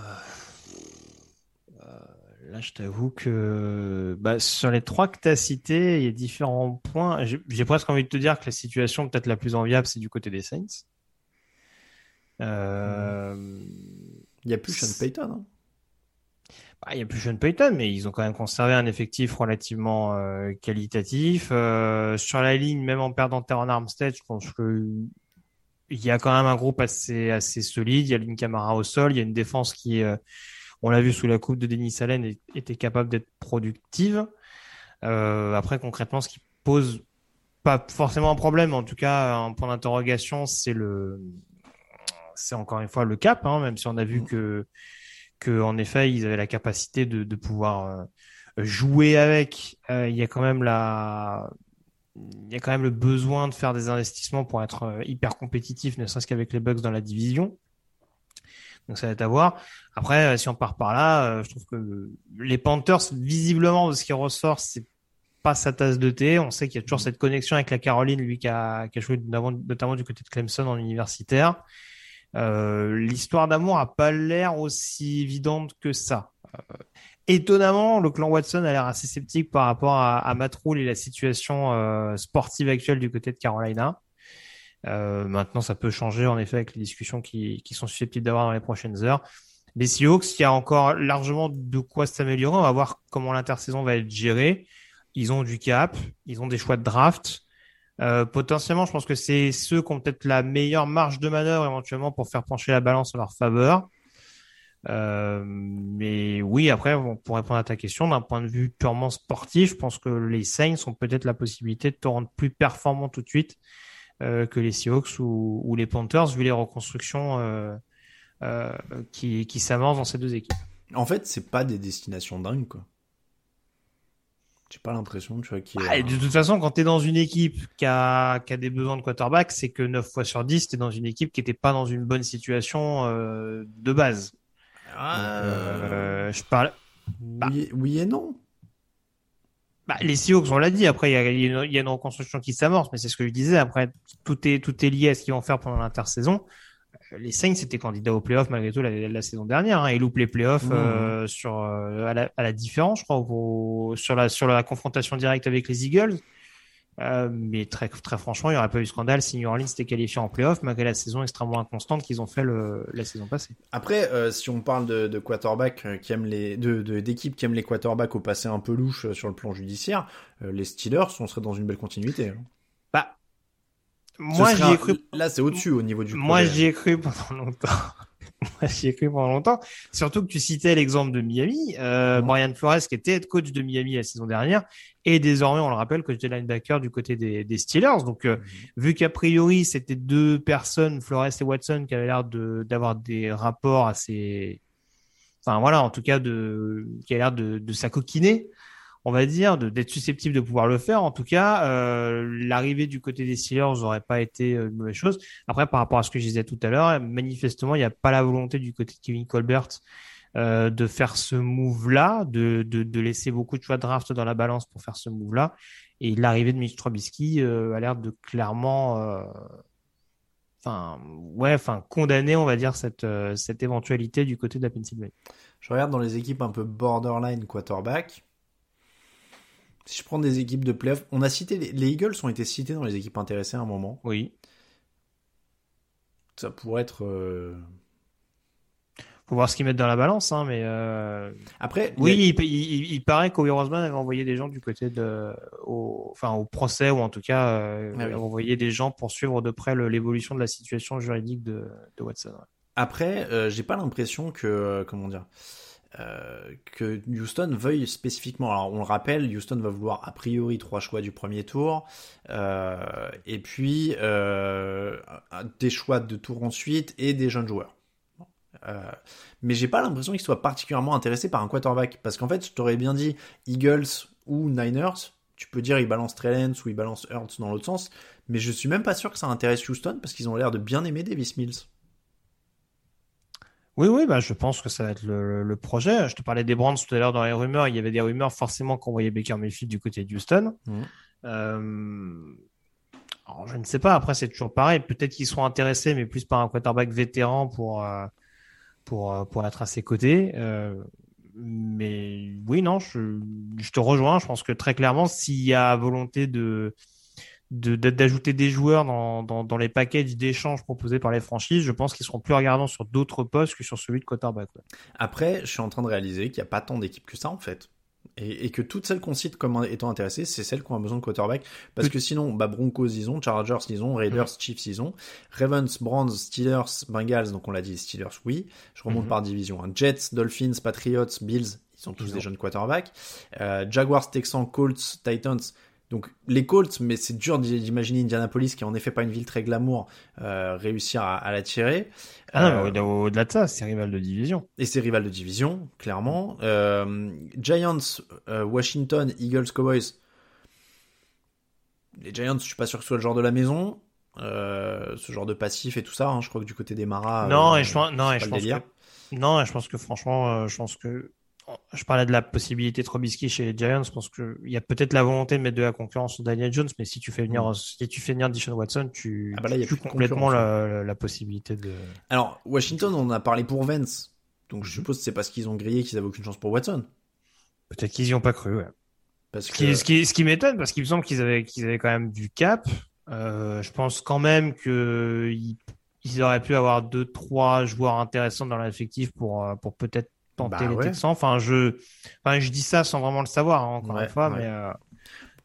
Là, je t'avoue que bah, sur les trois que tu as cités, il y a différents points. J'ai presque envie de te dire que la situation peut-être la plus enviable, c'est du côté des Saints. Euh... Il n'y a plus Sean Payton. Hein bah, il y a plus Sean Payton, mais ils ont quand même conservé un effectif relativement euh, qualitatif. Euh, sur la ligne, même en perdant Terran Armstead, je pense que il y a quand même un groupe assez assez solide. Il y a une Camara au sol, il y a une défense qui, euh, on l'a vu sous la coupe de Denis Allen, était capable d'être productive. Après, concrètement, ce qui pose pas forcément un problème, en tout cas un point d'interrogation, c'est le, c'est encore une fois le cap, hein, même si on a vu que que en effet ils avaient la capacité de, de pouvoir euh, jouer avec. Euh, il y a quand même la il y a quand même le besoin de faire des investissements pour être euh, hyper compétitif, ne serait-ce qu'avec les bugs dans la division. Donc ça va être à voir. Après, si on part par là, je trouve que les Panthers, visiblement, de ce qui ressort, c'est pas sa tasse de thé. On sait qu'il y a toujours cette connexion avec la Caroline, lui qui a, qui a joué notamment du côté de Clemson en universitaire. Euh, l'histoire d'amour a pas l'air aussi évidente que ça. Euh, étonnamment, le clan Watson a l'air assez sceptique par rapport à, Rule et la situation euh, sportive actuelle du côté de Carolina. Maintenant, ça peut changer en effet avec les discussions qui, qui sont susceptibles d'avoir dans les prochaines heures. Les Seahawks, il y a encore largement de quoi s'améliorer. On va voir comment l'intersaison va être gérée. Ils ont du cap, ils ont des choix de draft. Euh, potentiellement, je pense que c'est ceux qui ont peut-être la meilleure marge de manœuvre éventuellement pour faire pencher la balance en leur faveur. Euh, mais oui, après, pour répondre à ta question, d'un point de vue purement sportif, je pense que les Saints ont peut-être la possibilité de te rendre plus performant tout de suite euh, que les Seahawks ou, ou, les Panthers, vu les reconstructions euh, euh, qui, qui s'avancent dans ces deux équipes. En fait, c'est pas des destinations dingues, quoi. J'ai pas l'impression, tu vois, qu'il ah, De toute façon, quand tu es dans une équipe qui a, qui a des besoins de quarterback, c'est que 9 fois sur 10, tu es dans une équipe qui était pas dans une bonne situation euh, de base. Ah, euh, je parle. Bah, oui, oui, et non. Bah, les Seahawks, on l'a dit. Après, il y a, y, y a, une reconstruction qui s'amorce, mais c'est ce que je disais. Après, tout est, tout est lié à ce qu'ils vont faire pendant l'intersaison. Les Saints étaient candidats aux playoffs malgré tout la, la saison dernière. Hein. Ils loupent les playoffs Mmh. euh, sur euh, à, la, à la différence, je crois, au- sur la sur la confrontation directe avec les Eagles. Euh, mais très très franchement, il n'y aurait pas eu scandale si New Orleans s'était qualifié en playoffs malgré la saison extrêmement inconstante qu'ils ont fait le, la saison passée. Après, si on parle de, de quarterback qui aiment les, de, d'équipes qui aiment les quarterbacks au passé un peu louche sur le plan judiciaire, les Steelers, on serait dans une belle continuité. hein. Moi j'y ai cru. Là, c'est au-dessus au niveau du. Moi, j'y ai cru pendant longtemps. Moi, j'y ai cru pendant longtemps. Surtout que tu citais l'exemple de Miami. Euh, Mhm. Brian Flores, qui était head coach de Miami la saison dernière, et désormais, on le rappelle, coach de linebacker du côté des, des Steelers. Donc, euh, vu qu'a priori, c'était deux personnes, Flores et Watson, qui avaient l'air de d'avoir des rapports assez, enfin voilà, en tout cas, de qui a l'air de, de s'acoquiner on va dire, d'être susceptible de pouvoir le faire. En tout cas, euh, l'arrivée du côté des Steelers n'aurait pas été euh, une mauvaise chose. Après, par rapport à ce que je disais tout à l'heure, manifestement, il n'y a pas la volonté du côté de Kevin Colbert euh, de faire ce move-là, de, de, de laisser beaucoup de choix de draft dans la balance pour faire ce move-là. Et l'arrivée de Mitch Trubisky euh, a l'air de clairement, euh, enfin, ouais, enfin, condamner, on va dire, cette, euh, cette éventualité du côté de la Pennsylvanie. Je regarde dans les équipes un peu borderline quarterback. Si je prends des équipes de playoff, on a cité les, les Eagles ont été cités dans les équipes intéressées à un moment. Oui. Ça pourrait être. euh, Faut voir ce qu'ils mettent dans la balance, hein, mais euh, Après, Oui, il il, il- il paraît Roseman avait envoyé des gens du côté de, au, enfin, au procès ou en tout cas, euh, Ah oui. envoyé des gens pour suivre de près l'évolution de la situation juridique de, de Watson. ouais. après, euh, j'ai pas l'impression que euh, comment dire. Euh, que Houston veuille spécifiquement. Alors, on le rappelle, Houston va vouloir a priori trois choix du premier tour, euh, et puis euh, des choix de tour ensuite et des jeunes joueurs. Mais j'ai pas l'impression qu'ils soient particulièrement intéressés par un quarterback. Parce qu'en fait, je t'aurais bien dit Eagles ou Niners. Tu peux dire ils balancent Trellens ou ils balancent Hurts dans l'autre sens. Mais je suis même pas sûr que ça intéresse Houston parce qu'ils ont l'air de bien aimer Davis Mills. Oui, oui, bah, je pense que ça va être le, le projet. Je te parlais des Browns tout à l'heure dans les rumeurs. Il y avait des rumeurs forcément qu'on voyait Baker Mayfield du côté de Houston. Mhm. Euh, alors, je ne sais pas. Après, c'est toujours pareil. Peut-être qu'ils seront intéressés, mais plus par un quarterback vétéran pour, euh, pour, euh, pour être à ses côtés. Euh, mais oui, non, je, je te rejoins. Je pense que très clairement, s'il y a volonté de, de- d'ajouter des joueurs dans, dans, dans les packages d'échanges proposés par les franchises, je pense qu'ils seront plus regardants sur d'autres postes que sur celui de quarterback. ouais. Après, je suis en train de réaliser qu'il n'y a pas tant d'équipes que ça en fait. Et, et que toutes celles qu'on cite comme étant intéressées, c'est celles qui ont besoin de quarterback. Parce que sinon, bah, Broncos, ils ont, Chargers, ils ont, Raiders, Chiefs, ils ont, Ravens, Browns, Steelers, Bengals, donc on l'a dit, Steelers, oui. Je remonte Mhm. par division. hein. Jets, Dolphins, Patriots, Bills, ils ont tous Ils des ont. jeunes quarterbacks. Euh, Jaguars, Texans, Colts, Titans. Donc les Colts, mais c'est dur d'imaginer Indianapolis, qui est en effet pas une ville très glamour, euh, réussir à, à la tirer. Ah non, Euh, au-delà de ça, c'est rival de division. et ses rivales de division, clairement. Euh, Giants, euh, Washington, Eagles, Cowboys. Les Giants, je suis pas sûr que ce soit le genre de la maison. Ce genre de passif et tout ça. hein. Je crois que du côté des Maras. non, et je pense, non, c'est et je pense que, non, et je pense que franchement, je pense que, je parlais de la possibilité de Trubisky chez les Giants. Je pense que il y a peut-être la volonté de mettre de la concurrence sur Daniel Jones, mais si tu fais venir, si tu fais venir Dishon Watson, tu, Mm. Ah bah là, il y a tu plus complètement concurrence, la, la possibilité de. Alors, Washington, on a parlé pour Vance. Donc je suppose que c'est parce qu'ils ont grillé qu'ils avaient aucune chance pour Watson. Peut-être qu'ils y ont pas cru. Ouais. Parce Ce que... qui, ce qui, ce qui m'étonne, parce qu'il me semble qu'ils avaient, qu'ils avaient quand même du cap. Euh, je pense quand même que ils, ils auraient pu avoir deux, trois joueurs intéressants dans l'effectif pour, euh, pour peut-être tenter Bah les ouais. Texans. Enfin, je, enfin, je dis ça sans vraiment le savoir, hein, encore Ouais, une fois, ouais. mais, euh,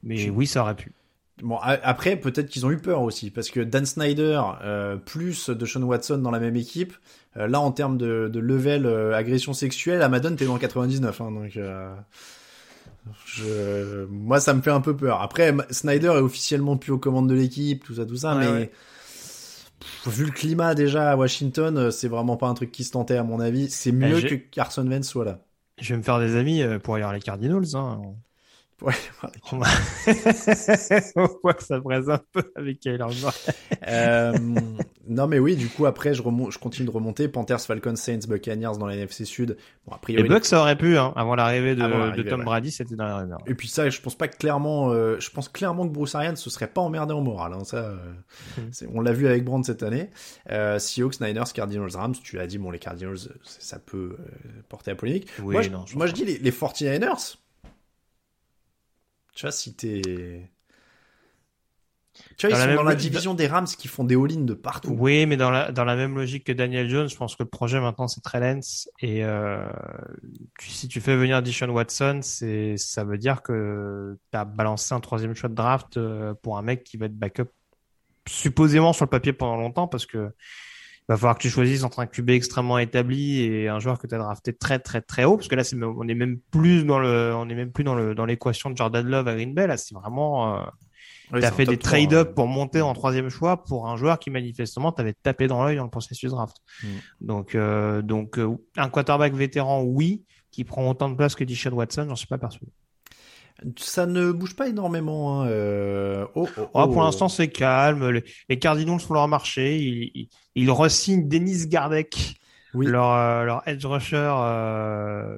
mais Je- oui, ça aurait pu. Bon, après, peut-être qu'ils ont eu peur aussi, parce que Dan Snyder, euh, plus de Sean Watson dans la même équipe, euh, là, en termes de, de level agression sexuelle, Amadon, t'es dans le 99, hein, donc... je... Moi, ça me fait un peu peur. Après, Snyder est officiellement plus aux commandes de l'équipe, tout ça, tout ça, mais... Vu le climat déjà à Washington, euh, c'est vraiment pas un truc qui se tentait à mon avis. C'est mieux j'ai- que Carson Wentz soit là. Je vais me faire des amis euh, pour aller voir les Cardinals. Hein. Ouais, On voit que ça presse un peu avec Kyler euh, non, mais oui, du coup, après, je, remonte, je continue de remonter. Panthers, Falcons, Saints, Buccaneers dans la NFC Sud. Bon, a priori, les Bucks, ça aurait pu, hein, avant l'arrivée de, de, Tom Brady, c'était dans la rumeur. Et puis ça, je pense pas que clairement, euh, je pense clairement que Bruce Arians se serait pas emmerdé en moral. Hein, ça, euh, hmm. on l'a vu avec Brand cette année. Euh, Seahawks, Niners, Cardinals, Rams. Tu l'as dit, bon, les Cardinals, ça peut euh, porter à polémique. Oui, moi, non, je, moi je dis les, les 49ers tu vois, si t'es. Tu vois, ils sont dans la division des Rams qui font des all-in de partout. Oui, mais dans la, dans la même logique que Daniel Jones, je pense que le projet maintenant c'est Trellens. Et euh, si tu fais venir Dishon Watson, c'est ça veut dire que tu as balancé un troisième choix de draft euh, pour un mec qui va être backup supposément sur le papier pendant longtemps parce que va falloir que tu choisisses entre un QB extrêmement établi et un joueur que tu as drafté très très très haut parce que là c'est on est même plus dans le on est même plus dans le dans l'équation de Jordan Love à Green Bay là c'est vraiment euh, tu as fait des trade-up hein. pour monter en troisième choix pour un joueur qui manifestement t'avait tapé dans l'œil dans le processus draft. Mm. Donc euh, donc euh, un quarterback vétéran oui qui prend autant de place que Deshaun Watson, j'en suis pas persuadé. Ça ne bouge pas énormément. Hein. Euh... Oh, oh, oh. pour l'instant, c'est calme. Les, Cardinals font leur marché. Ils, ils, ils re-signent Denis Gardek, oui. leur, euh, leur edge rusher euh,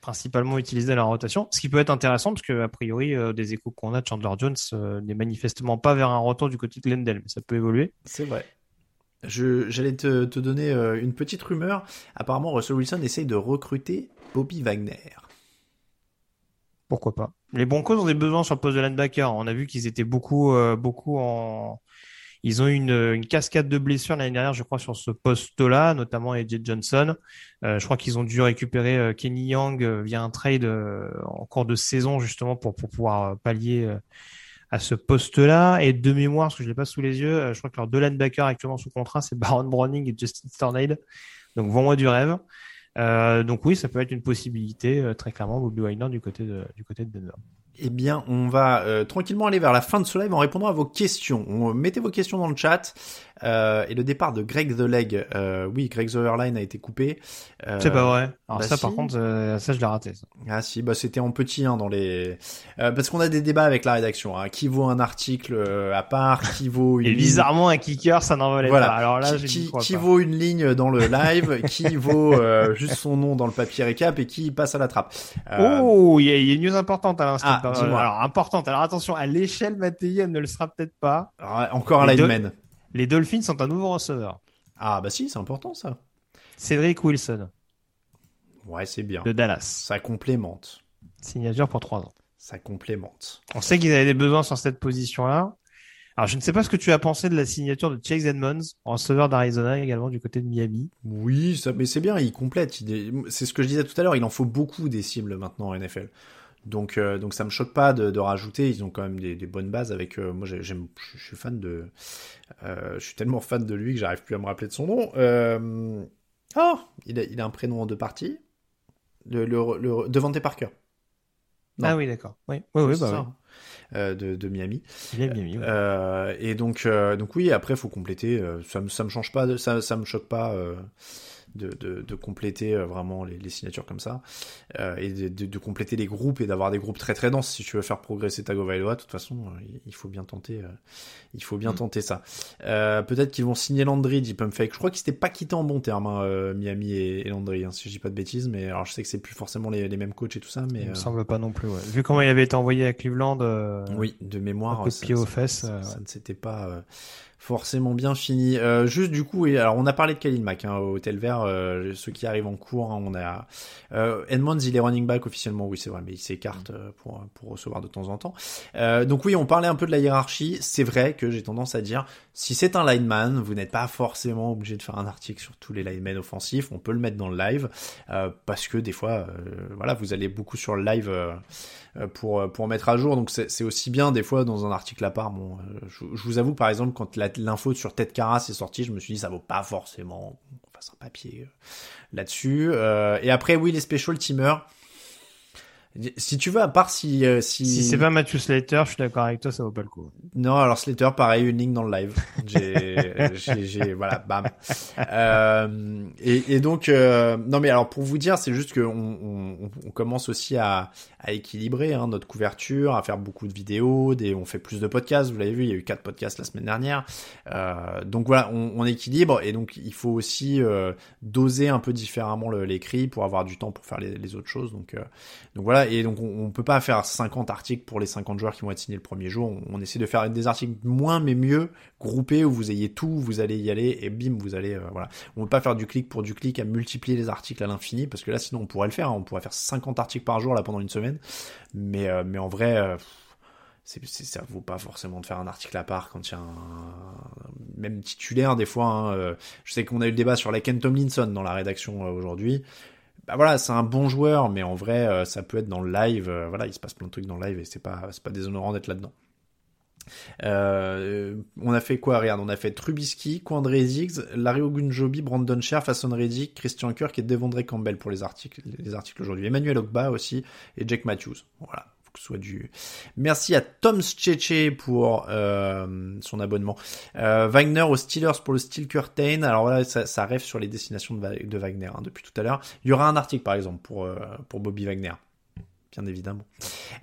principalement utilisé dans la rotation. Ce qui peut être intéressant parce que, a priori, euh, des échos qu'on a de Chandler Jones n'est manifestement pas vers un retour du côté de Glendale, mais ça peut évoluer. C'est vrai. J'allais te, te, donner une petite rumeur. Apparemment, Russell Wilson essaye de recruter Bobby Wagner. Pourquoi pas? Les Broncos ont des besoins sur le poste de linebacker. On a vu qu'ils étaient beaucoup, euh, beaucoup en. Ils ont eu une, une cascade de blessures l'année dernière, je crois, sur ce poste-là, notamment AJ Johnson. Euh, je crois qu'ils ont dû récupérer euh, Kenny Young euh, via un trade euh, en cours de saison, justement, pour, pour pouvoir pallier à ce poste-là. Et de mémoire, parce que je l'ai pas sous les yeux, je crois que leurs deux linebackers actuellement sous contrat, c'est Baron Browning et Justin Stornade. Donc, vends-moi du rêve. Euh, donc oui, ça peut être une possibilité, euh, très clairement, Bobby Wagner du côté de, du côté de Denver. Eh bien, on va euh, tranquillement aller vers la fin de ce live en répondant à vos questions. On, mettez vos questions dans le chat. Euh, et le départ de Greg The Leg, euh, oui, Greg The Airline a été coupé. Euh, c'est pas vrai. Alors bah ça, si. par contre, euh, ça je l'ai raté. Ça. Ah si, bah c'était en petit hein, dans les. Euh, parce qu'on a des débats avec la rédaction. Hein. Qui vaut un article à part? Qui vaut une Et bizarrement, un kicker, ça n'en valait voilà. pas. Alors là, qui, qui, qui vaut une ligne dans le live? Qui vaut juste son nom dans le papier récap et qui passe à la trappe? Oh, il y, a, y a une news importante à l'instant. Ah, alors importante. Alors attention, à l'échelle Mattei, elle ne le sera peut-être pas. Alors, encore un lineman. Les Dolphins sont un nouveau receveur. Ah bah si, c'est important ça. Cédric Wilson. Ouais, c'est bien. De Dallas. Ça complémente. Signature pour trois ans. Ça complémente. On sait qu'ils avaient des besoins sur cette position-là. Alors, je ne sais pas ce que tu as pensé de la signature de Chase Edmonds, receveur d'Arizona également du côté de Miami. Oui, ça, mais c'est bien, il complète. C'est ce que je disais tout à l'heure, il en faut beaucoup des cibles maintenant en NFL. Donc, euh, donc ça me choque pas de, de, rajouter. Ils ont quand même des, des bonnes bases avec. Euh, moi, j'aime, je suis fan de. Euh, je suis tellement fan de lui que j'arrive plus à me rappeler de son nom. Oh, il a, il a un prénom en deux parties. Le, le, le Devante Parker. Non. Ah oui, d'accord. Oui, oui, oui, bah. Oui. Euh, de, de, Miami. Miami. Ouais. Euh, et donc, euh, donc oui, après faut compléter. ça me, ça me change pas, ça, ça me choque pas de, de, de compléter euh, vraiment les, les, signatures comme ça euh, et de, de, de, compléter les groupes et d'avoir des groupes très très denses si tu veux faire progresser Tagovailoa de toute façon euh, il faut bien tenter il faut bien mmh. tenter ça peut-être qu'ils vont signer Landry dit Pumpfake je crois qu'ils s'étaient pas quittés en bon terme hein, Miami et, et, Landry hein, si je dis pas de bêtises mais alors je sais que c'est plus forcément les, les, mêmes coachs et tout ça mais il me semble pas non plus ouais. vu comment il avait été envoyé à Cleveland oui de mémoire un coup de pied aux fesses ça, ça, ça ne s'était pas forcément bien fini. Euh, juste du coup, et, alors on a parlé de Khalil Mack hein, au Hôtel Vert, euh, ceux qui arrivent en cours, hein, on a euh, Edmonds, il est running back officiellement, oui c'est vrai, mais il s'écarte euh, pour pour recevoir de temps en temps. Euh, donc oui, on parlait un peu de la hiérarchie. C'est vrai que j'ai tendance à dire, si c'est un lineman, vous n'êtes pas forcément obligé de faire un article sur tous les linemen offensifs. On peut le mettre dans le live euh, parce que des fois, voilà, vous allez beaucoup sur le live pour pour mettre à jour. Donc c'est aussi bien des fois dans un article à part. Bon, je, je vous avoue par exemple quand l'info sur Ted Carras est sortie, je me suis dit ça vaut pas forcément qu'on fasse un papier euh, là-dessus. Euh, et après oui les special teamers. Si tu veux, à part si euh, si, si c'est pas Matthew Slater, je suis d'accord avec toi, ça vaut pas le coup. Non, alors Slater, pareil, une ligne dans le live. J'ai, voilà, bam. Euh, et, et, donc, euh, non mais alors pour vous dire, c'est juste que on, on, commence aussi à, à équilibrer hein, notre couverture, à faire beaucoup de vidéos, des, on fait plus de podcasts. Vous l'avez vu, il y a eu quatre podcasts la semaine dernière. Euh, donc voilà, on, on, équilibre et donc il faut aussi euh, doser un peu différemment l'écrit pour avoir du temps pour faire les, les autres choses. Donc, euh, donc voilà et donc on, on, peut pas faire 50 articles pour les 50 joueurs qui vont être signés le premier jour. On, essaie de faire des articles moins mais mieux, groupés où vous ayez tout, vous allez y aller et bim, vous allez euh, voilà. On peut pas faire du clic pour du clic à multiplier les articles à l'infini parce que là sinon on pourrait le faire, hein. on pourrait faire 50 articles par jour là pendant une semaine. Mais euh, mais en vrai euh, c'est, ça vaut pas forcément de faire un article à part quand il y a un même titulaire des fois. Hein, je sais qu'on a eu le débat sur la Ken Tomlinson dans la rédaction aujourd'hui bah voilà, c'est un bon joueur, mais en vrai, euh, ça peut être dans le live. Euh, voilà, il se passe plein de trucs dans le live et c'est pas, pas déshonorant d'être là-dedans. Euh, on a fait quoi Regarde, on a fait Trubisky, Quandre Ziggs, Larry Ogunjobi, Brandon Scher, Fason Reddick, Christian Kirk et Devondre Campbell pour les articles, les articles aujourd'hui. Emmanuel Ogba aussi et Jack Matthews. Voilà que ce soit du. Merci à Tom Tchéché pour euh, son abonnement. Euh, Wagner aux Steelers pour le Steel Curtain. Alors voilà, ça, ça rêve sur les destinations de, Wagner hein, depuis tout à l'heure. Il y aura un article par exemple pour euh, pour Bobby Wagner. Bien évidemment.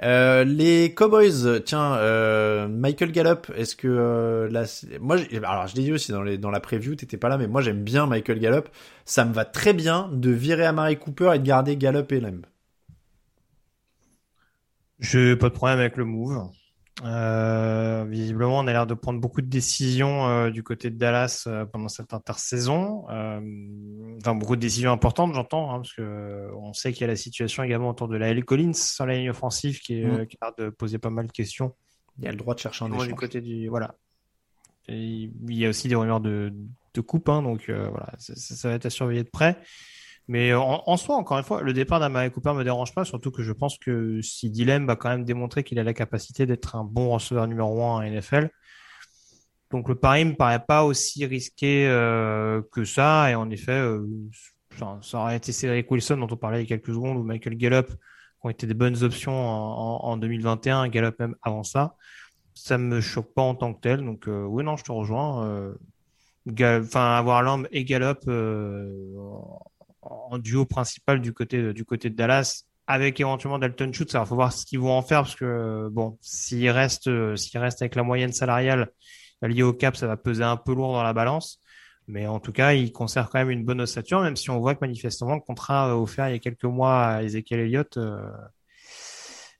Euh, les Cowboys, tiens, euh, Michael Gallup, est-ce que euh, moi, alors je l'ai dit aussi dans, les, dans la preview, t'étais pas là, mais moi j'aime bien Michael Gallup. Ça me va très bien de virer à Mary Cooper et de garder Gallup et Lamb. Je pas de problème avec le move. Euh, visiblement, on a l'air de prendre beaucoup de décisions euh, du côté de Dallas euh, pendant cette intersaison. Euh, enfin, beaucoup de décisions importantes, j'entends, hein, parce que on sait qu'il y a la situation également autour de la L. Collins sur la ligne offensive qui, est, mm. qui a l'air de poser pas mal de questions. Il y a le droit de chercher un échange. Du côté du voilà. Et il y a aussi des rumeurs de, de coupe, hein, donc voilà, ça, ça, va être à surveiller de près. Mais en, en, soi, encore une fois, le départ d'Amari Cooper me dérange pas, surtout que je pense que si Dilem va quand même démontrer qu'il a la capacité d'être un bon receveur numéro 1 en NFL. Donc le pari me paraît pas aussi risqué euh, que ça. Et en effet, euh, ça, aurait été Cédric Wilson dont on parlait il y a quelques secondes ou Michael Gallup qui ont été des bonnes options en, en, en 2021, Gallup même avant ça. Ça me choque pas en tant que tel. Donc euh, oui, non, je te rejoins. Euh, enfin, avoir Lamb et Gallup euh, en duo principal du côté du côté de Dallas avec éventuellement Dalton Schultz. Alors, faut voir ce qu'ils vont en faire parce que bon, s'il reste s'il reste avec la moyenne salariale liée au cap, ça va peser un peu lourd dans la balance. Mais en tout cas, il conserve quand même une bonne ossature, même si on voit que manifestement le contrat offert il y a quelques mois à Ezekiel Elliott euh,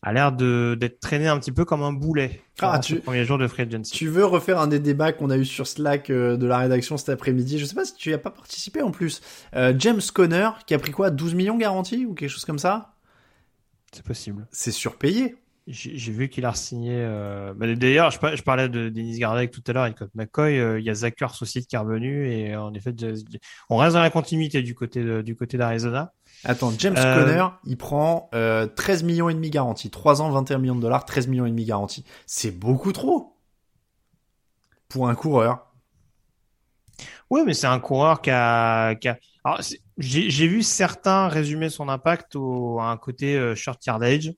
a l'air de d'être traîné un petit peu comme un boulet. Ah, tu, premier jour de free agency. Tu veux refaire un des débats qu'on a eu sur Slack euh, de la rédaction cet après-midi? Je sais pas si tu y as pas participé en plus. Euh, James Conner qui a pris quoi? 12 millions garantis ou quelque chose comme ça? C'est possible. C'est surpayé. J'ai vu qu'il a signé. Euh... Bah, D'ailleurs, je, je, parlais de Denis Gardek tout à l'heure avec McCoy. Euh, il y a Zach aussi qui est revenu et en effet, on reste dans la continuité du côté de, du côté d'Arizona. Attends, James euh... Conner, il prend euh, 13 millions et demi garantis. 3 ans, 21 millions de dollars, 13 millions et demi garantis. C'est beaucoup trop pour un coureur. Oui, mais c'est un coureur qui a... Qui a... J'ai vu certains résumer son impact au, à un côté euh, short yardage.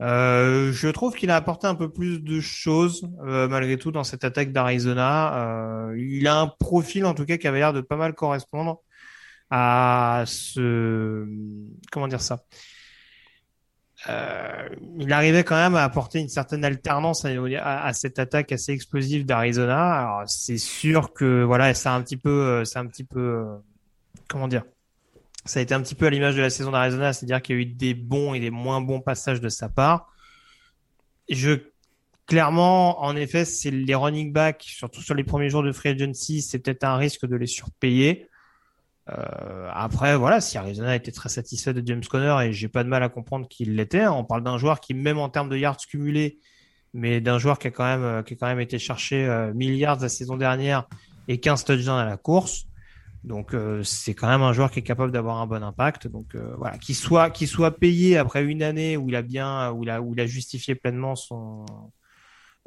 Euh, je trouve qu'il a apporté un peu plus de choses euh, malgré tout dans cette attaque d'Arizona. Il a un profil en tout cas qui avait l'air de pas mal correspondre à ce comment dire ça? Euh, il arrivait quand même à apporter une certaine alternance à, à, cette attaque assez explosive d'Arizona. Alors c'est sûr que voilà, c'est un petit peu, euh, c'est un petit peu, euh, comment dire, ça a été un petit peu à l'image de la saison d'Arizona, c'est-à-dire qu'il y a eu des bons et des moins bons passages de sa part. Je clairement, en effet, c'est les running backs, surtout sur les premiers jours de free agency, c'est peut-être un risque de les surpayer. Euh, après, voilà, si Arizona était très satisfait de James Conner, et j'ai pas de mal à comprendre qu'il l'était, on parle d'un joueur qui, même en termes de yards cumulés, mais d'un joueur qui a quand même, qui a quand même été chercher euh, yards la saison dernière et 15 touchdowns à la course. Donc euh, c'est quand même un joueur qui est capable d'avoir un bon impact. Donc euh, voilà, qu'il soit qu'il soit payé après une année où il a bien où il a où il a justifié pleinement son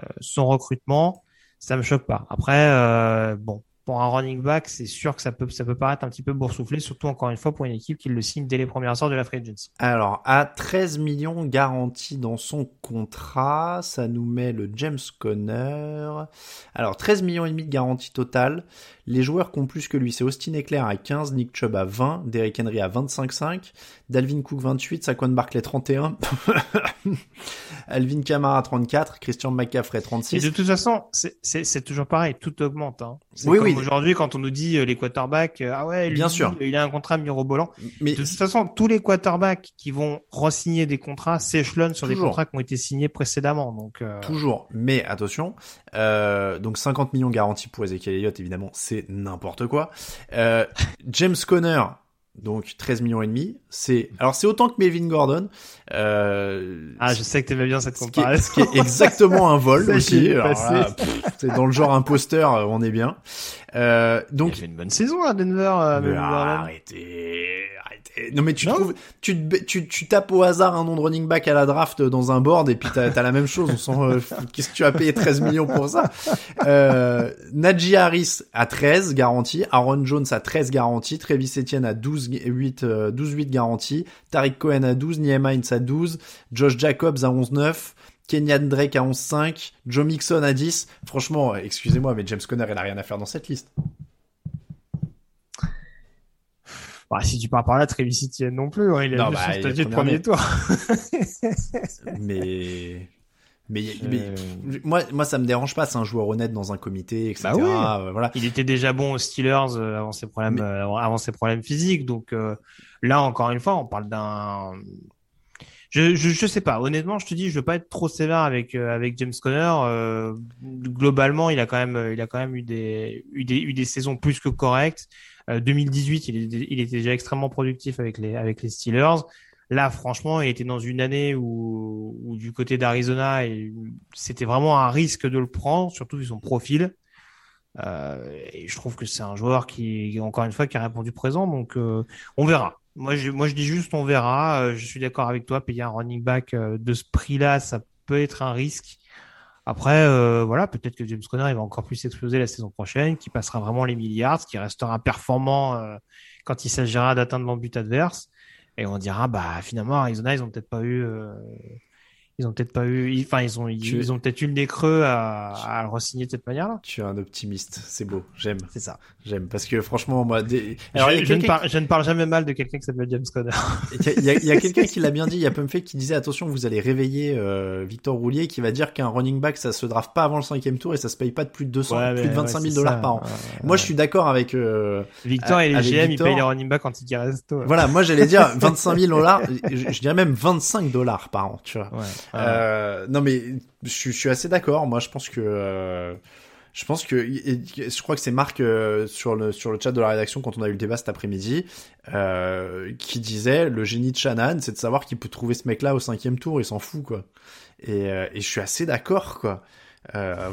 euh, son recrutement, ça me choque pas. Après bon, pour un running back, c'est sûr que ça peut, ça peut paraître un petit peu boursouflé, surtout encore une fois pour une équipe qui le signe dès les premières heures de la free agency. Alors, à 13 millions garantis dans son contrat, ça nous met le James Conner. Alors, 13 millions et demi de garantie totale. Les joueurs qui ont plus que lui, c'est Austin Eclair à 15, Nick Chubb à 20, Derrick Henry à 25,5, Dalvin Cook 28, Saquon Barkley 31, Alvin Kamara 34, Christian McCaffrey 36. Et de toute façon, c'est toujours pareil, tout augmente. Hein. Oui, oui. Aujourd'hui, quand on nous dit euh, les quarterbacks, euh, ah ouais, bien sûr, il a un contrat mirobolant. Mais de toute façon, tous les quarterbacks qui vont re-signer des contrats s'échelonnent sur des contrats qui ont été signés précédemment. Donc euh... toujours. Mais attention, euh, donc 50 millions garantis pour Ezekiel Elliott, évidemment, c'est n'importe quoi. Euh, James Conner, donc 13 millions et demi. C'est alors c'est autant que Melvin Gordon. Euh, ah, je sais que t'aimais bien cette comparaison. Ce qui est, exactement un vol aussi. C'est dans le genre imposteur, on est bien. Euh, donc il une bonne saison à Denver. Euh, arrêtez, non mais tu trouves, tu, tu, tu tapes au hasard un nom de running back à la draft dans un board et puis t'as as la même chose. On sent, euh, qu'est-ce que tu as payé 13 millions pour ça? Euh, Najee Harris à 13 garantie, Aaron Jones à 13 garantie, Travis Etienne à 12 8 12 8 garantie, Tariq Cohen à 12, Niema Hines à 12, Josh Jacobs à 11 9. Kenyan Drake à 11-5, Joe Mixon à 10. Franchement, excusez-moi, mais James Conner, il a rien à faire dans cette liste. Bah, si tu pars par là, Travis Etienne non plus. Hein, il a non, bah, son de premier tour. mais... Mais, mais, euh. moi, moi, ça me dérange pas. C'est un joueur honnête dans un comité, etc. Bah oui. voilà. Il était déjà bon aux Steelers euh, avant ses problèmes, euh, avant ses problèmes physiques. Donc là, encore une fois, on parle d'un. Je, je, je sais pas. Honnêtement, je te dis, je veux pas être trop sévère avec avec James Conner. globalement, il a quand même, il a quand même eu des eu des eu des saisons plus que correctes. 2018, euh, il, il, était déjà extrêmement productif avec les, avec les Steelers. Là, franchement, il était dans une année où, où du côté d'Arizona, c'était vraiment un risque de le prendre, surtout vu son profil. Euh, et je trouve que c'est un joueur qui, encore une fois, qui a répondu présent. Donc, euh, on verra. Moi je, moi, je dis juste, on verra. Euh, je suis d'accord avec toi. Payer un running back de ce prix-là, ça peut être un risque. Après, euh, voilà, peut-être que James Conner il va encore plus exploser la saison prochaine, qui passera vraiment les milliards, qui restera performant euh, quand il s'agira d'atteindre l'embut adverse. Et on dira, bah finalement, Arizona, ils ont peut-être pas eu euh, ils ont peut-être pas eu, enfin ils ont ils, ont peut-être eu le nez creux à, à le re-signer de cette manière-là. Tu es un optimiste, c'est beau, j'aime. C'est ça. J'aime parce que franchement moi, Alors, je, ne parle, je, ne parle, jamais mal de quelqu'un qui s'appelle James Conner. Il y a, quelqu'un qui l'a bien dit, il y a Pumpfake qui disait attention vous allez réveiller euh, Victor Roulier qui va dire qu'un running back ça se draft pas avant le cinquième tour et ça se paye pas de plus de 200, plus de 25 000 dollars par an. moi je suis d'accord avec euh, Victor et les GM ils payent les running backs quand ils restent. Voilà, moi j'allais dire 25 000 dollars, je, je, dirais même 25 dollars par an, tu vois. Euh, non mais je, suis assez d'accord. Moi, je pense que euh, je pense que je crois que c'est Marc euh, sur le sur le chat de la rédaction quand on a eu le débat cet après-midi euh, qui disait le génie de Shannon, c'est de savoir qu'il peut trouver ce mec-là au cinquième tour, il s'en fout quoi. Et, et je suis assez d'accord quoi.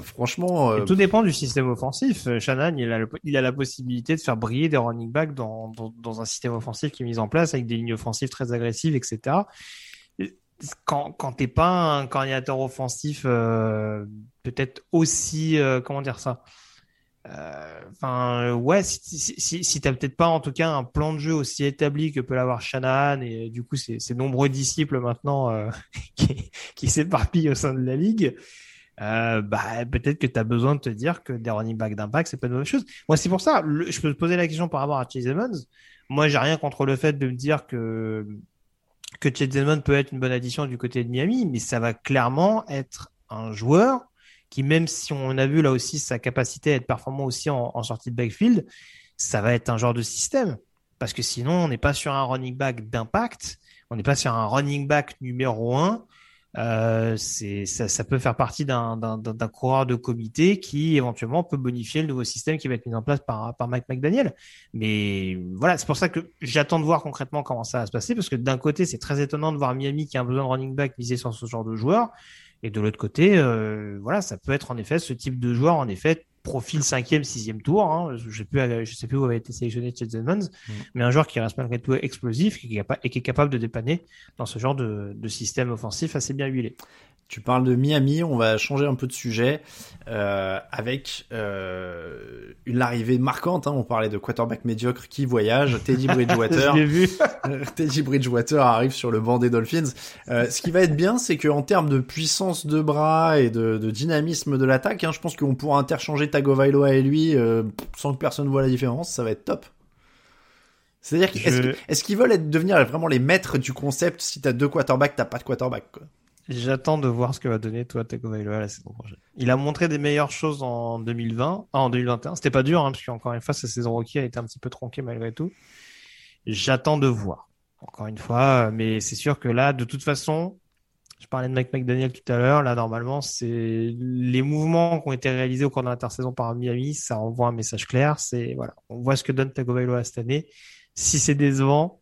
franchement, tout dépend du système offensif. Shannon, il a, il a la possibilité de faire briller des running backs dans, dans, dans, un système offensif qui est mis en place avec des lignes offensives très agressives, etc quand, quand t'es pas un coordinateur offensif, euh, peut-être aussi, euh, comment dire ça euh, Enfin, ouais, si, t'as peut-être pas en tout cas un plan de jeu aussi établi que peut l'avoir Shanahan et du coup ces, nombreux disciples maintenant qui, s'éparpillent au sein de la ligue, bah peut-être que tu as besoin de te dire que des running backs d'impact c'est pas une bonne chose. Moi c'est pour ça, je peux te poser la question par rapport à Chase Evans. Moi j'ai rien contre le fait de me dire que que Chet peut être une bonne addition du côté de Miami, mais ça va clairement être un joueur qui, même si on a vu là aussi sa capacité à être performant aussi en, sortie de backfield, ça va être un genre de système. Parce que sinon, on n'est pas sur un running back d'impact, on n'est pas sur un running back numéro un euh, ça, ça, peut faire partie d'un coureur de comité qui éventuellement peut bonifier le nouveau système qui va être mis en place par, par Mike McDaniel. Mais voilà, c'est pour ça que j'attends de voir concrètement comment ça va se passer parce que d'un côté, c'est très étonnant de voir Miami qui a un besoin de running back misé sur ce genre de joueur. Et de l'autre côté, euh, voilà, ça peut être en effet ce type de joueur, en effet, profil cinquième, sixième tour. Hein. Je sais plus, je sais plus où avait été sélectionné Chet Edmonds, mm. mais un joueur qui reste malgré tout explosif et qui, est, qui est capable de dépanner dans ce genre de, de système offensif assez bien huilé. Tu parles de Miami, on va changer un peu de sujet euh, avec euh, une arrivée marquante. Hein, on parlait de quarterback médiocre qui voyage. Teddy Bridgewater. vu. Teddy Bridgewater arrive sur le banc des Dolphins. Euh, ce qui va être bien, c'est qu'en termes de puissance de bras et de, de dynamisme de l'attaque, hein, je pense qu'on pourra interchanger Tagovailoa et lui euh, sans que personne voit la différence. Ça va être top. C'est-à-dire, est-ce qu'ils veulent être, devenir vraiment les maîtres du concept Si t'as deux quarterbacks, t'as pas de quarterback. Quoi? J'attends de voir ce que va donner toi Tagovailoa la saison prochaine. Il a montré des meilleures choses en 2020, ah, en 2021. C'était pas dur, hein, parce qu'encore une fois, sa saison rookie a été un petit peu tronquée malgré tout. J'attends de voir. Encore une fois, mais c'est sûr que là, de toute façon, je parlais de Mike McDaniel tout à l'heure. Là, normalement, c'est les mouvements qui ont été réalisés au cours de l'intersaison par Miami. Ça envoie un message clair. C'est voilà, on voit ce que donne Tagovailoa cette année. Si c'est décevant,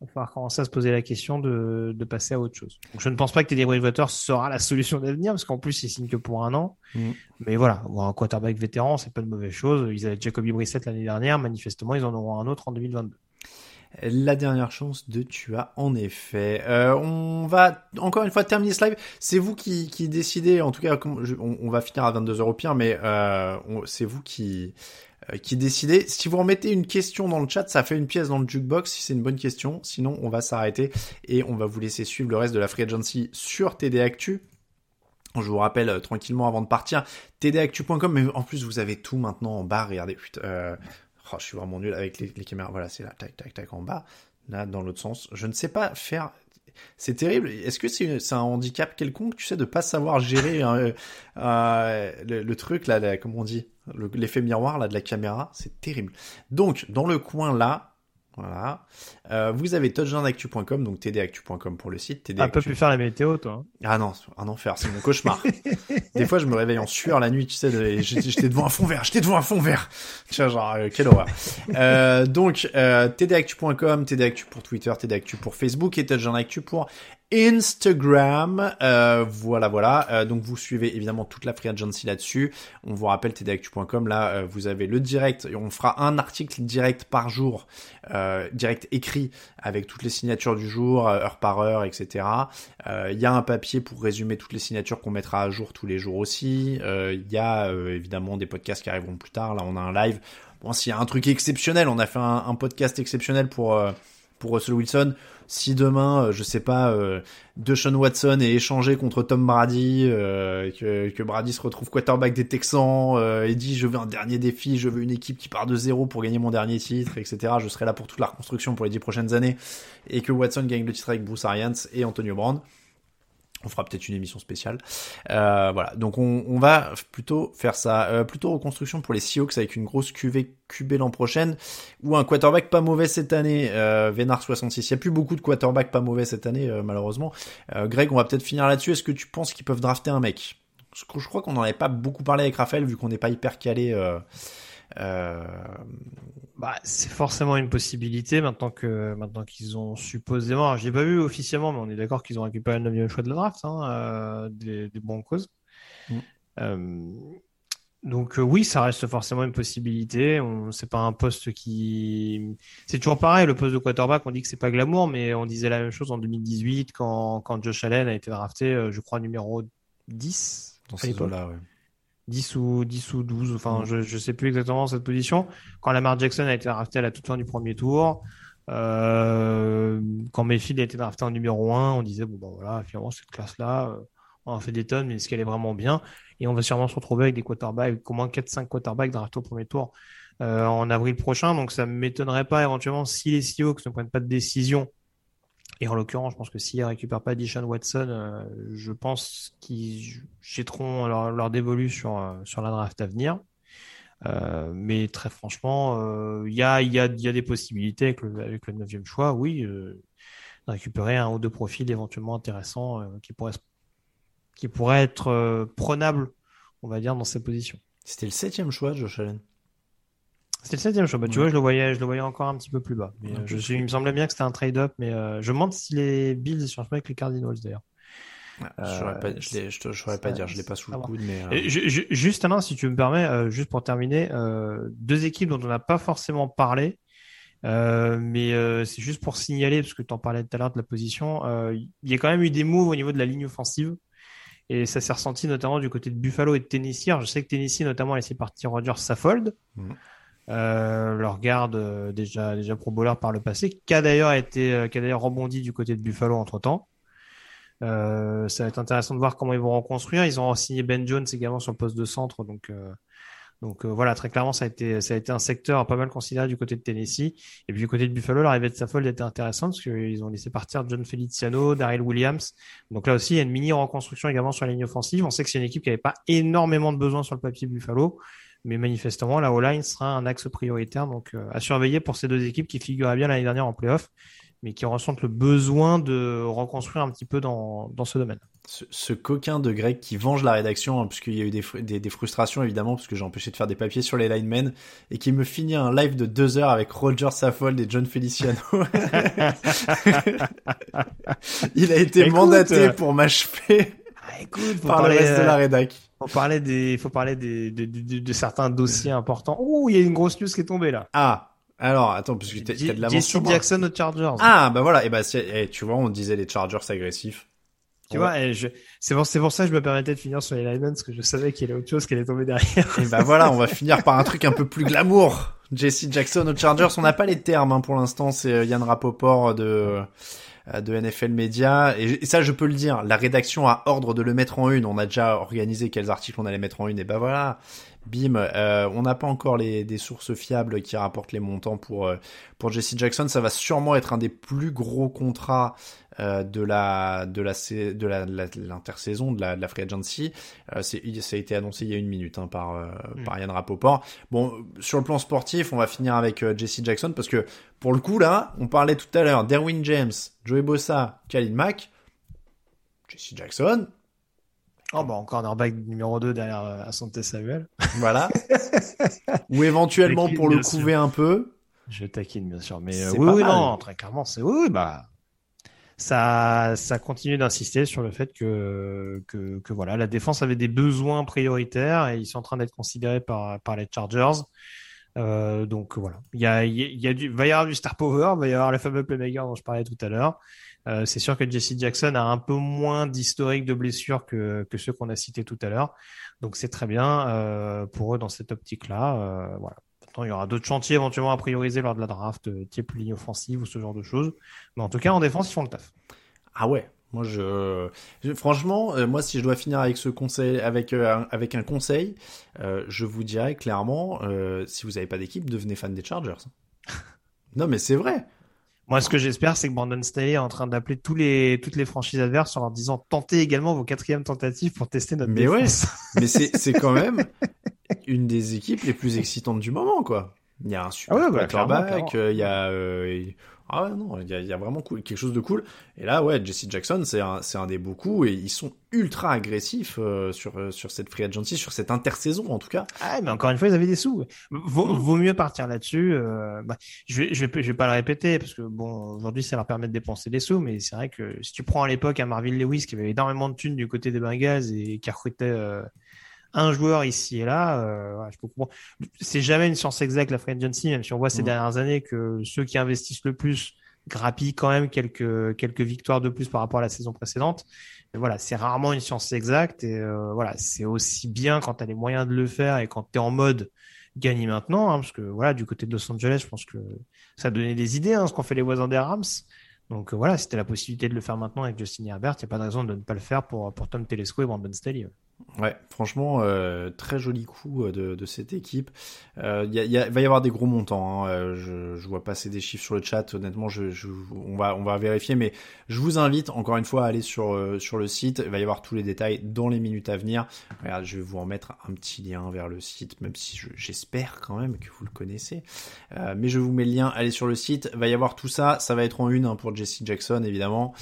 il va falloir commencer à se poser la question de, de passer à autre chose. Donc, je ne pense pas que Teddy Bridgewater sera la solution d'avenir, parce qu'en plus, il signe que pour un an. Mm. Mais voilà, un quarterback vétéran, c'est pas de mauvaise chose. Ils avaient Jacoby Brissett l'année dernière. Manifestement, ils en auront un autre en 2022. La dernière chance de tu as en effet. Euh, on va encore une fois terminer ce live. C'est vous qui, qui décidez. En tout cas, on, va finir à 22h au pire, mais euh, c'est vous qui euh, qui décidait. Si vous remettez une question dans le chat, ça fait une pièce dans le jukebox si c'est une bonne question. Sinon, on va s'arrêter et on va vous laisser suivre le reste de la free agency sur TD Actu. Je vous rappelle euh, tranquillement avant de partir, tdactu.com, mais en plus vous avez tout maintenant en bas. Regardez, putain, euh, oh, je suis vraiment nul avec les, caméras. Voilà, c'est là, tac, tac, tac, en bas. Là, dans l'autre sens. Je ne sais pas faire c'est terrible. Est-ce que c'est un handicap quelconque, tu sais, de pas savoir gérer euh, euh, le, truc là, là, comme on dit, l'effet miroir là de la caméra, c'est terrible. Donc dans le coin là, voilà. Euh, vous avez touchdownactu.com, donc tdactu.com pour le site. TD Un peu plus faire la météo, toi. Hein. Ah non, un enfer, c'est mon cauchemar. Des fois, je me réveille en sueur la nuit, tu sais, j'étais devant un fond vert, j'étais devant un fond vert. Tu vois, genre, euh, quelle horreur. Euh, donc, euh, tdactu.com, tdactu pour Twitter, tdactu pour Facebook et touchdownactu pour Instagram. Euh, voilà, voilà. Euh, donc vous suivez évidemment toute la free agency là-dessus. On vous rappelle tdactu.com. Là, euh, vous avez le direct. Et on fera un article direct par jour, direct écrit avec toutes les signatures du jour, heure par heure, etc. Il y a un papier pour résumer toutes les signatures qu'on mettra à jour tous les jours aussi. Il y a évidemment des podcasts qui arriveront plus tard. Là, on a un live. Bon, s'il y a un truc exceptionnel, on a fait un, un podcast exceptionnel pour pour Russell Wilson si demain, euh, je sais pas, euh, Deshaun Watson est échangé contre Tom Brady, euh, que, Brady se retrouve quarterback des Texans euh, et dit je veux un dernier défi, je veux une équipe qui part de zéro pour gagner mon dernier titre, etc. Je serai là pour toute la reconstruction pour les dix prochaines années et que Watson gagne le titre avec Bruce Arians et Antonio Brown. On fera peut-être une émission spéciale. Euh, voilà, donc on, va plutôt faire ça. Euh, plutôt reconstruction pour les Seahawks avec une grosse QV QB l'an prochain ou un quarterback pas mauvais cette année. Euh, Vénard 66. Il n'y a plus beaucoup de quarterbacks pas mauvais cette année, euh, malheureusement. Greg, on va peut-être finir là-dessus. Est-ce que tu penses qu'ils peuvent drafter un mec? Je crois qu'on n'en avait pas beaucoup parlé avec Raphaël vu qu'on n'est pas hyper calé. Euh, bah, c'est forcément une possibilité maintenant que maintenant qu'ils ont supposément, je l'ai pas vu officiellement, mais on est d'accord qu'ils ont récupéré le 9 choix de la draft hein, euh, des, des causes mm. euh, donc euh, oui, ça reste forcément une possibilité. On c'est pas un poste qui c'est toujours pareil. Le poste de quarterback, on dit que c'est pas glamour, mais on disait la même chose en 2018 quand quand Josh Allen a été drafté, je crois numéro 10 dans ces là ouais. 10 ou 10 ou 12, enfin je je sais plus exactement cette position. Quand Lamar Jackson a été drafté à la toute fin du premier tour, euh, quand Mayfield a été drafté en numéro 1, on disait bon ben voilà, finalement cette classe là, euh, on en fait des tonnes mais est-ce qu'elle est vraiment bien? Et on va sûrement se retrouver avec des quarterbacks avec au moins 4 5 quarterbacks draftés au premier tour euh, en avril prochain. Donc ça m'étonnerait pas éventuellement si les Seahawks ne prennent pas de décision et en l'occurrence, je pense que s'ils récupèrent pas Dishon Watson, euh, je pense qu'ils jetteront leur, leur dévolu sur, euh, sur la draft à venir. Euh, mais très franchement, il y, a, y, a, y a des possibilités avec le, avec le neuvième choix, oui, de récupérer un ou deux profils éventuellement intéressants qui pourraient qui pourraient être prenables, on va dire, dans ces positions. C'était le septième choix, Josh Allen. C'était le septième choix. Bah, tu vois, je le voyais, je le voyais encore un petit peu plus bas. Mais, euh, je, il me semblait bien que c'était un trade-up, mais euh, je me demande si les Bills sont avec les Cardinals d'ailleurs. je saurais pas, je, je, saurais pas dire, je l'ai pas sous le coude, mais. Euh... juste un si tu me permets, euh, juste pour terminer, euh, deux équipes dont on n'a pas forcément parlé, euh, mais euh, c'est juste pour signaler, parce que tu en parlais tout à l'heure de la position, il y a quand même eu des moves au niveau de la ligne offensive. Et ça s'est ressenti notamment du côté de Buffalo et de Tennessee. Alors, je sais que Tennessee notamment a laissé partir Roger Saffold. Mmh. Euh, leur garde euh, déjà déjà pro bowler par le passé, qui a d'ailleurs été euh, qui a d'ailleurs rebondi du côté de Buffalo entre temps. Euh, ça va être intéressant de voir comment ils vont reconstruire. Ils ont signé Ben Jones également sur le poste de centre, donc donc voilà très clairement ça a été ça a été un secteur pas mal considéré du côté de Tennessee et puis du côté de Buffalo l'arrivée de Saffold était intéressante parce qu'ils ont laissé partir John Feliciano, Daryl Williams. Donc là aussi il y a une mini reconstruction également sur la ligne offensive. On sait que c'est une équipe qui avait pas énormément de besoins sur le papier Buffalo mais manifestement, la O-line sera un axe prioritaire. Donc, euh, à surveiller pour ces deux équipes qui figuraient bien l'année dernière en playoff, mais qui ressentent le besoin de reconstruire un petit peu dans, dans ce domaine. Ce, coquin de Greg qui venge la rédaction, hein, puisqu'il y a eu des, des, des, frustrations évidemment, parce que j'ai empêché de faire des papiers sur les linemen, et qui me finit un live de deux heures avec Roger Saffold et John Feliciano. Il a été mandaté pour m'achever ah, écoute, par le reste de la rédac. Faut parler des, faut parler des, de, de, de, certains dossiers importants. Ouh, il y a une grosse news qui est tombée là. Ah, alors attends, parce que t'as de la Jesse Jackson aux Chargers. Ah, bah voilà, et bah et tu vois, on disait les Chargers agressifs. Tu vois, c'est pour, c'est pour ça que je me permettais de finir sur les Lions, parce que je savais qu'il y avait autre chose qui allait tomber derrière. Et bah voilà, on va finir par un truc un peu plus glamour. Jesse Jackson aux Chargers, on n'a pas les termes hein, pour l'instant, c'est Yann Rapoport de euh, de NFL Media. Et, ça, je peux le dire, la rédaction a ordre de le mettre en une. On a déjà organisé quels articles on allait mettre en une. Et ben voilà, bim. Euh, on n'a pas encore les, des sources fiables qui rapportent les montants pour euh, pour Jesse Jackson. Ça va sûrement être un des plus gros contrats euh, de la de la de la l'intersaison de la, de la free agency. Euh, c'est ça a été annoncé il y a une minute hein, par euh, mm. par Yann Rapoport. Bon, sur le plan sportif, on va finir avec Jesse Jackson parce que pour le coup là, on parlait tout à l'heure Derwin James, Joey Bossa, Khalid Mack, Jesse Jackson. Oh bah encore un back numéro 2 derrière Asante Samuel. Voilà. Ou éventuellement pour le couver un peu. Je taquine bien sûr, mais oui, oui non, très clairement c'est oui, bah ça, ça continue d'insister sur le fait que, que, que, voilà, la défense avait des besoins prioritaires et ils sont en train d'être considérés par, par les Chargers. Euh, donc voilà, il y a, il y a du, va y avoir du star power, va y avoir le fameux playmaker dont je parlais tout à l'heure. Euh, c'est sûr que Jesse Jackson a un peu moins d'historique de blessures que, que ceux qu'on a cités tout à l'heure. Donc c'est très bien euh, pour eux dans cette optique-là. Euh, il y aura d'autres chantiers éventuellement à prioriser lors de la draft, euh, type ligne offensive ou ce genre de choses. Mais en tout cas, en défense, ils font le taf. Ah ouais. Moi, je, franchement, euh, moi, si je dois finir avec ce conseil, avec euh, avec un conseil, je vous dirais clairement, si vous n'avez pas d'équipe, devenez fan des Chargers. non, mais c'est vrai. Moi, ce que j'espère, c'est que Brandon Staley est en train d'appeler tous les, toutes les franchises adverses en leur disant tentez également vos quatrièmes tentatives pour tester notre mais défense. Ouais, mais c'est, quand même une des équipes les plus excitantes du moment, quoi. Il y a un super ah ouais, quarterback, euh, il y a, euh, ah ouais, non, il y a, y a, vraiment quelque chose de cool. Et là, ouais, Jesse Jackson, c'est un, un des beaux coups et ils sont ultra agressifs euh, sur, euh, sur cette free agency, sur cette intersaison en tout cas. Ah, mais encore une fois, ils avaient des sous. Vaut, mieux partir là-dessus. Euh, bah, je, vais, je, vais, pas le répéter parce que bon, aujourd'hui, ça leur permet de dépenser des sous, mais c'est vrai que si tu prends à l'époque un Marvin Lewis qui avait énormément de thunes du côté des Bengals et qui recrutait un joueur ici et là, euh, je peux comprendre. C'est jamais une science exacte la free agency, même si on voit ces mm. dernières années que ceux qui investissent le plus grappillent quand même quelques quelques victoires de plus par rapport à la saison précédente. Mais voilà, c'est rarement une science exacte et euh, voilà, c'est aussi bien quand tu as les moyens de le faire et quand tu es en mode gagner maintenant, hein, parce que voilà, du côté de Los Angeles, je pense que ça a donné des idées, hein, ce qu'ont fait les voisins des Rams. Donc euh, voilà, c'était la possibilité de le faire maintenant avec Justin Herbert, il n'y a pas de raison de ne pas le faire pour, pour Tom Telesco et Brandon Staley. Ouais, franchement, euh, très joli coup euh, de, cette équipe. Euh, y a, va y avoir des gros montants. Hein. Euh, je, vois passer des chiffres sur le chat. Honnêtement, on va vérifier, mais je vous invite encore une fois à aller sur euh, le site. Il va y avoir tous les détails dans les minutes à venir. Je vais vous en mettre un petit lien vers le site, même si j'espère quand même que vous le connaissez. mais je vous mets le lien. Allez sur le site. Il va y avoir tout ça. Ça va être en une hein, pour Jesse Jackson évidemment.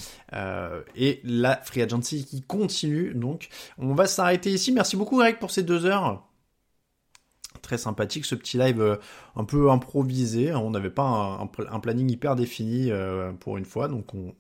et la free agency qui continue. Donc, on va s'arrêter ici. Merci beaucoup Greg pour ces deux heures. très sympathique ce petit live un peu improvisé. On n'avait pas un, planning hyper défini pour une fois, donc on,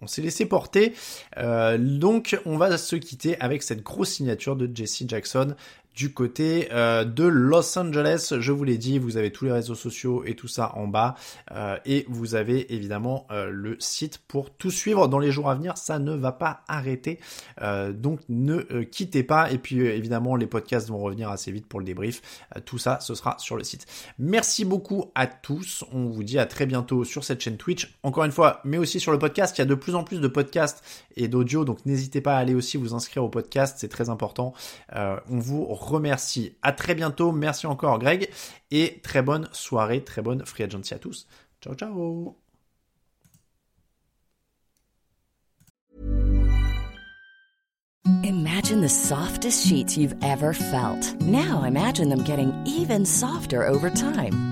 on s'est laissé porter. donc on va se quitter avec cette grosse signature de Jesse Jackson du côté euh, de Los Angeles. Je vous l'ai dit, vous avez tous les réseaux sociaux et tout ça en bas. Euh, et vous avez évidemment euh, le site pour tout suivre dans les jours à venir. Ça ne va pas arrêter. donc ne quittez pas. Et puis évidemment, les podcasts vont revenir assez vite pour le débrief. tout ça, ce sera sur le site. Merci beaucoup à tous. On vous dit à très bientôt sur cette chaîne Twitch. Encore une fois, mais aussi sur le podcast. Il y a de plus en plus de podcasts et d'audio. Donc n'hésitez pas à aller aussi vous inscrire au podcast. C'est très important. on vous remercie. À très bientôt. Merci encore Greg. Et très bonne soirée, très bonne free agency à tous. Ciao, ciao. Imagine the softest sheets you've ever felt. Now imagine them getting even softer over time.